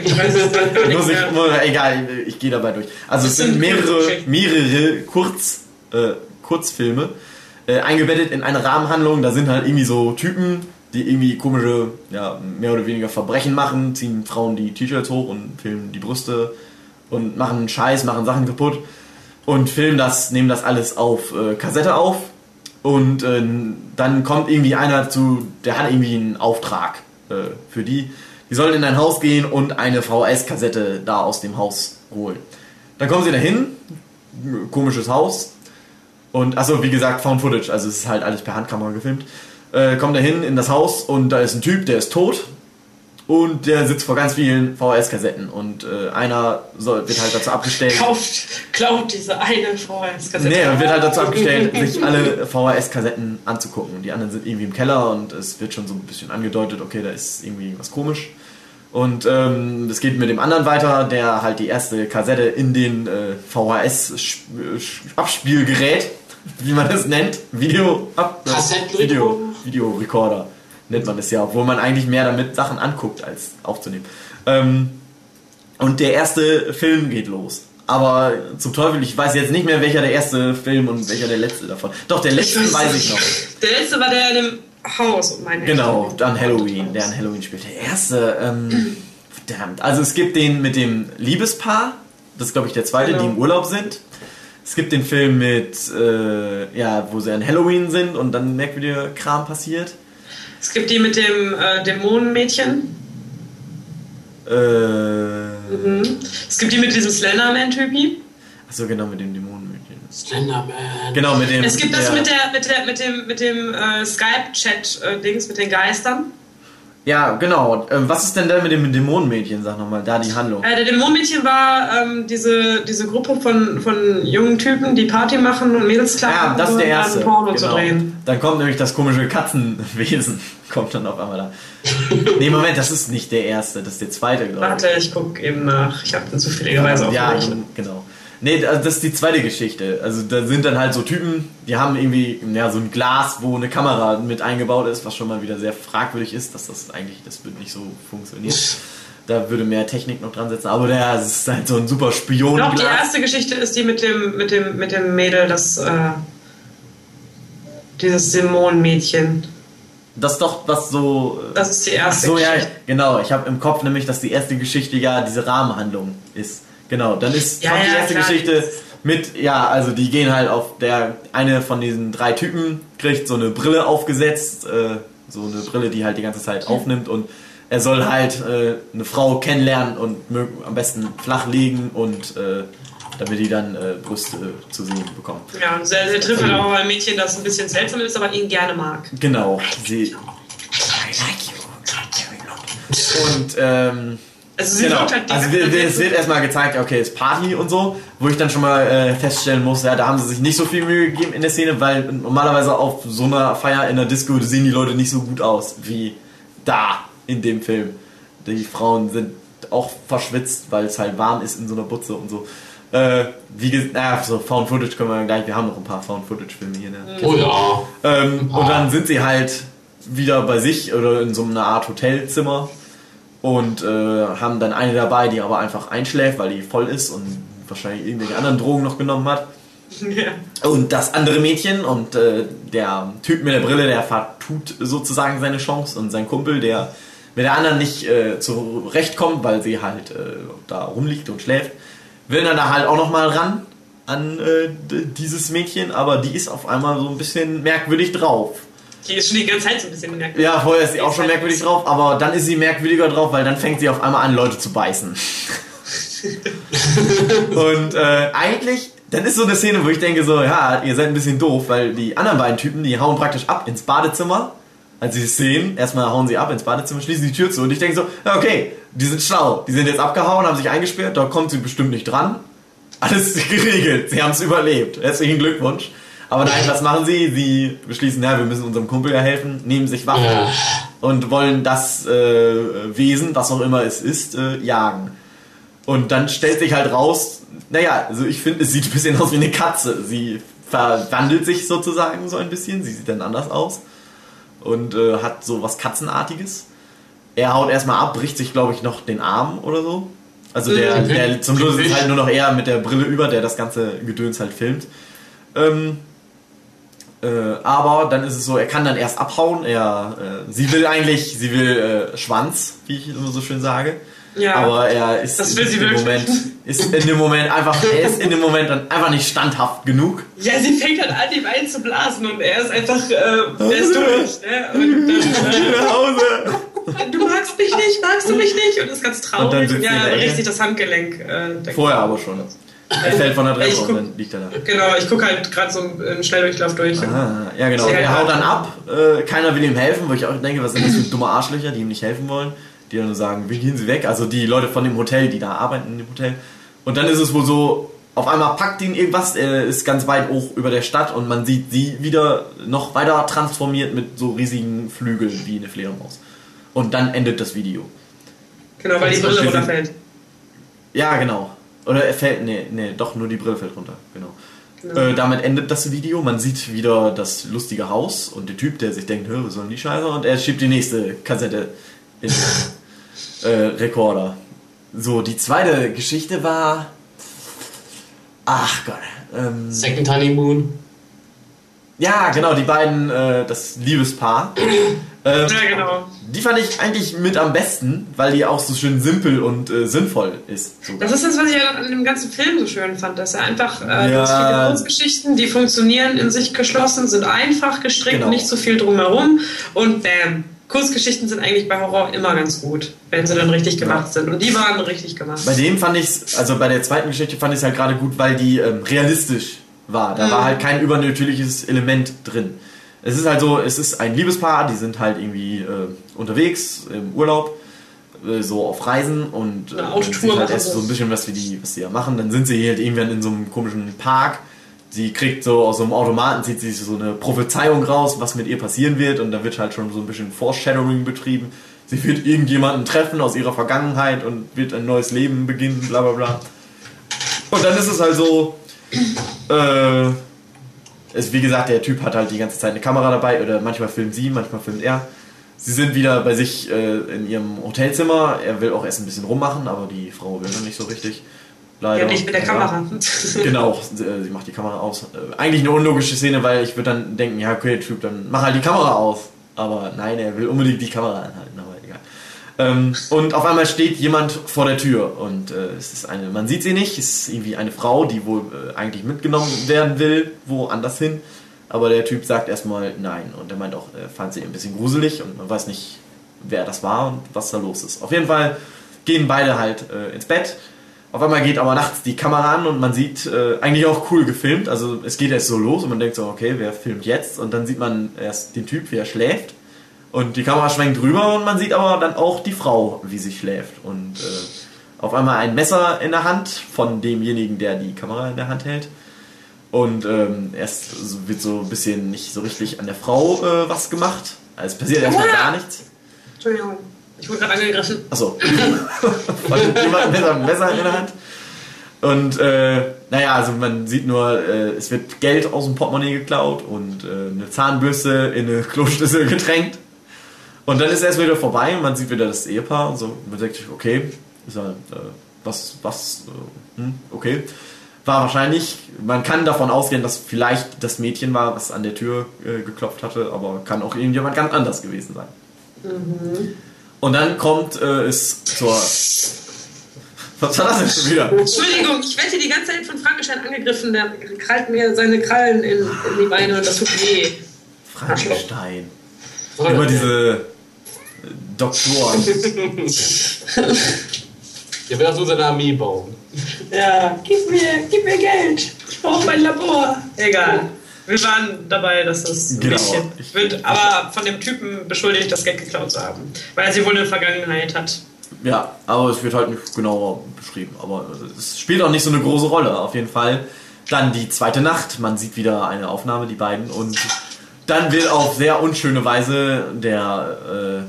Ich weiß es nicht. ich, egal, ich, ich gehe dabei durch. Also es sind mehrere, mehrere Kurz, äh, Kurzfilme äh, eingebettet in eine Rahmenhandlung. Da sind halt irgendwie so Typen, die irgendwie komische, ja, mehr oder weniger Verbrechen machen, ziehen Frauen die T-Shirts hoch und filmen die Brüste und machen Scheiß, machen Sachen kaputt und filmen das, nehmen das alles auf äh, Kassette auf und äh, dann kommt irgendwie einer zu, der hat irgendwie einen Auftrag äh, für die. Die sollen in ein Haus gehen und eine VHS-Kassette da aus dem Haus holen. Dann kommen sie dahin, komisches Haus, und also wie gesagt, Found Footage, also es ist halt alles per Handkamera gefilmt. Äh, kommt da hin in das Haus und da ist ein Typ, der ist tot und der sitzt vor ganz vielen VHS-Kassetten und äh, einer soll, wird halt dazu abgestellt. Kauft, klaut diese eine VHS-Kassette. Nee, wird halt dazu abgestellt, sich alle VHS-Kassetten anzugucken. Die anderen sind irgendwie im Keller und es wird schon so ein bisschen angedeutet, okay, da ist irgendwie was komisch. Und ähm, es geht mit dem anderen weiter, der halt die erste Kassette in den äh, VHS-Abspielgerät, wie man es nennt, Video, ab, Video, Videorekorder nennt man es ja, obwohl man eigentlich mehr damit Sachen anguckt, als aufzunehmen. Ähm, und der erste Film geht los. Aber zum Teufel, ich weiß jetzt nicht mehr, welcher der erste Film und welcher der letzte davon. Doch, der letzte ich weiß ich noch. Der letzte war der in dem Haus, meine Genau, dann Halloween, der an Halloween spielt. Der erste, ähm, verdammt. Also es gibt den mit dem Liebespaar, das ist glaube ich der zweite, genau. die im Urlaub sind. Es gibt den Film mit, äh, ja, wo sie an Halloween sind und dann merkwürdiger Kram passiert. Es gibt die mit dem äh, Dämonenmädchen. Äh. Mhm. Es gibt die mit diesem Slenderman-Typi. Achso, genau, mit dem Dämonenmädchen. Slenderman. Genau, mit dem. Es gibt das mit, der, mit, der, mit dem, mit dem äh, Skype-Chat-Dings, mit den Geistern. Ja, genau. Ähm, was ist denn da mit dem Dämonenmädchen, sag nochmal, da die Handlung? Äh, der Dämonenmädchen war ähm, diese, diese Gruppe von, von jungen Typen, die Party machen und Mädels klappen. Ja, das ist der erste. Porno genau. zu drehen. Dann kommt nämlich das komische Katzenwesen, kommt dann auf einmal da. nee, Moment, das ist nicht der erste, das ist der zweite, glaube ich. Warte, ich guck eben nach. Ich habe den zufälligerweise ja, auch Ja, genau. Nee, also das ist die zweite Geschichte. Also da sind dann halt so Typen, die haben irgendwie ja, so ein Glas, wo eine Kamera mit eingebaut ist, was schon mal wieder sehr fragwürdig ist, dass das eigentlich, das wird nicht so funktionieren. Da würde mehr Technik noch dran setzen, aber der es ist halt so ein super Spion. Ich glaube, die erste Geschichte ist die mit dem, mit dem, mit dem Mädel, das äh, dieses Simon-Mädchen. Das ist doch was so. Äh, das ist die erste. Ach so, Geschichte. ja, genau. Ich habe im Kopf nämlich, dass die erste Geschichte ja diese Rahmenhandlung ist. Genau, dann ist ja, die erste klar. Geschichte mit, ja, also die gehen halt auf der, eine von diesen drei Typen kriegt so eine Brille aufgesetzt, äh, so eine Brille, die halt die ganze Zeit aufnimmt und er soll halt äh, eine Frau kennenlernen und am besten flach liegen und äh, damit die dann äh, Brüste zu sehen bekommt. Ja, und sehr, sehr trifft halt auch ein Mädchen, das ein bisschen seltsam ist, aber ihn gerne mag. Genau, sie. I like you. Und ähm, also, sie genau. halt also wir, wir, es wird erstmal gezeigt, okay, es ist Party und so, wo ich dann schon mal äh, feststellen muss, ja, da haben sie sich nicht so viel Mühe gegeben in der Szene, weil normalerweise auf so einer Feier in der Disco sehen die Leute nicht so gut aus wie da in dem Film. Die Frauen sind auch verschwitzt, weil es halt warm ist in so einer Butze und so. Äh, wie gesagt, naja, so Found Footage können wir gleich, wir haben noch ein paar Found Footage Filme hier. Ne? Oh ja. Ähm, und dann sind sie halt wieder bei sich oder in so einer Art Hotelzimmer und äh, haben dann eine dabei, die aber einfach einschläft, weil die voll ist und wahrscheinlich irgendwelche anderen Drogen noch genommen hat. Ja. Und das andere Mädchen und äh, der Typ mit der Brille, der vertut sozusagen seine Chance und sein Kumpel, der mit der anderen nicht äh, zurechtkommt, weil sie halt äh, da rumliegt und schläft, will dann da halt auch nochmal ran an äh, dieses Mädchen, aber die ist auf einmal so ein bisschen merkwürdig drauf. Die ist schon die ganze Zeit so ein bisschen merkwürdig. Ja, vorher ist sie auch schon merkwürdig drauf, aber dann ist sie merkwürdiger drauf, weil dann fängt sie auf einmal an, Leute zu beißen. und äh, eigentlich, dann ist so eine Szene, wo ich denke so, ja, ihr seid ein bisschen doof, weil die anderen beiden Typen, die hauen praktisch ab ins Badezimmer, als sie es sehen. Erstmal hauen sie ab ins Badezimmer, schließen die Tür zu und ich denke so, ja, okay, die sind schlau, die sind jetzt abgehauen, haben sich eingesperrt, da kommt sie bestimmt nicht dran. alles geregelt. Sie haben es überlebt. Herzlichen Glückwunsch. Aber nein, was machen sie? Sie beschließen, ja, wir müssen unserem Kumpel ja helfen, nehmen sich Waffen ja. und wollen das äh, Wesen, was auch immer es ist, äh, jagen. Und dann stellt sich halt raus, naja, also ich finde, es sieht ein bisschen aus wie eine Katze. Sie verwandelt sich sozusagen so ein bisschen, sie sieht dann anders aus und äh, hat so was Katzenartiges. Er haut erstmal ab, bricht sich, glaube ich, noch den Arm oder so. Also der, mhm. der zum Schluss ist halt nur noch er mit der Brille über, der das ganze Gedöns halt filmt. Ähm, äh, aber dann ist es so, er kann dann erst abhauen. Er, äh, sie will eigentlich, sie will äh, Schwanz, wie ich immer so schön sage. Ja, aber er ist in, sie dem Moment, ist in dem Moment einfach, er ist in dem Moment dann einfach nicht standhaft genug. Ja, sie fängt halt an, ihm einzublasen und er ist einfach, äh, er ist durch. Ne? Und dann, äh, nach Hause. Du magst mich nicht, magst du mich nicht? Und ist ganz traurig. Und ja, richtig das Handgelenk. Äh, Vorher aber schon. Er fällt von der Treppe und dann liegt er da. Genau, ich gucke halt gerade so einen Schnelldurchlauf durch. Ah, ja, genau. Er haut dann ab, äh, keiner will ihm helfen, wo ich auch denke, was sind das für dumme Arschlöcher, die ihm nicht helfen wollen die dann sagen, wie gehen Sie weg? Also die Leute von dem Hotel, die da arbeiten in dem Hotel. Und dann ist es wohl so, auf einmal packt ihn irgendwas, er ist ganz weit hoch über der Stadt und man sieht sie wieder noch weiter transformiert mit so riesigen Flügeln wie eine Fledermaus. Und dann endet das Video. Genau, weil die Brille runterfällt. Ja, genau. Oder er fällt, nee, nee, doch, nur die Brille fällt runter, genau. genau. Äh, damit endet das Video. Man sieht wieder das lustige Haus und der Typ, der sich denkt, was sollen die Scheiße? Und er schiebt die nächste Kassette in äh, Rekorder. So, die zweite Geschichte war. Ach Gott. Ähm, Second Honeymoon. Ja, genau, die beiden, äh, das Liebespaar. Ähm, ja, genau. Die fand ich eigentlich mit am besten, weil die auch so schön simpel und äh, sinnvoll ist. Sogar. Das ist das, was ich an dem ganzen Film so schön fand, dass er einfach äh, ja. viele Kurzgeschichten, die funktionieren in sich geschlossen, sind einfach gestrickt, genau. nicht so viel drumherum und bam. Kurzgeschichten sind eigentlich bei Horror immer ganz gut, wenn sie dann richtig gemacht sind. Und die waren richtig gemacht. Bei dem fand ich also bei der zweiten Geschichte fand ich es halt gerade gut, weil die ähm, realistisch war. Da mhm. war halt kein übernatürliches Element drin. Es ist halt so, es ist ein Liebespaar, die sind halt irgendwie äh, unterwegs im Urlaub, äh, so auf Reisen und äh, dann sieht halt erst so ein bisschen was, wie die, was die ja machen. Dann sind sie halt irgendwann in so einem komischen Park sie kriegt so aus so einem Automaten, zieht sie so eine Prophezeiung raus, was mit ihr passieren wird und da wird halt schon so ein bisschen Foreshadowing betrieben. Sie wird irgendjemanden treffen aus ihrer Vergangenheit und wird ein neues Leben beginnen, bla bla bla. Und dann ist es halt so, äh, es, wie gesagt, der Typ hat halt die ganze Zeit eine Kamera dabei oder manchmal filmt sie, manchmal filmt er. Sie sind wieder bei sich äh, in ihrem Hotelzimmer. Er will auch erst ein bisschen rummachen, aber die Frau will noch nicht so richtig. Leider. Ja, nicht mit der Kamera. genau, äh, sie macht die Kamera aus. Äh, eigentlich eine unlogische Szene, weil ich würde dann denken, ja, okay, Typ, dann mach halt die Kamera aus. Aber nein, er will unbedingt die Kamera anhalten, aber. Ähm, und auf einmal steht jemand vor der Tür und äh, es ist eine, man sieht sie nicht, es ist irgendwie eine Frau, die wohl äh, eigentlich mitgenommen werden will, woanders hin. Aber der Typ sagt erstmal nein und er meint auch, er fand sie ein bisschen gruselig und man weiß nicht, wer das war und was da los ist. Auf jeden Fall gehen beide halt äh, ins Bett auf einmal geht aber nachts die Kamera an und man sieht äh, eigentlich auch cool gefilmt. Also es geht erst so los und man denkt so, okay, wer filmt jetzt? Und dann sieht man erst den Typ, wie er schläft. Und die Kamera schwenkt rüber und man sieht aber dann auch die Frau, wie sie schläft. Und äh, auf einmal ein Messer in der Hand von demjenigen, der die Kamera in der Hand hält. Und ähm, erst wird so ein bisschen nicht so richtig an der Frau äh, was gemacht. Also es passiert erstmal gar nichts. Entschuldigung. Ich wurde gerade angegriffen. Achso. jemand mit einem Messer in der Hand. Und äh, naja, also man sieht nur, äh, es wird Geld aus dem Portemonnaie geklaut und äh, eine Zahnbürste in eine Kloschüssel getränkt. Und dann ist es erst wieder vorbei und man sieht wieder das Ehepaar und so. Man denkt sich, okay, ist halt, äh, was, was, äh, hm, okay. War wahrscheinlich, man kann davon ausgehen, dass vielleicht das Mädchen war, was an der Tür äh, geklopft hatte, aber kann auch irgendjemand ganz anders gewesen sein. Mhm. Und dann kommt äh, es zur. Was war das denn schon wieder? Entschuldigung, ich werde hier die ganze Zeit von Frankenstein angegriffen. Der krallt mir seine Krallen in, in die Beine und das tut weh. Frankenstein. Immer diese Doktoren. Der will auch so seine Armee bauen. Ja, gib mir, gib mir Geld. Ich brauche mein Labor. Egal. Wir waren dabei, dass das genau. wird aber von dem Typen beschuldigt, das Geld geklaut zu haben. Weil er sie wohl eine Vergangenheit hat. Ja, aber es wird halt nicht genauer beschrieben. Aber es spielt auch nicht so eine große Rolle, auf jeden Fall. Dann die zweite Nacht, man sieht wieder eine Aufnahme, die beiden, und dann wird auf sehr unschöne Weise der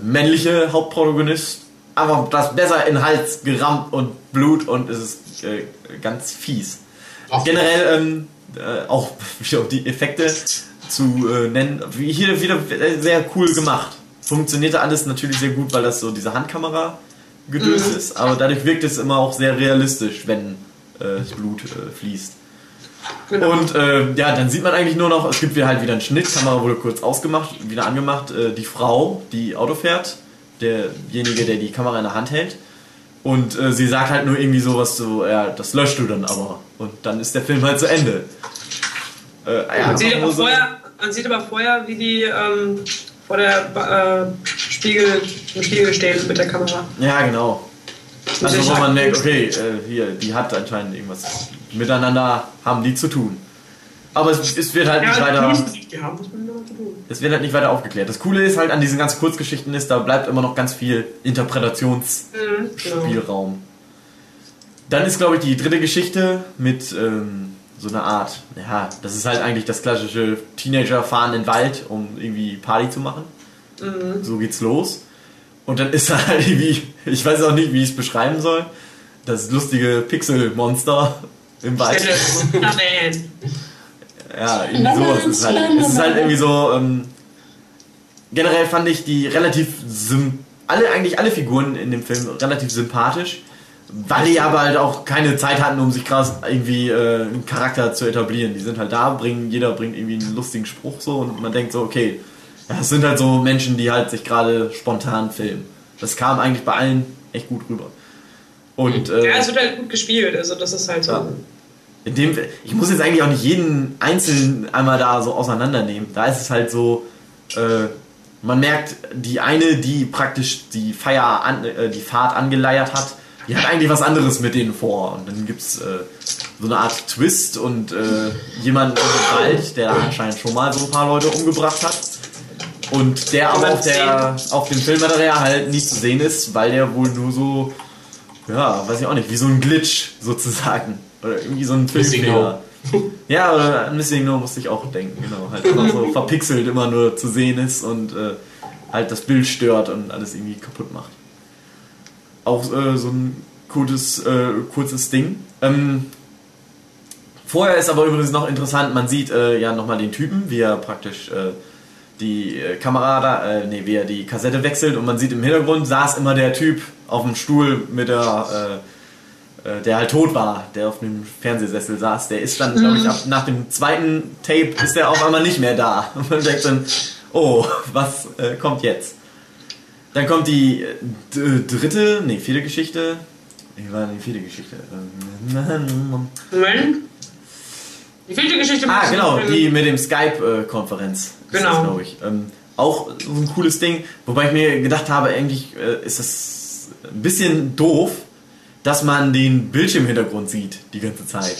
äh, männliche Hauptprotagonist einfach das besser in den Hals gerammt und Blut und es ist äh, ganz fies. Ach, Generell ähm, äh, auch die Effekte zu äh, nennen, hier wieder sehr cool gemacht. Funktionierte alles natürlich sehr gut, weil das so diese Handkamera gedöst mhm. ist, aber dadurch wirkt es immer auch sehr realistisch, wenn äh, das Blut äh, fließt. Genau. Und äh, ja, dann sieht man eigentlich nur noch, es gibt wieder halt wieder einen Schnitt, Kamera wurde kurz ausgemacht, wieder angemacht, äh, die Frau, die Auto fährt, derjenige, der die Kamera in der Hand hält. Und äh, sie sagt halt nur irgendwie sowas so, ja, das löscht du dann aber. Und dann ist der Film halt zu Ende. Äh, ja, man, sieht aber vorher, man sieht aber vorher, wie die ähm, vor der äh, Spiegel, im Spiegel stehen mit der Kamera. Ja, genau. Also wo man merkt, okay, äh, hier, die hat anscheinend irgendwas miteinander, haben die zu tun. Aber es, es wird halt ja, nicht weiter. Die haben was miteinander zu tun. Es wird halt nicht weiter aufgeklärt. Das Coole ist halt an diesen ganzen Kurzgeschichten ist, da bleibt immer noch ganz viel Interpretationsspielraum. Mhm, Dann ist, glaube ich, die dritte Geschichte mit ähm, so einer Art, ja, das ist halt eigentlich das klassische Teenager fahren in den Wald, um irgendwie Party zu machen. Mhm. So geht's los. Und dann ist da halt irgendwie, ich weiß auch nicht, wie ich es beschreiben soll, das lustige Pixelmonster im Wald. ja, irgendwie sowas ist halt. Es ist halt irgendwie so. Ähm, generell fand ich die relativ alle eigentlich alle Figuren in dem Film relativ sympathisch, weil die aber halt auch keine Zeit hatten, um sich krass irgendwie äh, einen Charakter zu etablieren. Die sind halt da, bringen jeder bringt irgendwie einen lustigen Spruch so und man denkt so, okay, das sind halt so Menschen, die halt sich gerade spontan filmen. Das kam eigentlich bei allen echt gut rüber. Und, äh, ja, es wird halt gut gespielt, also das ist halt so. Ja. In dem, ich muss jetzt eigentlich auch nicht jeden einzelnen einmal da so auseinandernehmen. Da ist es halt so, äh, man merkt, die eine, die praktisch die Feier, an, äh, die Fahrt angeleiert hat, die hat eigentlich was anderes mit denen vor. Und dann gibt es äh, so eine Art Twist und äh, jemand im Wald, der anscheinend schon mal so ein paar Leute umgebracht hat. Und der aber auf, der, auf dem Filmmaterial halt nie zu sehen ist, weil der wohl nur so, ja, weiß ich auch nicht, wie so ein Glitch sozusagen. Oder irgendwie so ein Filmfehler. Ja, oder an Missing No musste ich auch denken, genau. Halt immer so verpixelt immer nur zu sehen ist und äh, halt das Bild stört und alles irgendwie kaputt macht. Auch äh, so ein kurzes, äh, kurzes Ding. Ähm, vorher ist aber übrigens noch interessant, man sieht äh, ja nochmal den Typen, wie er praktisch äh, die äh, Kamera da, äh, nee, wie er die Kassette wechselt und man sieht im Hintergrund saß immer der Typ auf dem Stuhl mit der, äh, äh, der halt tot war, der auf dem Fernsehsessel saß. Der ist dann, mhm. glaube ich, ab, nach dem zweiten Tape ist der auf einmal nicht mehr da. Und man denkt dann, oh, was äh, kommt jetzt? Dann kommt die äh, dritte, nee, vierte Geschichte. Wie war die vierte Geschichte? Moment. Die vierte Geschichte Ah, genau, die mit dem Skype-Konferenz. Genau. glaube ich. Ähm, auch so ein cooles Ding, wobei ich mir gedacht habe, eigentlich äh, ist das ein bisschen doof, dass man den Bildschirmhintergrund sieht die ganze Zeit.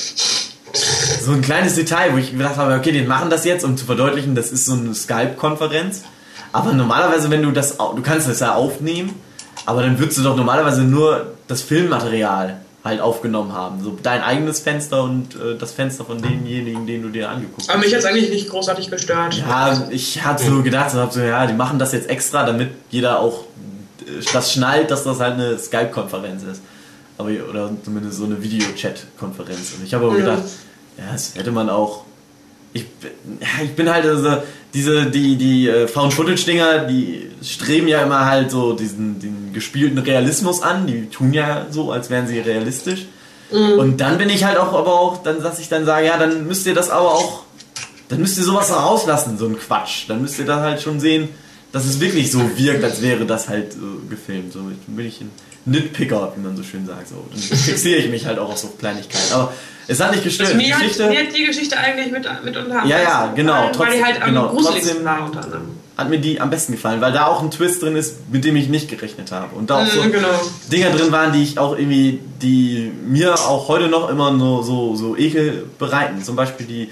So ein kleines Detail, wo ich gedacht habe, okay, die machen das jetzt, um zu verdeutlichen, das ist so eine Skype-Konferenz. Aber normalerweise, wenn du das, du kannst das ja aufnehmen, aber dann würdest du doch normalerweise nur das Filmmaterial halt aufgenommen haben. So dein eigenes Fenster und äh, das Fenster von demjenigen, den du dir angeguckt hast. Aber mich hat es eigentlich nicht großartig gestört. Ja, ich hatte so gedacht, so, so, ja, die machen das jetzt extra, damit jeder auch das schnallt, dass das halt eine Skype-Konferenz ist. Aber, oder zumindest so eine Video-Chat-Konferenz. Und ich habe aber gedacht, ja, das hätte man auch. Ich, ja, ich bin halt also, diese, die, die äh, Found-Footage-Dinger, die streben ja immer halt so diesen, den gespielten Realismus an. Die tun ja so, als wären sie realistisch. Mhm. Und dann bin ich halt auch, aber auch, dann, dass ich dann sage, ja, dann müsst ihr das aber auch, dann müsst ihr sowas rauslassen, so ein Quatsch. Dann müsst ihr dann halt schon sehen, dass es wirklich so wirkt, als wäre das halt so gefilmt. So bin ich ein Nitpicker, wie man so schön sagt. So. Dann fixiere ich mich halt auch auf so Kleinigkeiten. Aber es hat nicht gestört. Also mir, Geschichte, hat, mir hat die Geschichte eigentlich mit, mit unter Ja, ja, genau. Trotzdem, weil die halt am genau, gruseligsten war unter anderem. Hat mir die am besten gefallen, weil da auch ein Twist drin ist, mit dem ich nicht gerechnet habe. Und da auch so mm, genau. Dinger drin waren, die ich auch irgendwie, die mir auch heute noch immer nur so, so Ekel bereiten. Zum Beispiel die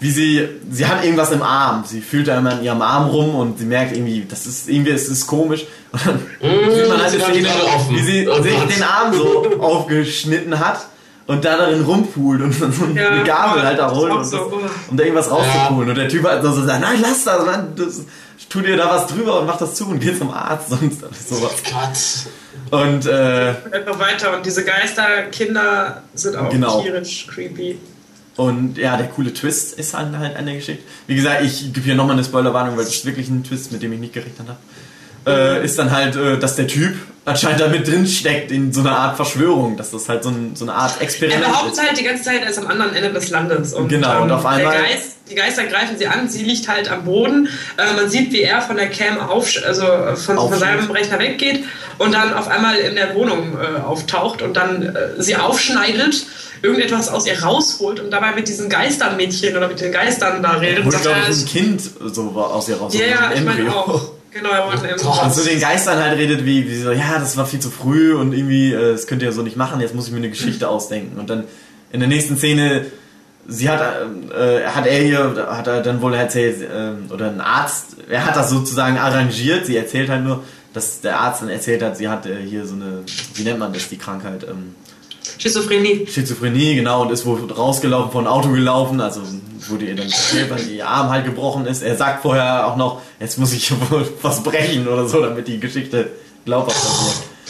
wie sie, sie hat irgendwas im Arm. Sie fühlt da immer in ihrem Arm rum und sie merkt irgendwie, das ist irgendwie, es ist komisch. Und dann mmh, sieht man halt die Szene, wie sie oh sich den Arm so aufgeschnitten hat und da darin rumpult und so eine Gabel halt da holt, um, so, um da irgendwas rauszupulen. Ja. Und der Typ halt so sagt, nein, lass das, Mann, das, tu dir da was drüber und mach das zu und geh zum Arzt sonst sowas. Gott. Und äh, einfach weiter und diese Geisterkinder sind auch genau. tierisch creepy. Und ja, der coole Twist ist halt, halt an der Geschichte. Wie gesagt, ich gebe hier nochmal eine Spoilerwarnung, weil das ist wirklich ein Twist, mit dem ich nicht gerechnet habe. Äh, ist dann halt, äh, dass der Typ anscheinend damit drin steckt in so einer Art Verschwörung, dass das halt so, ein, so eine Art Experiment ist. Er behauptet halt die ganze Zeit, er ist am anderen Ende des Landes. Und, genau, und auf einmal... Geist, die Geister greifen sie an, sie liegt halt am Boden. Äh, man sieht, wie er von der Cam auf, also von, von, seinem Rechner weggeht und dann auf einmal in der Wohnung äh, auftaucht und dann äh, sie aufschneidet irgendetwas aus ihr rausholt und dabei mit diesen Geistermädchen oder mit den Geistern da redet. Holt, glaube ich, ein Kind so aus ihr raus. Ja, ja, ich meine auch. Genau, er wollte oh, Und so den Geistern halt redet wie, wie so, ja, das war viel zu früh und irgendwie, äh, das könnt ihr so nicht machen, jetzt muss ich mir eine Geschichte ausdenken. Und dann in der nächsten Szene, sie hat, äh, hat er hier, hat er dann wohl erzählt, äh, oder ein Arzt, er hat das sozusagen arrangiert, sie erzählt halt nur, dass der Arzt dann erzählt hat, sie hat äh, hier so eine, wie nennt man das, die Krankheit, ähm, Schizophrenie. Schizophrenie, genau, und ist wohl rausgelaufen, von Auto gelaufen, also wurde ihr dann weil ihr Arm halt gebrochen ist. Er sagt vorher auch noch, jetzt muss ich wohl was brechen oder so, damit die Geschichte glaubhaft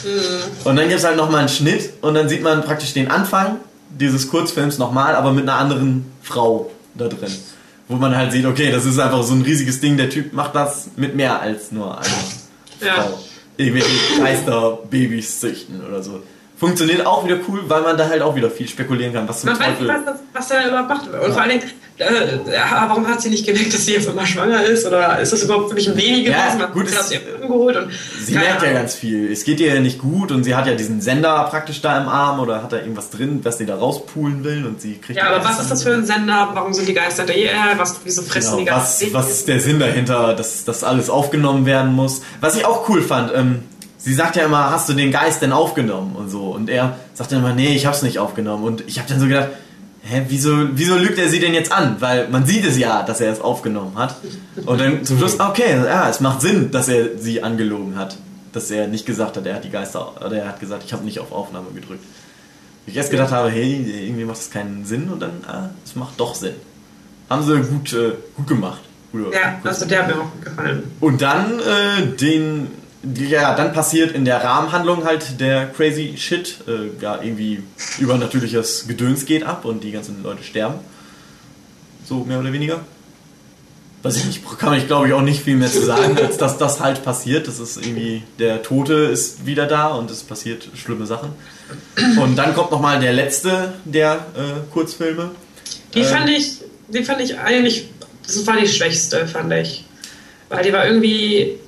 wird. Mhm. Und dann gibt es halt nochmal einen Schnitt und dann sieht man praktisch den Anfang dieses Kurzfilms nochmal, aber mit einer anderen Frau da drin. Wo man halt sieht, okay, das ist einfach so ein riesiges Ding, der Typ macht das mit mehr als nur einer ja. Frau. Irgendwelche Geisterbabys züchten oder so. Funktioniert auch wieder cool, weil man da halt auch wieder viel spekulieren kann. Was zum man Teufel. weiß nicht, was, was er überhaupt macht. Und vor allen Dingen, äh, warum hat sie nicht gemerkt, dass sie jetzt immer schwanger ist? Oder ist das überhaupt wirklich ein Baby gewesen? Ja, gut, hat sie geholt und sie merkt ja ganz viel. Es geht ihr ja nicht gut und sie hat ja diesen Sender praktisch da im Arm oder hat da irgendwas drin, was sie da rauspulen will und sie kriegt. Ja, aber was ist das für ein Sender? Warum sind die Geister da? Was, wieso fressen genau, die Geister? Was, was ist der Sinn dahinter, dass das alles aufgenommen werden muss? Was ich auch cool fand, ähm, sie sagt ja immer, hast du den Geist denn aufgenommen und so. Und er sagt dann immer, nee, ich hab's nicht aufgenommen. Und ich habe dann so gedacht, hä, wieso, wieso lügt er sie denn jetzt an? Weil man sieht es ja, dass er es aufgenommen hat. Und dann zum Schluss, okay, ja, es macht Sinn, dass er sie angelogen hat. Dass er nicht gesagt hat, er hat die Geister, oder er hat gesagt, ich habe nicht auf Aufnahme gedrückt. Ich erst gedacht habe, hey, irgendwie macht das keinen Sinn und dann, ah, es macht doch Sinn. Haben sie gut, äh, gut gemacht. Oder ja, also der hat mir auch gefallen. Und dann äh, den ja, dann passiert in der Rahmenhandlung halt der crazy Shit. Äh, ja, irgendwie übernatürliches Gedöns geht ab und die ganzen Leute sterben. So mehr oder weniger. Weiß ich nicht, kann ich glaube ich auch nicht viel mehr zu sagen, als dass das halt passiert. Das ist irgendwie, der Tote ist wieder da und es passiert schlimme Sachen. Und dann kommt nochmal der letzte der äh, Kurzfilme. Die äh, fand ich, die fand ich eigentlich, das war die schwächste, fand ich. Weil die war irgendwie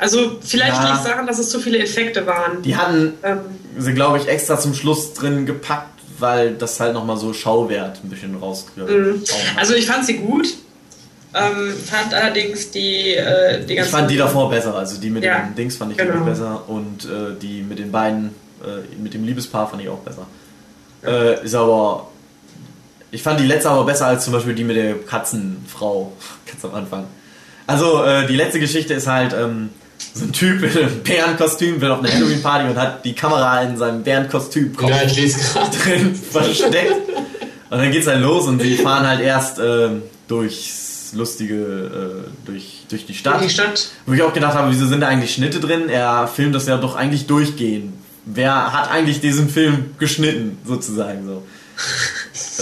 also vielleicht ja. liegt es daran, dass es zu viele Effekte waren. Die hatten ähm, sie, glaube ich, extra zum Schluss drin gepackt, weil das halt nochmal so Schauwert ein bisschen rausgekommen. Also ich fand sie gut. Ähm, fand allerdings die, äh, die ganzen... Ich fand die davor besser, also die mit ja, den Dings fand ich genau. besser und äh, die mit den beiden, äh, mit dem Liebespaar fand ich auch besser. Ja. Äh, ist aber... Ich fand die letzte aber besser als zum Beispiel die mit der Katzenfrau ganz am Anfang. Also äh, die letzte Geschichte ist halt... Ähm, so ein Typ in einem Bärenkostüm will auf eine Halloween-Party und hat die Kamera in seinem Bärenkostüm ja, ich lese drin versteckt. Und dann geht's halt los und sie fahren halt erst äh, durchs lustige, äh, durch, durch die Stadt. Die Stadt. Wo ich auch gedacht habe, wieso sind da eigentlich Schnitte drin? Er filmt das ja doch eigentlich durchgehend. Wer hat eigentlich diesen Film geschnitten, sozusagen so?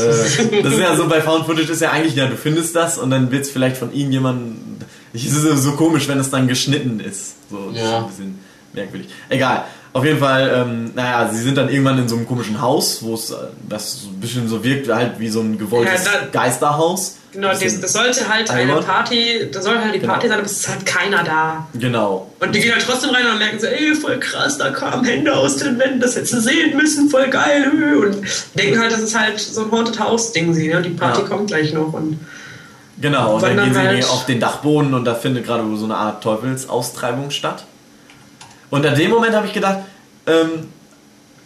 äh, das ist ja so bei Found Footage ist ja eigentlich, ja, du findest das und dann wird es vielleicht von ihm jemand es ist so komisch, wenn es dann geschnitten ist. So, das ja. ist ein bisschen merkwürdig. Egal. Auf jeden Fall, ähm, naja, sie sind dann irgendwann in so einem komischen Haus, wo es äh, das so ein bisschen so wirkt, halt wie so ein gewolltes ja, da, Geisterhaus. Genau, das, das sollte halt eine Party, da soll halt die Party genau. sein, aber es ist halt keiner da. Genau. Und die gehen halt trotzdem rein und merken so, ey, voll krass, da kamen Hände aus den Wänden, das hättest du sehen müssen, voll geil. Und denken halt, das ist halt so ein Haunted House-Ding, sie, ne? Und die Party ja. kommt gleich noch und Genau, und dann gehen sie halt auf den Dachboden und da findet gerade so eine Art Teufelsaustreibung statt. Und in dem Moment habe ich gedacht, ähm,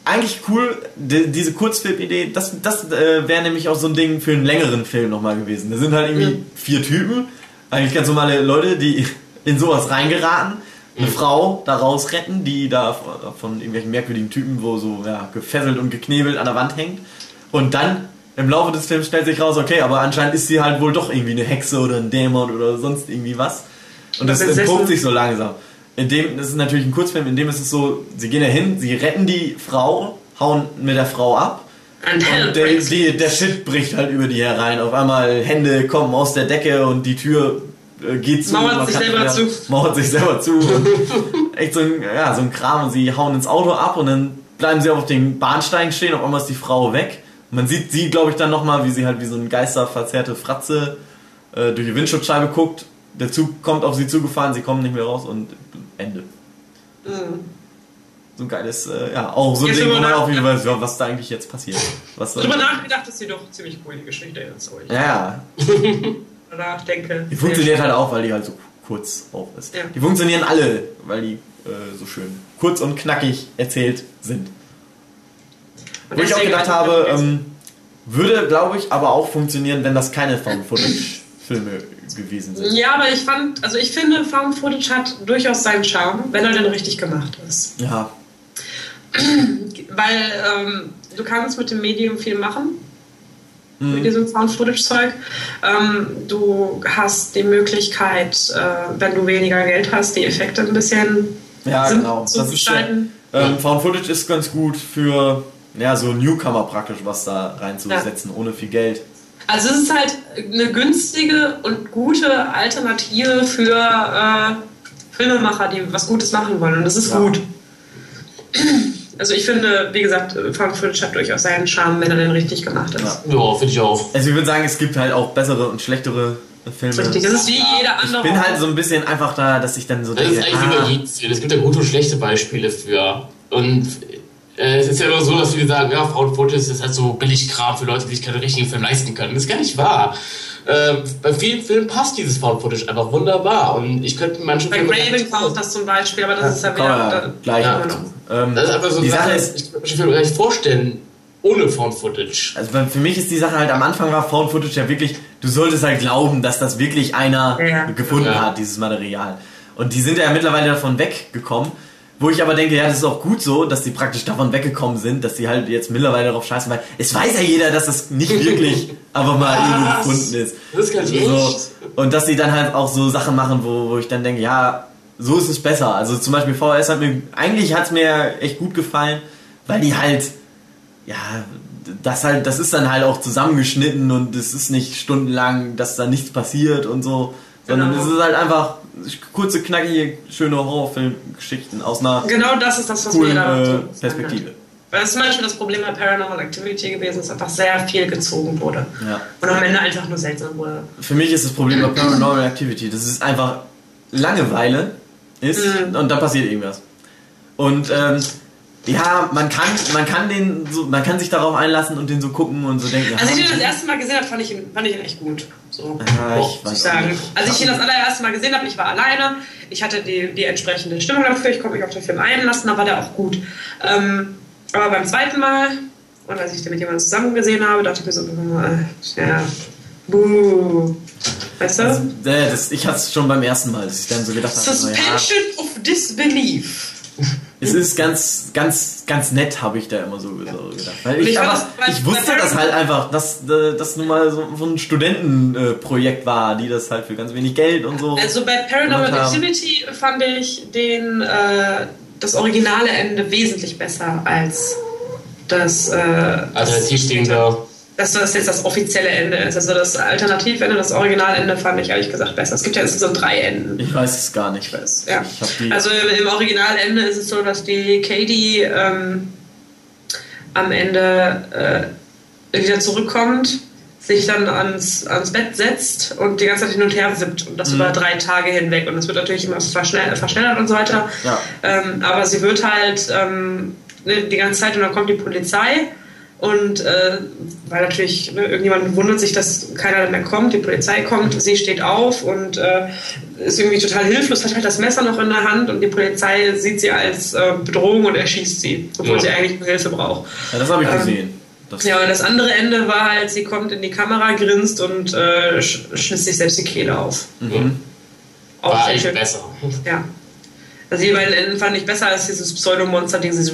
eigentlich cool, die, diese Kurzfilmidee, das, das äh, wäre nämlich auch so ein Ding für einen längeren Film nochmal gewesen. Da sind halt irgendwie mhm. vier Typen, eigentlich ganz normale Leute, die in sowas reingeraten, eine mhm. Frau daraus retten, die da von irgendwelchen merkwürdigen Typen, wo so ja, gefesselt und geknebelt an der Wand hängt. Und dann im Laufe des Films stellt sich raus, okay, aber anscheinend ist sie halt wohl doch irgendwie eine Hexe oder ein Dämon oder sonst irgendwie was. Und das entpuppt sich so langsam. In dem, das ist natürlich ein Kurzfilm, in dem ist es so, sie gehen da hin, sie retten die Frau, hauen mit der Frau ab. Und der, die, der Shit bricht halt über die herein. Auf einmal Hände kommen aus der Decke und die Tür äh, geht zu. Mauert sich selber zu. Mauert sich selber zu. echt so ein, ja, so ein Kram. Und sie hauen ins Auto ab und dann bleiben sie auf den Bahnsteig stehen. Auf einmal ist die Frau weg. Man sieht sie, glaube ich, dann nochmal, wie sie halt wie so ein geisterverzerrte Fratze äh, durch die Windschutzscheibe guckt. Der Zug kommt auf sie zugefahren, sie kommen nicht mehr raus und Ende. Mhm. So ein geiles, äh, ja, auch so ein Ding, wo man auch wieder weiß, was da eigentlich jetzt passiert. Was Drüber nachgedacht ist sie doch ziemlich cool, die Geschichte jetzt. So. Ja. Nachdenke. Die funktioniert halt auch, weil die halt so kurz auch ist. Ja. Die funktionieren alle, weil die äh, so schön kurz und knackig erzählt sind. Wo ich auch gedacht habe, ähm, würde, glaube ich, aber auch funktionieren, wenn das keine Found-Footage-Filme gewesen sind. Ja, aber ich fand, also ich finde, Found-Footage hat durchaus seinen Charme, wenn er denn richtig gemacht ist. Ja. Weil ähm, du kannst mit dem Medium viel machen. Mhm. Mit diesem Found-Footage-Zeug. Ähm, du hast die Möglichkeit, äh, wenn du weniger Geld hast, die Effekte ein bisschen ja, genau. zu das gestalten. Ist, äh, ähm, Found-Footage ist ganz gut für ja, so Newcomer praktisch was da reinzusetzen, ja. ohne viel Geld. Also es ist halt eine günstige und gute Alternative für äh, Filmemacher, die was Gutes machen wollen. Und das ist ja. gut. Also ich finde, wie gesagt, Footage hat durchaus seinen Charme, wenn er denn richtig gemacht ist. Ja, ja finde ich auch. Also ich würde sagen, es gibt halt auch bessere und schlechtere Filme. Richtig, das ist wie jeder andere. Ich bin halt so ein bisschen einfach da, dass ich dann so das denke. Das ist eigentlich ah. Es gibt ja gute und schlechte Beispiele für. Und äh, es ist ja immer so, dass viele sagen, ja, Footage ist halt so billig Kram für Leute, die sich keinen richtigen Film leisten können. Das ist gar nicht wahr. Äh, bei vielen Filmen passt dieses Footage einfach wunderbar und ich könnte manche Bei Filme Ravenclaw das zum Beispiel, aber das ja, ist ja wieder ja, gleich. Ja. Ähm, das ist einfach so die Sache, ist, ich kann mir Filme gar nicht vorstellen ohne Found Footage. Also für mich ist die Sache halt am Anfang war Found Footage ja wirklich, du solltest halt glauben, dass das wirklich einer ja. gefunden hat, dieses Material. Und die sind ja mittlerweile davon weggekommen. Wo ich aber denke, ja, das ist auch gut so, dass die praktisch davon weggekommen sind, dass sie halt jetzt mittlerweile darauf scheißen, weil es weiß ja jeder, dass das nicht wirklich einfach mal irgendwo gefunden ist. Das ist ganz so, Und dass sie dann halt auch so Sachen machen, wo, wo ich dann denke, ja, so ist es besser. Also zum Beispiel VHS hat mir, eigentlich hat es mir echt gut gefallen, weil die halt, ja, das halt, das ist dann halt auch zusammengeschnitten und es ist nicht stundenlang, dass da nichts passiert und so, sondern genau. es ist halt einfach kurze, knackige, schöne Horrorfilmgeschichten aus einer genau das ist das, was coolen, da äh, Perspektive. Das ist zum Beispiel das Problem bei Paranormal Activity gewesen, dass einfach sehr viel gezogen wurde. Ja. Und am Ende einfach nur seltsam wurde. Für mich ist das Problem bei Paranormal Activity, dass es einfach Langeweile ist mhm. und da passiert irgendwas. Und ähm, ja, man kann, man kann den so, man kann sich darauf einlassen und den so gucken und so denken. Als ich den das erste Mal gesehen habe, fand ich ihn, fand ich ihn echt gut. So, ja, ich muss ich sagen. Als ich ihn das allererste Mal gesehen habe, ich war alleine, ich hatte die, die entsprechende Stimmung dafür, ich konnte mich auf den Film einlassen, da war der auch gut. Ähm, aber beim zweiten Mal, und als ich den mit jemandem zusammen gesehen habe, dachte ich mir so, äh, ja, buh. Weißt du? Also, das, ich hatte es schon beim ersten Mal, dass ich dann so gedacht habe. Suspension ja. of Disbelief es ist ganz, ganz, ganz nett, habe ich da immer so, gedacht. Weil ich, ich, aber, ich wusste das halt einfach, dass das nun mal so, ein Studentenprojekt war, die das halt für ganz wenig Geld und so. Also bei Paranormal Activity fand ich den, äh, das originale Ende wesentlich besser als das. Äh, Alternativstehende dass das jetzt das offizielle Ende ist. Also das Alternativende, das Originalende fand ich ehrlich gesagt besser. Es gibt ja insgesamt drei Enden. Ich weiß es gar nicht. Weiß. Ja. also im, Originalende ist es so, dass die Katie ähm, am Ende äh, wieder zurückkommt, sich dann ans, ans Bett setzt und die ganze Zeit hin und her wippt und das mhm. über drei Tage hinweg. Und das wird natürlich immer verschnell, verschnellert und so weiter. Ja. Ähm, aber sie wird halt ähm, ne, die ganze Zeit und dann kommt die Polizei und äh, weil natürlich ne, irgendjemand wundert sich, dass keiner mehr kommt, die Polizei kommt, sie steht auf und äh, ist irgendwie total hilflos, hat halt das Messer noch in der Hand und die Polizei sieht sie als äh, Bedrohung und erschießt sie, obwohl ja. sie eigentlich Hilfe braucht. Ja, das habe ich ähm, gesehen. Das ja, und das andere Ende war halt, sie kommt in die Kamera, grinst und äh, schließt sich selbst die Kehle auf. Mhm. Auch war eigentlich besser. Ja. Also die beiden Enden fand ich besser als dieses Pseudomonster, dieses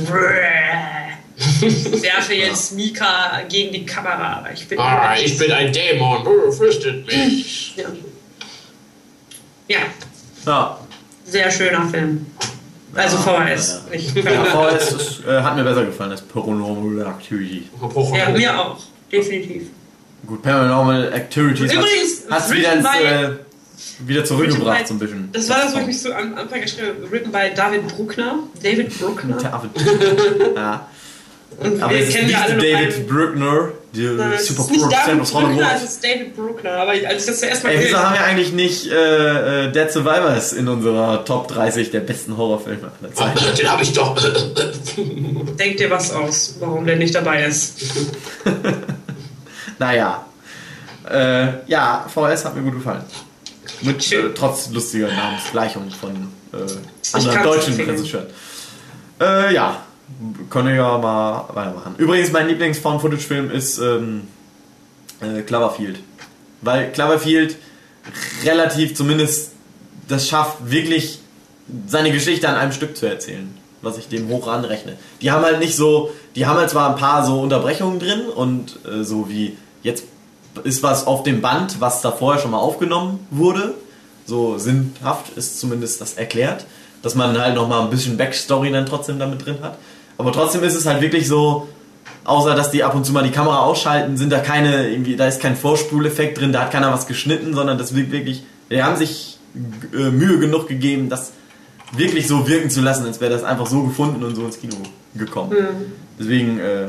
werfe jetzt Mika gegen die Kamera. Ich bin, ah, ich bin ein Dämon, oh, fürchtet mich. Ja. ja. Ja. Sehr schöner Film. Also VHS. Ja, ja. VHS ist, äh, hat mir besser gefallen als Paranormal Activity. Ja, mir auch. Definitiv. Gut, Paranormal Activities Übrigens, hast, wieder, ins, äh, wieder zurückgebracht, so ein bisschen. Das war das, wo ich mich so am Anfang geschrieben habe. Written by David Bruckner. David Bruckner. David. ja. Und aber wir kennen ist nicht David Bruckner, der super Produzent aus Hollywood. Es ist David Bruckner, aber als ich das zuerst mal Ey, wieso haben wir eigentlich nicht äh, äh, Dead Survivors in unserer Top 30 der besten Horrorfilme aller Zeiten? Oh, den habe ich doch. Denk dir was aus, warum der nicht dabei ist. naja. Äh, ja, VS hat mir gut gefallen. Mit, äh, trotz lustiger Namensgleichung von äh, anderen deutschen Regisseuren. Äh, ja, können wir ja mal weitermachen. Übrigens, mein Lieblings-Found-Footage-Film ist ähm, äh, Cloverfield. Weil Cloverfield relativ zumindest das schafft, wirklich seine Geschichte an einem Stück zu erzählen. Was ich dem hoch anrechne. Die haben halt nicht so, die haben halt zwar ein paar so Unterbrechungen drin und äh, so wie jetzt ist was auf dem Band, was da vorher schon mal aufgenommen wurde. So sinnhaft ist zumindest das erklärt. Dass man halt nochmal ein bisschen Backstory dann trotzdem damit drin hat. Aber trotzdem ist es halt wirklich so, außer dass die ab und zu mal die Kamera ausschalten, sind da keine, irgendwie, da ist kein Vorspuleffekt drin, da hat keiner was geschnitten, sondern das wirkt wirklich, die haben sich äh, Mühe genug gegeben, das wirklich so wirken zu lassen, als wäre das einfach so gefunden und so ins Kino gekommen. Mhm. Deswegen, äh,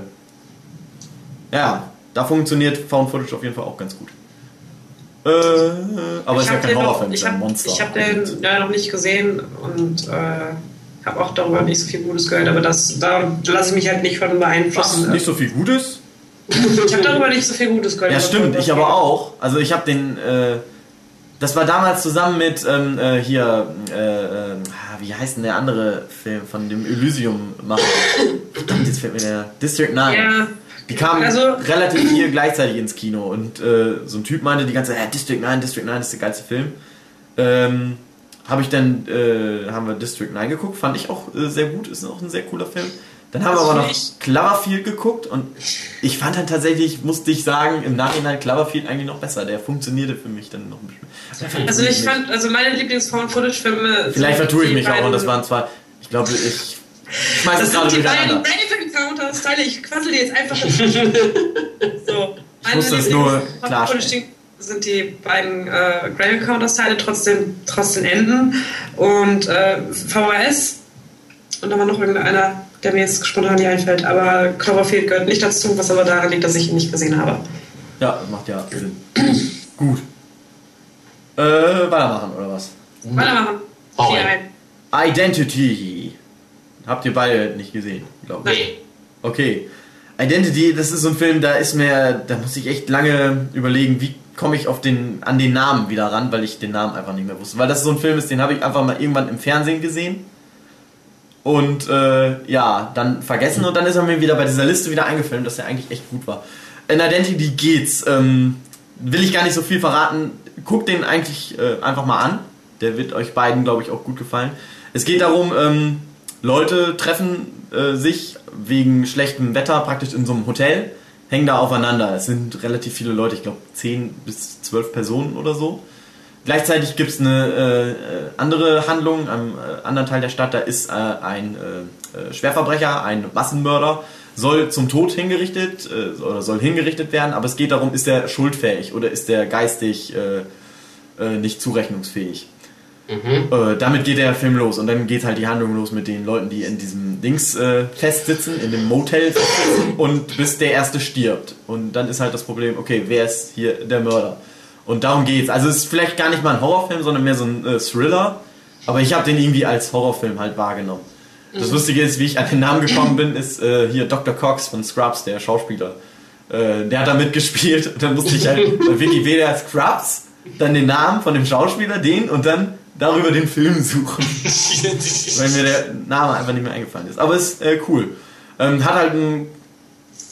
ja, da funktioniert Found Footage auf jeden Fall auch ganz gut. Äh, aber es ist ja kein Horrorfilm, es ist ein Monster. Ich habe den ja noch nicht gesehen und äh, habe auch darüber nicht so viel Gutes gehört, aber das, da lasse ich mich halt nicht von beeinflussen. Was, nicht so viel Gutes? ich habe darüber nicht so viel Gutes gehört. Ja, stimmt, ich aber auch. Also ich habe den, äh, das war damals zusammen mit ähm, äh, hier, äh, äh wie heißt denn der andere Film von dem Elysium-Macher? Verdammt, jetzt fällt mir der District 9. Ja. Die kamen also, relativ viel gleichzeitig ins Kino und äh, so ein Typ meinte die ganze Zeit, District 9, District 9 ist der geilste Film. Ähm, habe ich dann, äh, haben wir District 9 geguckt, fand ich auch äh, sehr gut, ist auch ein sehr cooler Film. Dann haben wir aber noch Cloverfield geguckt und ich fand dann tatsächlich, musste ich sagen, im Nachhinein Cloverfield eigentlich noch besser. Der funktionierte für mich dann noch ein bisschen. Also ich fand, also meine Lieblings-Found-Footage-Filme... Vielleicht vertue ich mich auch und das waren zwar, ich glaube, ich schmeiß es gerade durcheinander. David Encounters, Teile, ich quassel die jetzt einfach... so. Ich muss das nur klarstellen sind die beiden äh, Grail Counters Teile trotzdem, trotzdem enden. Und äh, VHS und dann war noch irgendeiner, der mir jetzt spontan nicht einfällt. Aber Cloverfield gehört nicht dazu, was aber daran liegt, dass ich ihn nicht gesehen habe. Ja, macht ja Sinn. Gut. Äh, weitermachen, oder was? Weitermachen. Oh, Identity. Habt ihr beide nicht gesehen, glaube ich. Nee. Okay. Identity, das ist so ein Film, da ist mir, da muss ich echt lange überlegen, wie komme ich auf den, an den Namen wieder ran, weil ich den Namen einfach nicht mehr wusste. Weil das so ein Film ist, den habe ich einfach mal irgendwann im Fernsehen gesehen. Und äh, ja, dann vergessen und dann ist er mir wieder bei dieser Liste wieder eingefallen, dass er eigentlich echt gut war. In Identity geht's. Ähm, will ich gar nicht so viel verraten. Guckt den eigentlich äh, einfach mal an. Der wird euch beiden, glaube ich, auch gut gefallen. Es geht darum, ähm, Leute treffen äh, sich wegen schlechtem Wetter praktisch in so einem Hotel hängen da aufeinander. Es sind relativ viele Leute, ich glaube 10 bis 12 Personen oder so. Gleichzeitig gibt es eine äh, andere Handlung am äh, anderen Teil der Stadt. Da ist äh, ein äh, äh, Schwerverbrecher, ein Massenmörder, soll zum Tod hingerichtet äh, oder soll hingerichtet werden. Aber es geht darum, ist er schuldfähig oder ist er geistig nicht zurechnungsfähig. Mhm. Äh, damit geht der Film los und dann geht halt die Handlung los mit den Leuten, die in diesem Dings äh, festsitzen, in dem Motel und bis der erste stirbt. Und dann ist halt das Problem, okay, wer ist hier der Mörder? Und darum geht's. Also es ist vielleicht gar nicht mal ein Horrorfilm, sondern mehr so ein äh, Thriller. Aber ich habe den irgendwie als Horrorfilm halt wahrgenommen. Das mhm. Lustige ist, wie ich an den Namen gekommen bin, ist äh, hier Dr. Cox von Scrubs, der Schauspieler. Äh, der hat da mitgespielt und dann musste ich halt bei Wikipedia Scrubs, dann den Namen von dem Schauspieler, den und dann darüber den Film suchen. weil mir der Name einfach nicht mehr eingefallen ist. Aber ist äh, cool. Ähm, hat halt einen,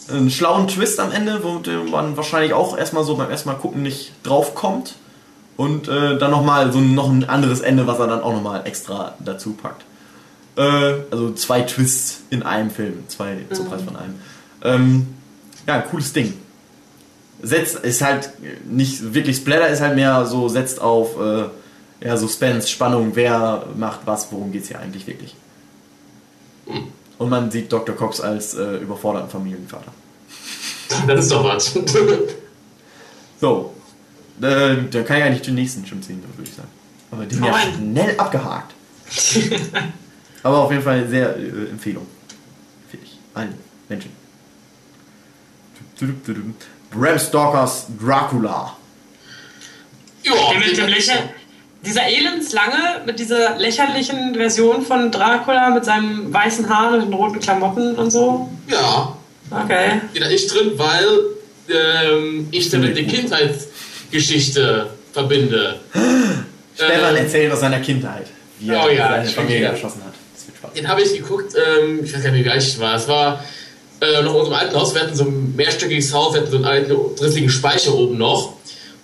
einen, schlauen Twist am Ende, wo man wahrscheinlich auch erstmal so beim ersten Mal gucken nicht drauf kommt. Und äh, dann nochmal so noch ein anderes Ende, was er dann auch nochmal extra dazu packt. Äh, also zwei Twists in einem Film, zwei mhm. zum Preis von einem. Ähm, ja, cooles Ding. Setzt, ist halt nicht wirklich Splatter, ist halt mehr so, setzt auf äh, ja, Suspense, Spannung, wer macht was, worum geht es hier eigentlich wirklich. Mhm. Und man sieht Dr. Cox als äh, überforderten Familienvater. Das ist doch was. so. Äh, dann kann ich eigentlich den nächsten schon ziehen, würde ich sagen. Aber den ja schnell abgehakt. Aber auf jeden Fall sehr äh, Empfehlung. Für dich. Allen Menschen. Bram Stalkers Dracula. Ja, mit dem Lächeln. Dieser elendslange, mit dieser lächerlichen Version von Dracula mit seinem weißen Haar und den roten Klamotten und so? Ja. Okay. Da ist drin, weil ähm, ich damit die Kindheitsgeschichte verbinde. Stefan ähm, erzählt aus seiner Kindheit, wie er oh ja, seine Familie erschossen hat. Den habe ich geguckt, ähm, ich weiß gar nicht, wie alt ich war. Es war äh, noch in unserem alten Haus. Wir hatten so ein mehrstöckiges Haus, wir hatten so einen alten, drittlichen Speicher oben noch.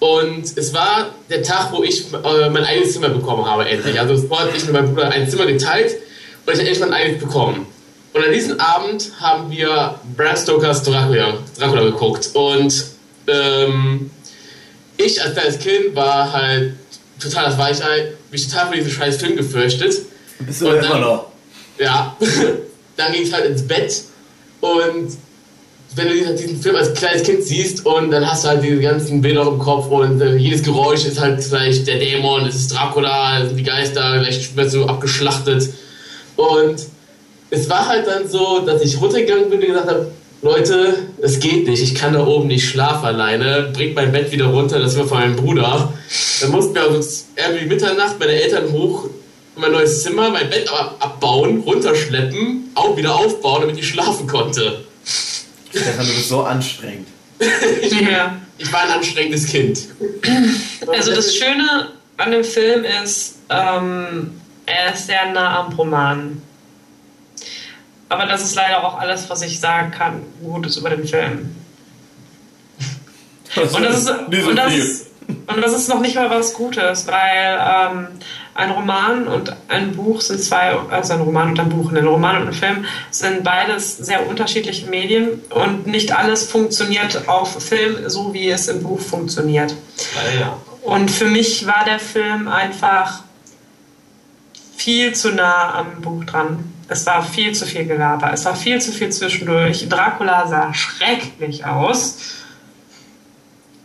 Und es war der Tag, wo ich äh, mein eigenes Zimmer bekommen habe, endlich. Also es wurde ich mit meinem Bruder ein Zimmer geteilt und ich habe endlich mein eigenes bekommen. Und an diesem Abend haben wir Bram Stokers Dracula, Dracula geguckt. Und ähm, ich als kleines Kind war halt total das Weichei, mich total vor diesem scheiß Film gefürchtet. Bist du immer noch? Ja. dann ging es halt ins Bett und wenn du diesen Film als kleines Kind siehst und dann hast du halt diese ganzen Bilder im Kopf und äh, jedes Geräusch ist halt vielleicht der Dämon, es ist Dracula, es sind die Geister, vielleicht wird so abgeschlachtet. Und es war halt dann so, dass ich runtergegangen bin und gesagt habe, Leute, es geht nicht, ich kann da oben nicht schlafen alleine, bringt mein Bett wieder runter, das war von meinem Bruder. Dann mussten wir also irgendwie Mitternacht meine Eltern hoch in mein neues Zimmer, mein Bett abbauen, runterschleppen, auch wieder aufbauen, damit ich schlafen konnte. Stefan, du bist so anstrengend. ja. Ich war ein anstrengendes Kind. Also das Schöne an dem Film ist, ähm, er ist sehr nah am Roman. Aber das ist leider auch alles, was ich sagen kann, Gutes über den Film. Und das, ist, und, das ist, und das ist noch nicht mal was Gutes, weil ähm, ein Roman und ein Buch sind zwei, also ein Roman und ein Buch, ein Roman und ein Film sind beides sehr unterschiedliche Medien und nicht alles funktioniert auf Film so, wie es im Buch funktioniert. Ja. Und für mich war der Film einfach viel zu nah am Buch dran. Es war viel zu viel Gelaber, es war viel zu viel zwischendurch. Dracula sah schrecklich aus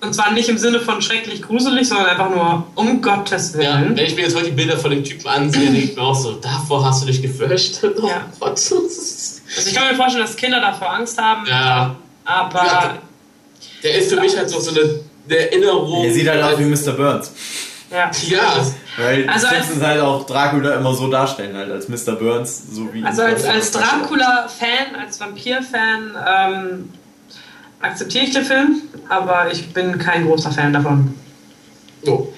und zwar nicht im Sinne von schrecklich gruselig, sondern einfach nur um Gottes Willen. Ja, wenn ich mir jetzt heute die Bilder von dem Typen ansehe, denke ich mir auch so, davor hast du dich gefürchtet. Oh ja. Gott. Also ich kann mir vorstellen, dass Kinder davor Angst haben. Ja. Aber. Ja, der ist für mich halt so, so eine, eine Erinnerung. Der sieht halt aus wie Mr. Burns. Ja. ja. Weil also Simpsons halt auch Dracula immer so darstellen, halt als Mr. Burns, so wie. Also als, als Dracula-Fan, als Vampir-Fan, ähm, akzeptiere ich den Film, aber ich bin kein großer Fan davon. Oh.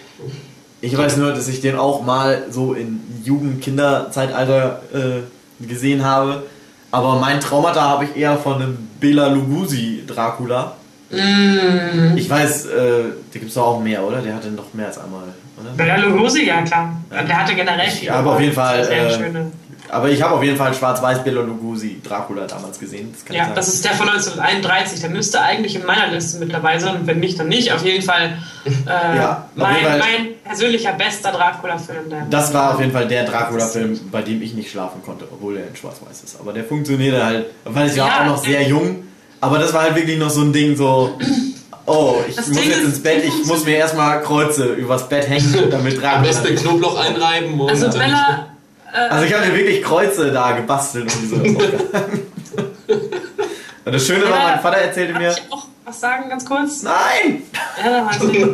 Ich weiß nur, dass ich den auch mal so in Jugend-Kinder-Zeitalter äh, gesehen habe. Aber mein Traumata habe ich eher von einem Bela Lugosi Dracula. Mm. Ich weiß, äh, da gibt es doch auch mehr, oder? Der hatte noch mehr als einmal, oder? Bela Lugosi, ja klar. Ja. Der hatte generell viele. Ja, aber auf jeden Fall. Sehr äh, schöne aber ich habe auf jeden Fall schwarz-weiß Bela Lugosi Dracula damals gesehen. Das ja, das ist der von 1931. Der müsste eigentlich in meiner Liste mit dabei sein und wenn nicht, dann nicht. Auf jeden Fall, äh, ja, mein, jeden Fall mein, persönlicher bester Dracula-Film. Das war auf jeden Fall der Dracula-Film, bei dem ich nicht schlafen konnte, obwohl er in schwarz-weiß ist. Aber der funktionierte halt, weil ich ja, auch noch sehr jung. Aber das war halt wirklich noch so ein Ding, so. Oh, ich das muss Ding jetzt ins Bett, ich muss mir erstmal Kreuze übers Bett hängen, damit Dracula. Am besten Knoblauch einreiben. Und also Bella, äh, also ich habe mir wirklich Kreuze da gebastelt um diese Und das Schöne war, mein Vater erzählte mir. Ich auch was sagen, ganz kurz? Nein! Ja, dann weiß ich.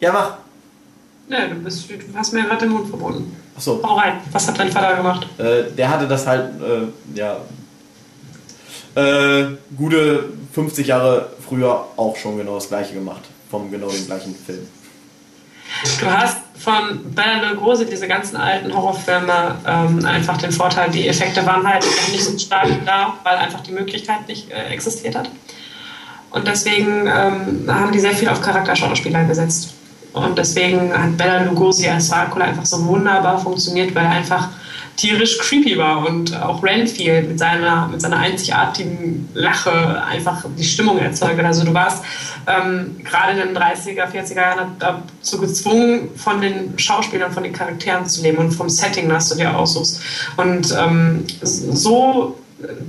Ja, mach. Du, bist, du hast mir gerade den Mund verbunden. Achso. Hau rein. Was hat dein Vater gemacht? Äh, der hatte das halt, äh, ja. äh, gute 50 Jahre früher auch schon genau das gleiche gemacht. Vom genau den gleichen Film. Du hast von Bela Lugosi diese ganzen alten Horrorfilme ähm, einfach den Vorteil, die Effekte waren halt nicht so stark da, weil einfach die Möglichkeit nicht äh, existiert hat. Und deswegen ähm, haben die sehr viel auf Charakterschauspieler gesetzt. Und deswegen hat Bella Lugosi als Dracula einfach so wunderbar funktioniert, weil einfach tierisch creepy war und auch Renfield mit seiner, mit seiner einzigartigen Lache einfach die Stimmung erzeugt. Also du warst ähm, gerade in den 30er, 40er Jahren dazu gezwungen, von den Schauspielern, von den Charakteren zu leben und vom Setting, das du dir aussuchst. Und ähm, so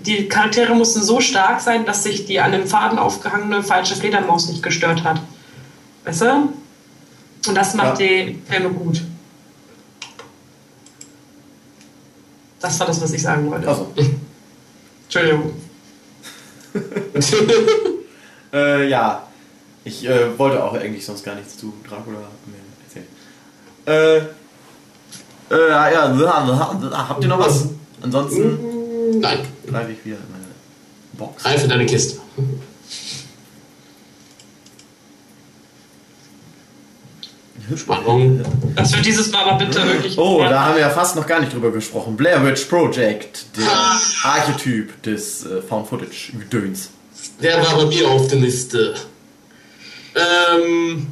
die Charaktere mussten so stark sein, dass sich die an dem Faden aufgehangene falsche Fledermaus nicht gestört hat. Weißt du? Und das macht ja. die Filme gut. Das war das, was ich sagen wollte. Also. Entschuldigung. äh, ja, ich äh, wollte auch eigentlich sonst gar nichts zu Dracula mehr erzählen. Äh, äh, ja, ja, habt ihr noch was? Ansonsten Nein. greife ich wieder in meine Box. Greif in deine Kiste. Spannung. Das wird dieses Mal aber bitte wirklich. Oh, da haben wir ja fast noch gar nicht drüber gesprochen. Blair Witch Project, der ah. Archetyp des äh, Found Footage Gedöns. Der war bei mir auf der Liste. Ähm,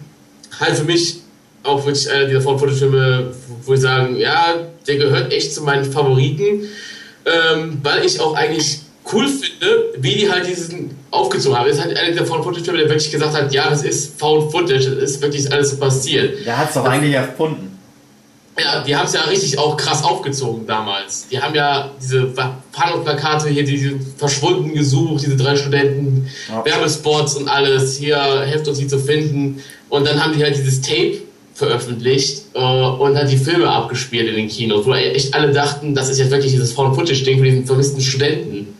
halt für mich auch wirklich einer dieser Found Footage Filme, wo ich sagen, ja, der gehört echt zu meinen Favoriten, ähm, weil ich auch eigentlich cool finde, wie die halt diesen aufgezogen haben. Das ist halt einer der Found Footage Filme, der wirklich gesagt hat, ja, das ist Found Footage, das ist wirklich alles so passiert. Der hat es doch eigentlich erfunden. Ja, die haben es ja richtig auch krass aufgezogen damals. Die haben ja diese Fahndungsplakate hier, die verschwunden gesucht, diese drei Studenten, ja. Werbespots und alles, hier helft uns sie zu finden. Und dann haben die halt dieses Tape veröffentlicht äh, und dann die Filme abgespielt in den Kinos, wo echt alle dachten, das ist jetzt wirklich dieses Found-Footage-Ding von diesen vermissten Studenten.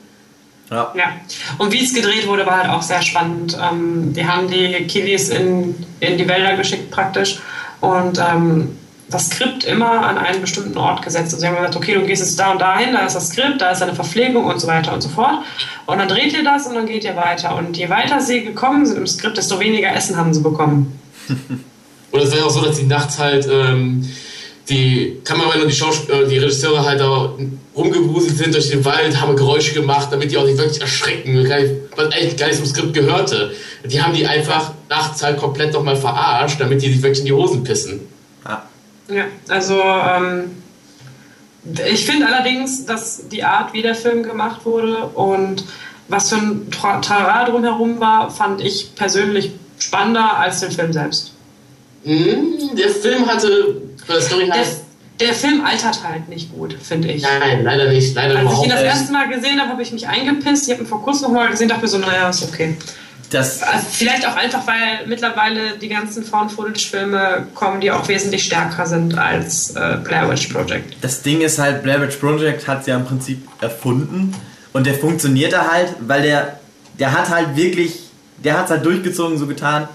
Ja. ja. Und wie es gedreht wurde, war halt auch sehr spannend. Ähm, die haben die Kiddies in, in die Wälder geschickt praktisch und ähm, das Skript immer an einen bestimmten Ort gesetzt. Also sie haben gesagt, okay, du gehst jetzt da und dahin, da ist das Skript, da ist deine Verpflegung und so weiter und so fort. Und dann dreht ihr das und dann geht ihr weiter. Und je weiter sie gekommen sind im Skript, desto weniger Essen haben sie bekommen. und es war ja auch so, dass die nachts halt ähm, die Kameramänner und die, Schaus äh, die Regisseure halt da rumgewuselt sind durch den Wald, haben Geräusche gemacht, damit die auch nicht wirklich erschrecken, was eigentlich gar nicht zum Skript gehörte. Die haben die einfach nachts halt komplett nochmal verarscht, damit die sich wirklich in die Hosen pissen. Ja, ja also ähm, ich finde allerdings, dass die Art, wie der Film gemacht wurde und was für ein Trara drumherum war, fand ich persönlich spannender als den Film selbst. Mhm, der Film hatte der, der, Film altert halt nicht gut, finde ich. Nein, leider nicht. Leider Als ich ihn das erste Mal gesehen habe, habe ich mich eingepisst. Ich habe ihn vor kurzem noch mal gesehen, dachte mir so, naja, ist okay. Das also vielleicht auch einfach, weil mittlerweile die ganzen Found-Footage-Filme kommen, die auch wesentlich stärker sind als äh, Blair Witch Project. Das Ding ist halt, Blair Witch Project hat es ja im Prinzip erfunden und der funktionierte halt, weil der, der hat halt wirklich, der hat es halt durchgezogen, so getan,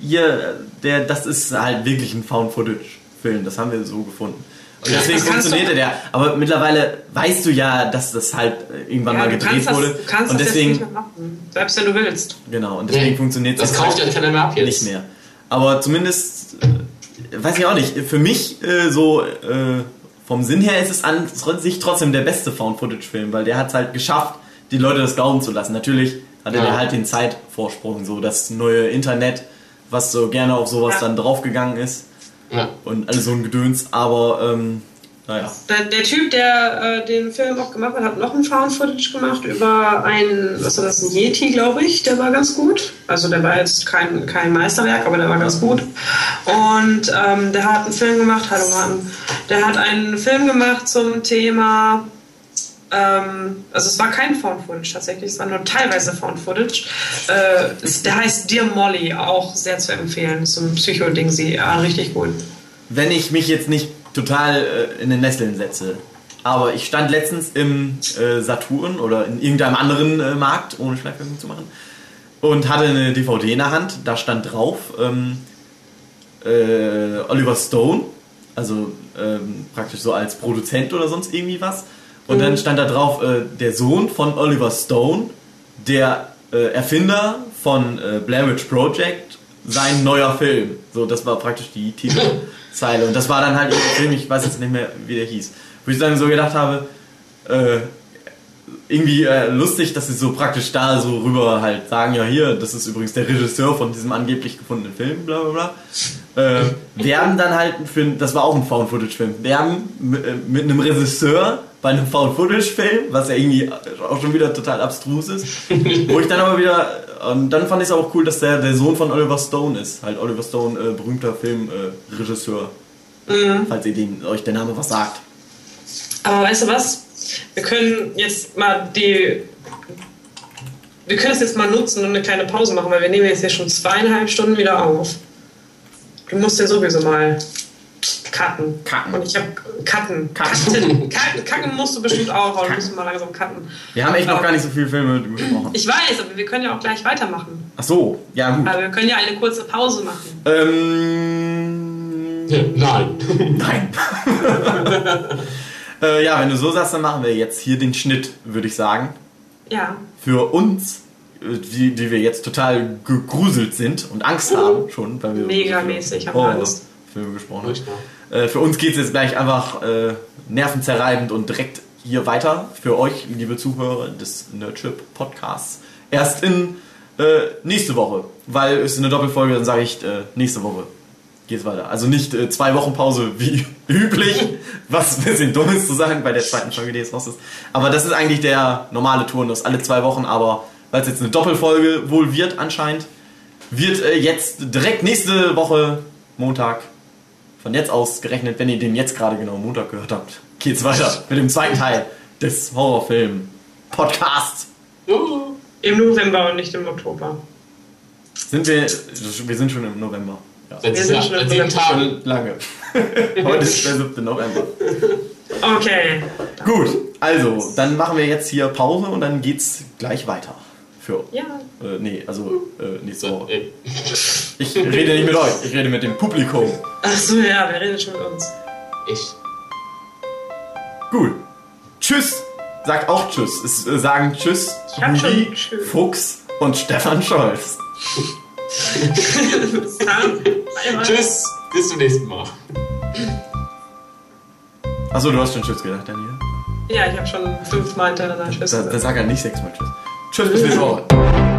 hier, der, das ist halt wirklich ein Found-Footage. Film. Das haben wir so gefunden. Und deswegen funktionierte der. Aber mittlerweile weißt du ja, dass das halt irgendwann ja, mal gedreht das, wurde. Du kannst und das deswegen, nicht mehr machen. Selbst wenn du willst. Genau, und deswegen nee, funktioniert das. Das kauft ja keiner mehr ab jetzt. Nicht mehr. Aber zumindest, äh, weiß ich auch nicht, für mich äh, so äh, vom Sinn her ist es an sich trotzdem der beste Found-Footage-Film, weil der hat es halt geschafft, die Leute das glauben zu lassen. Natürlich hatte ja. der halt den Zeitvorsprung, so das neue Internet, was so gerne auf sowas ja. dann draufgegangen ist. Ja. Und alles so ein Gedöns, aber ähm, naja. Der, der, Typ, der äh, den Film auch gemacht hat, hat noch ein Found-Footage gemacht über ein, was war das, ein Yeti, glaube ich, der war ganz gut. Also der war jetzt kein, kein Meisterwerk, aber der war ganz gut. Und ähm, der hat einen Film gemacht, hallo Martin, der hat einen Film gemacht zum Thema ähm, also es war kein Found Footage tatsächlich, es war nur teilweise Found Footage. Äh, der heißt Dear Molly, auch sehr zu empfehlen. Zum Psycho-Ding, sie ja, richtig gut. Wenn ich mich jetzt nicht total äh, in den Nesseln setze, aber ich stand letztens im äh, Saturn oder in irgendeinem anderen äh, Markt, ohne Schleichwerbung zu machen, und hatte eine DVD in der Hand. Da stand drauf ähm, äh, Oliver Stone, also ähm, praktisch so als Produzent oder sonst irgendwie was. Und dann stand da drauf, äh, der Sohn von Oliver Stone der äh, Erfinder von äh, Blair Witch Project sein neuer Film. So, das war praktisch die Titelzeile. Und das war dann halt ein Film, ich weiß jetzt nicht mehr, wie der hieß. Wo ich dann so gedacht habe, äh, irgendwie äh, lustig, dass sie so praktisch da so rüber halt sagen, ja hier, das ist übrigens der Regisseur von diesem angeblich gefundenen Film, bla bla bla. Äh, werden dann halt für, das war auch ein Found-Footage-Film, werden mit, äh, mit einem Regisseur bei einem Found-Footage-Film, was ja irgendwie auch schon wieder total abstrus ist, wo ich dann aber wieder, und dann fand ich es auch cool, dass der der Sohn von Oliver Stone ist, halt Oliver Stone, äh, berühmter Filmregisseur, mhm. falls ihr den, euch der Name was sagt. Aber weißt du was? Wir können jetzt mal die. Wir können es jetzt mal nutzen und eine kleine Pause machen, weil wir nehmen jetzt hier schon zweieinhalb Stunden wieder auf. Du musst ja sowieso mal cutten. Cutten. Und ich habe cutten. Cutten. cutten. Cutten musst du bestimmt auch, aber du musst mal langsam cutten. Wir haben echt noch gar nicht so viele Filme gesprochen. Ich weiß, aber wir können ja auch gleich weitermachen. Ach so, ja gut. Aber wir können ja eine kurze Pause machen. Ähm. Nein. Nein. Äh, ja, wenn du so sagst, dann machen wir jetzt hier den Schnitt, würde ich sagen. Ja. Für uns, äh, die, die wir jetzt total gegruselt sind und Angst haben schon, weil wir Megamäßig, haben Angst. Filme gesprochen haben. Äh, für uns geht es jetzt gleich einfach äh, nervenzerreibend und direkt hier weiter. Für euch, liebe Zuhörer des Nerdship Podcasts. Erst in äh, nächste Woche, weil es eine Doppelfolge, dann sage ich äh, nächste Woche geht's weiter. Also nicht äh, zwei Wochen Pause wie üblich, was ein bisschen dumm ist zu sagen bei der zweiten Folge, die jetzt raus ist. Aber das ist eigentlich der normale Turnus, alle zwei Wochen, aber weil es jetzt eine Doppelfolge wohl wird anscheinend, wird äh, jetzt direkt nächste Woche Montag von jetzt aus gerechnet, wenn ihr den jetzt gerade genau Montag gehört habt, geht's weiter mit dem zweiten Teil des Horrorfilm Podcasts. Im November und nicht im Oktober. Sind wir, wir sind schon im November. Ja. Wir sind schon sieben Tagen. Lange. Heute ist der 7. November. Okay. Gut, also, dann machen wir jetzt hier Pause und dann geht's gleich weiter. Für. Ja. Äh, nee, also äh, nächste Woche. Ich rede nicht mit euch, ich rede mit dem Publikum. Achso, ja, wer redet schon mit uns? Ich. Gut. Tschüss. Sagt auch Tschüss. Es äh, sagen Tschüss, Rudi, Fuchs und Stefan Scholz. Tschüss, bis zum nächsten Mal. Achso, du hast schon Tschüss gedacht, Daniel? Ja, ich habe schon fünfmal hintereinander Tschüss gesagt. Dann sag ja nicht sechsmal Tschüss. Tschüss, bis nächste Woche.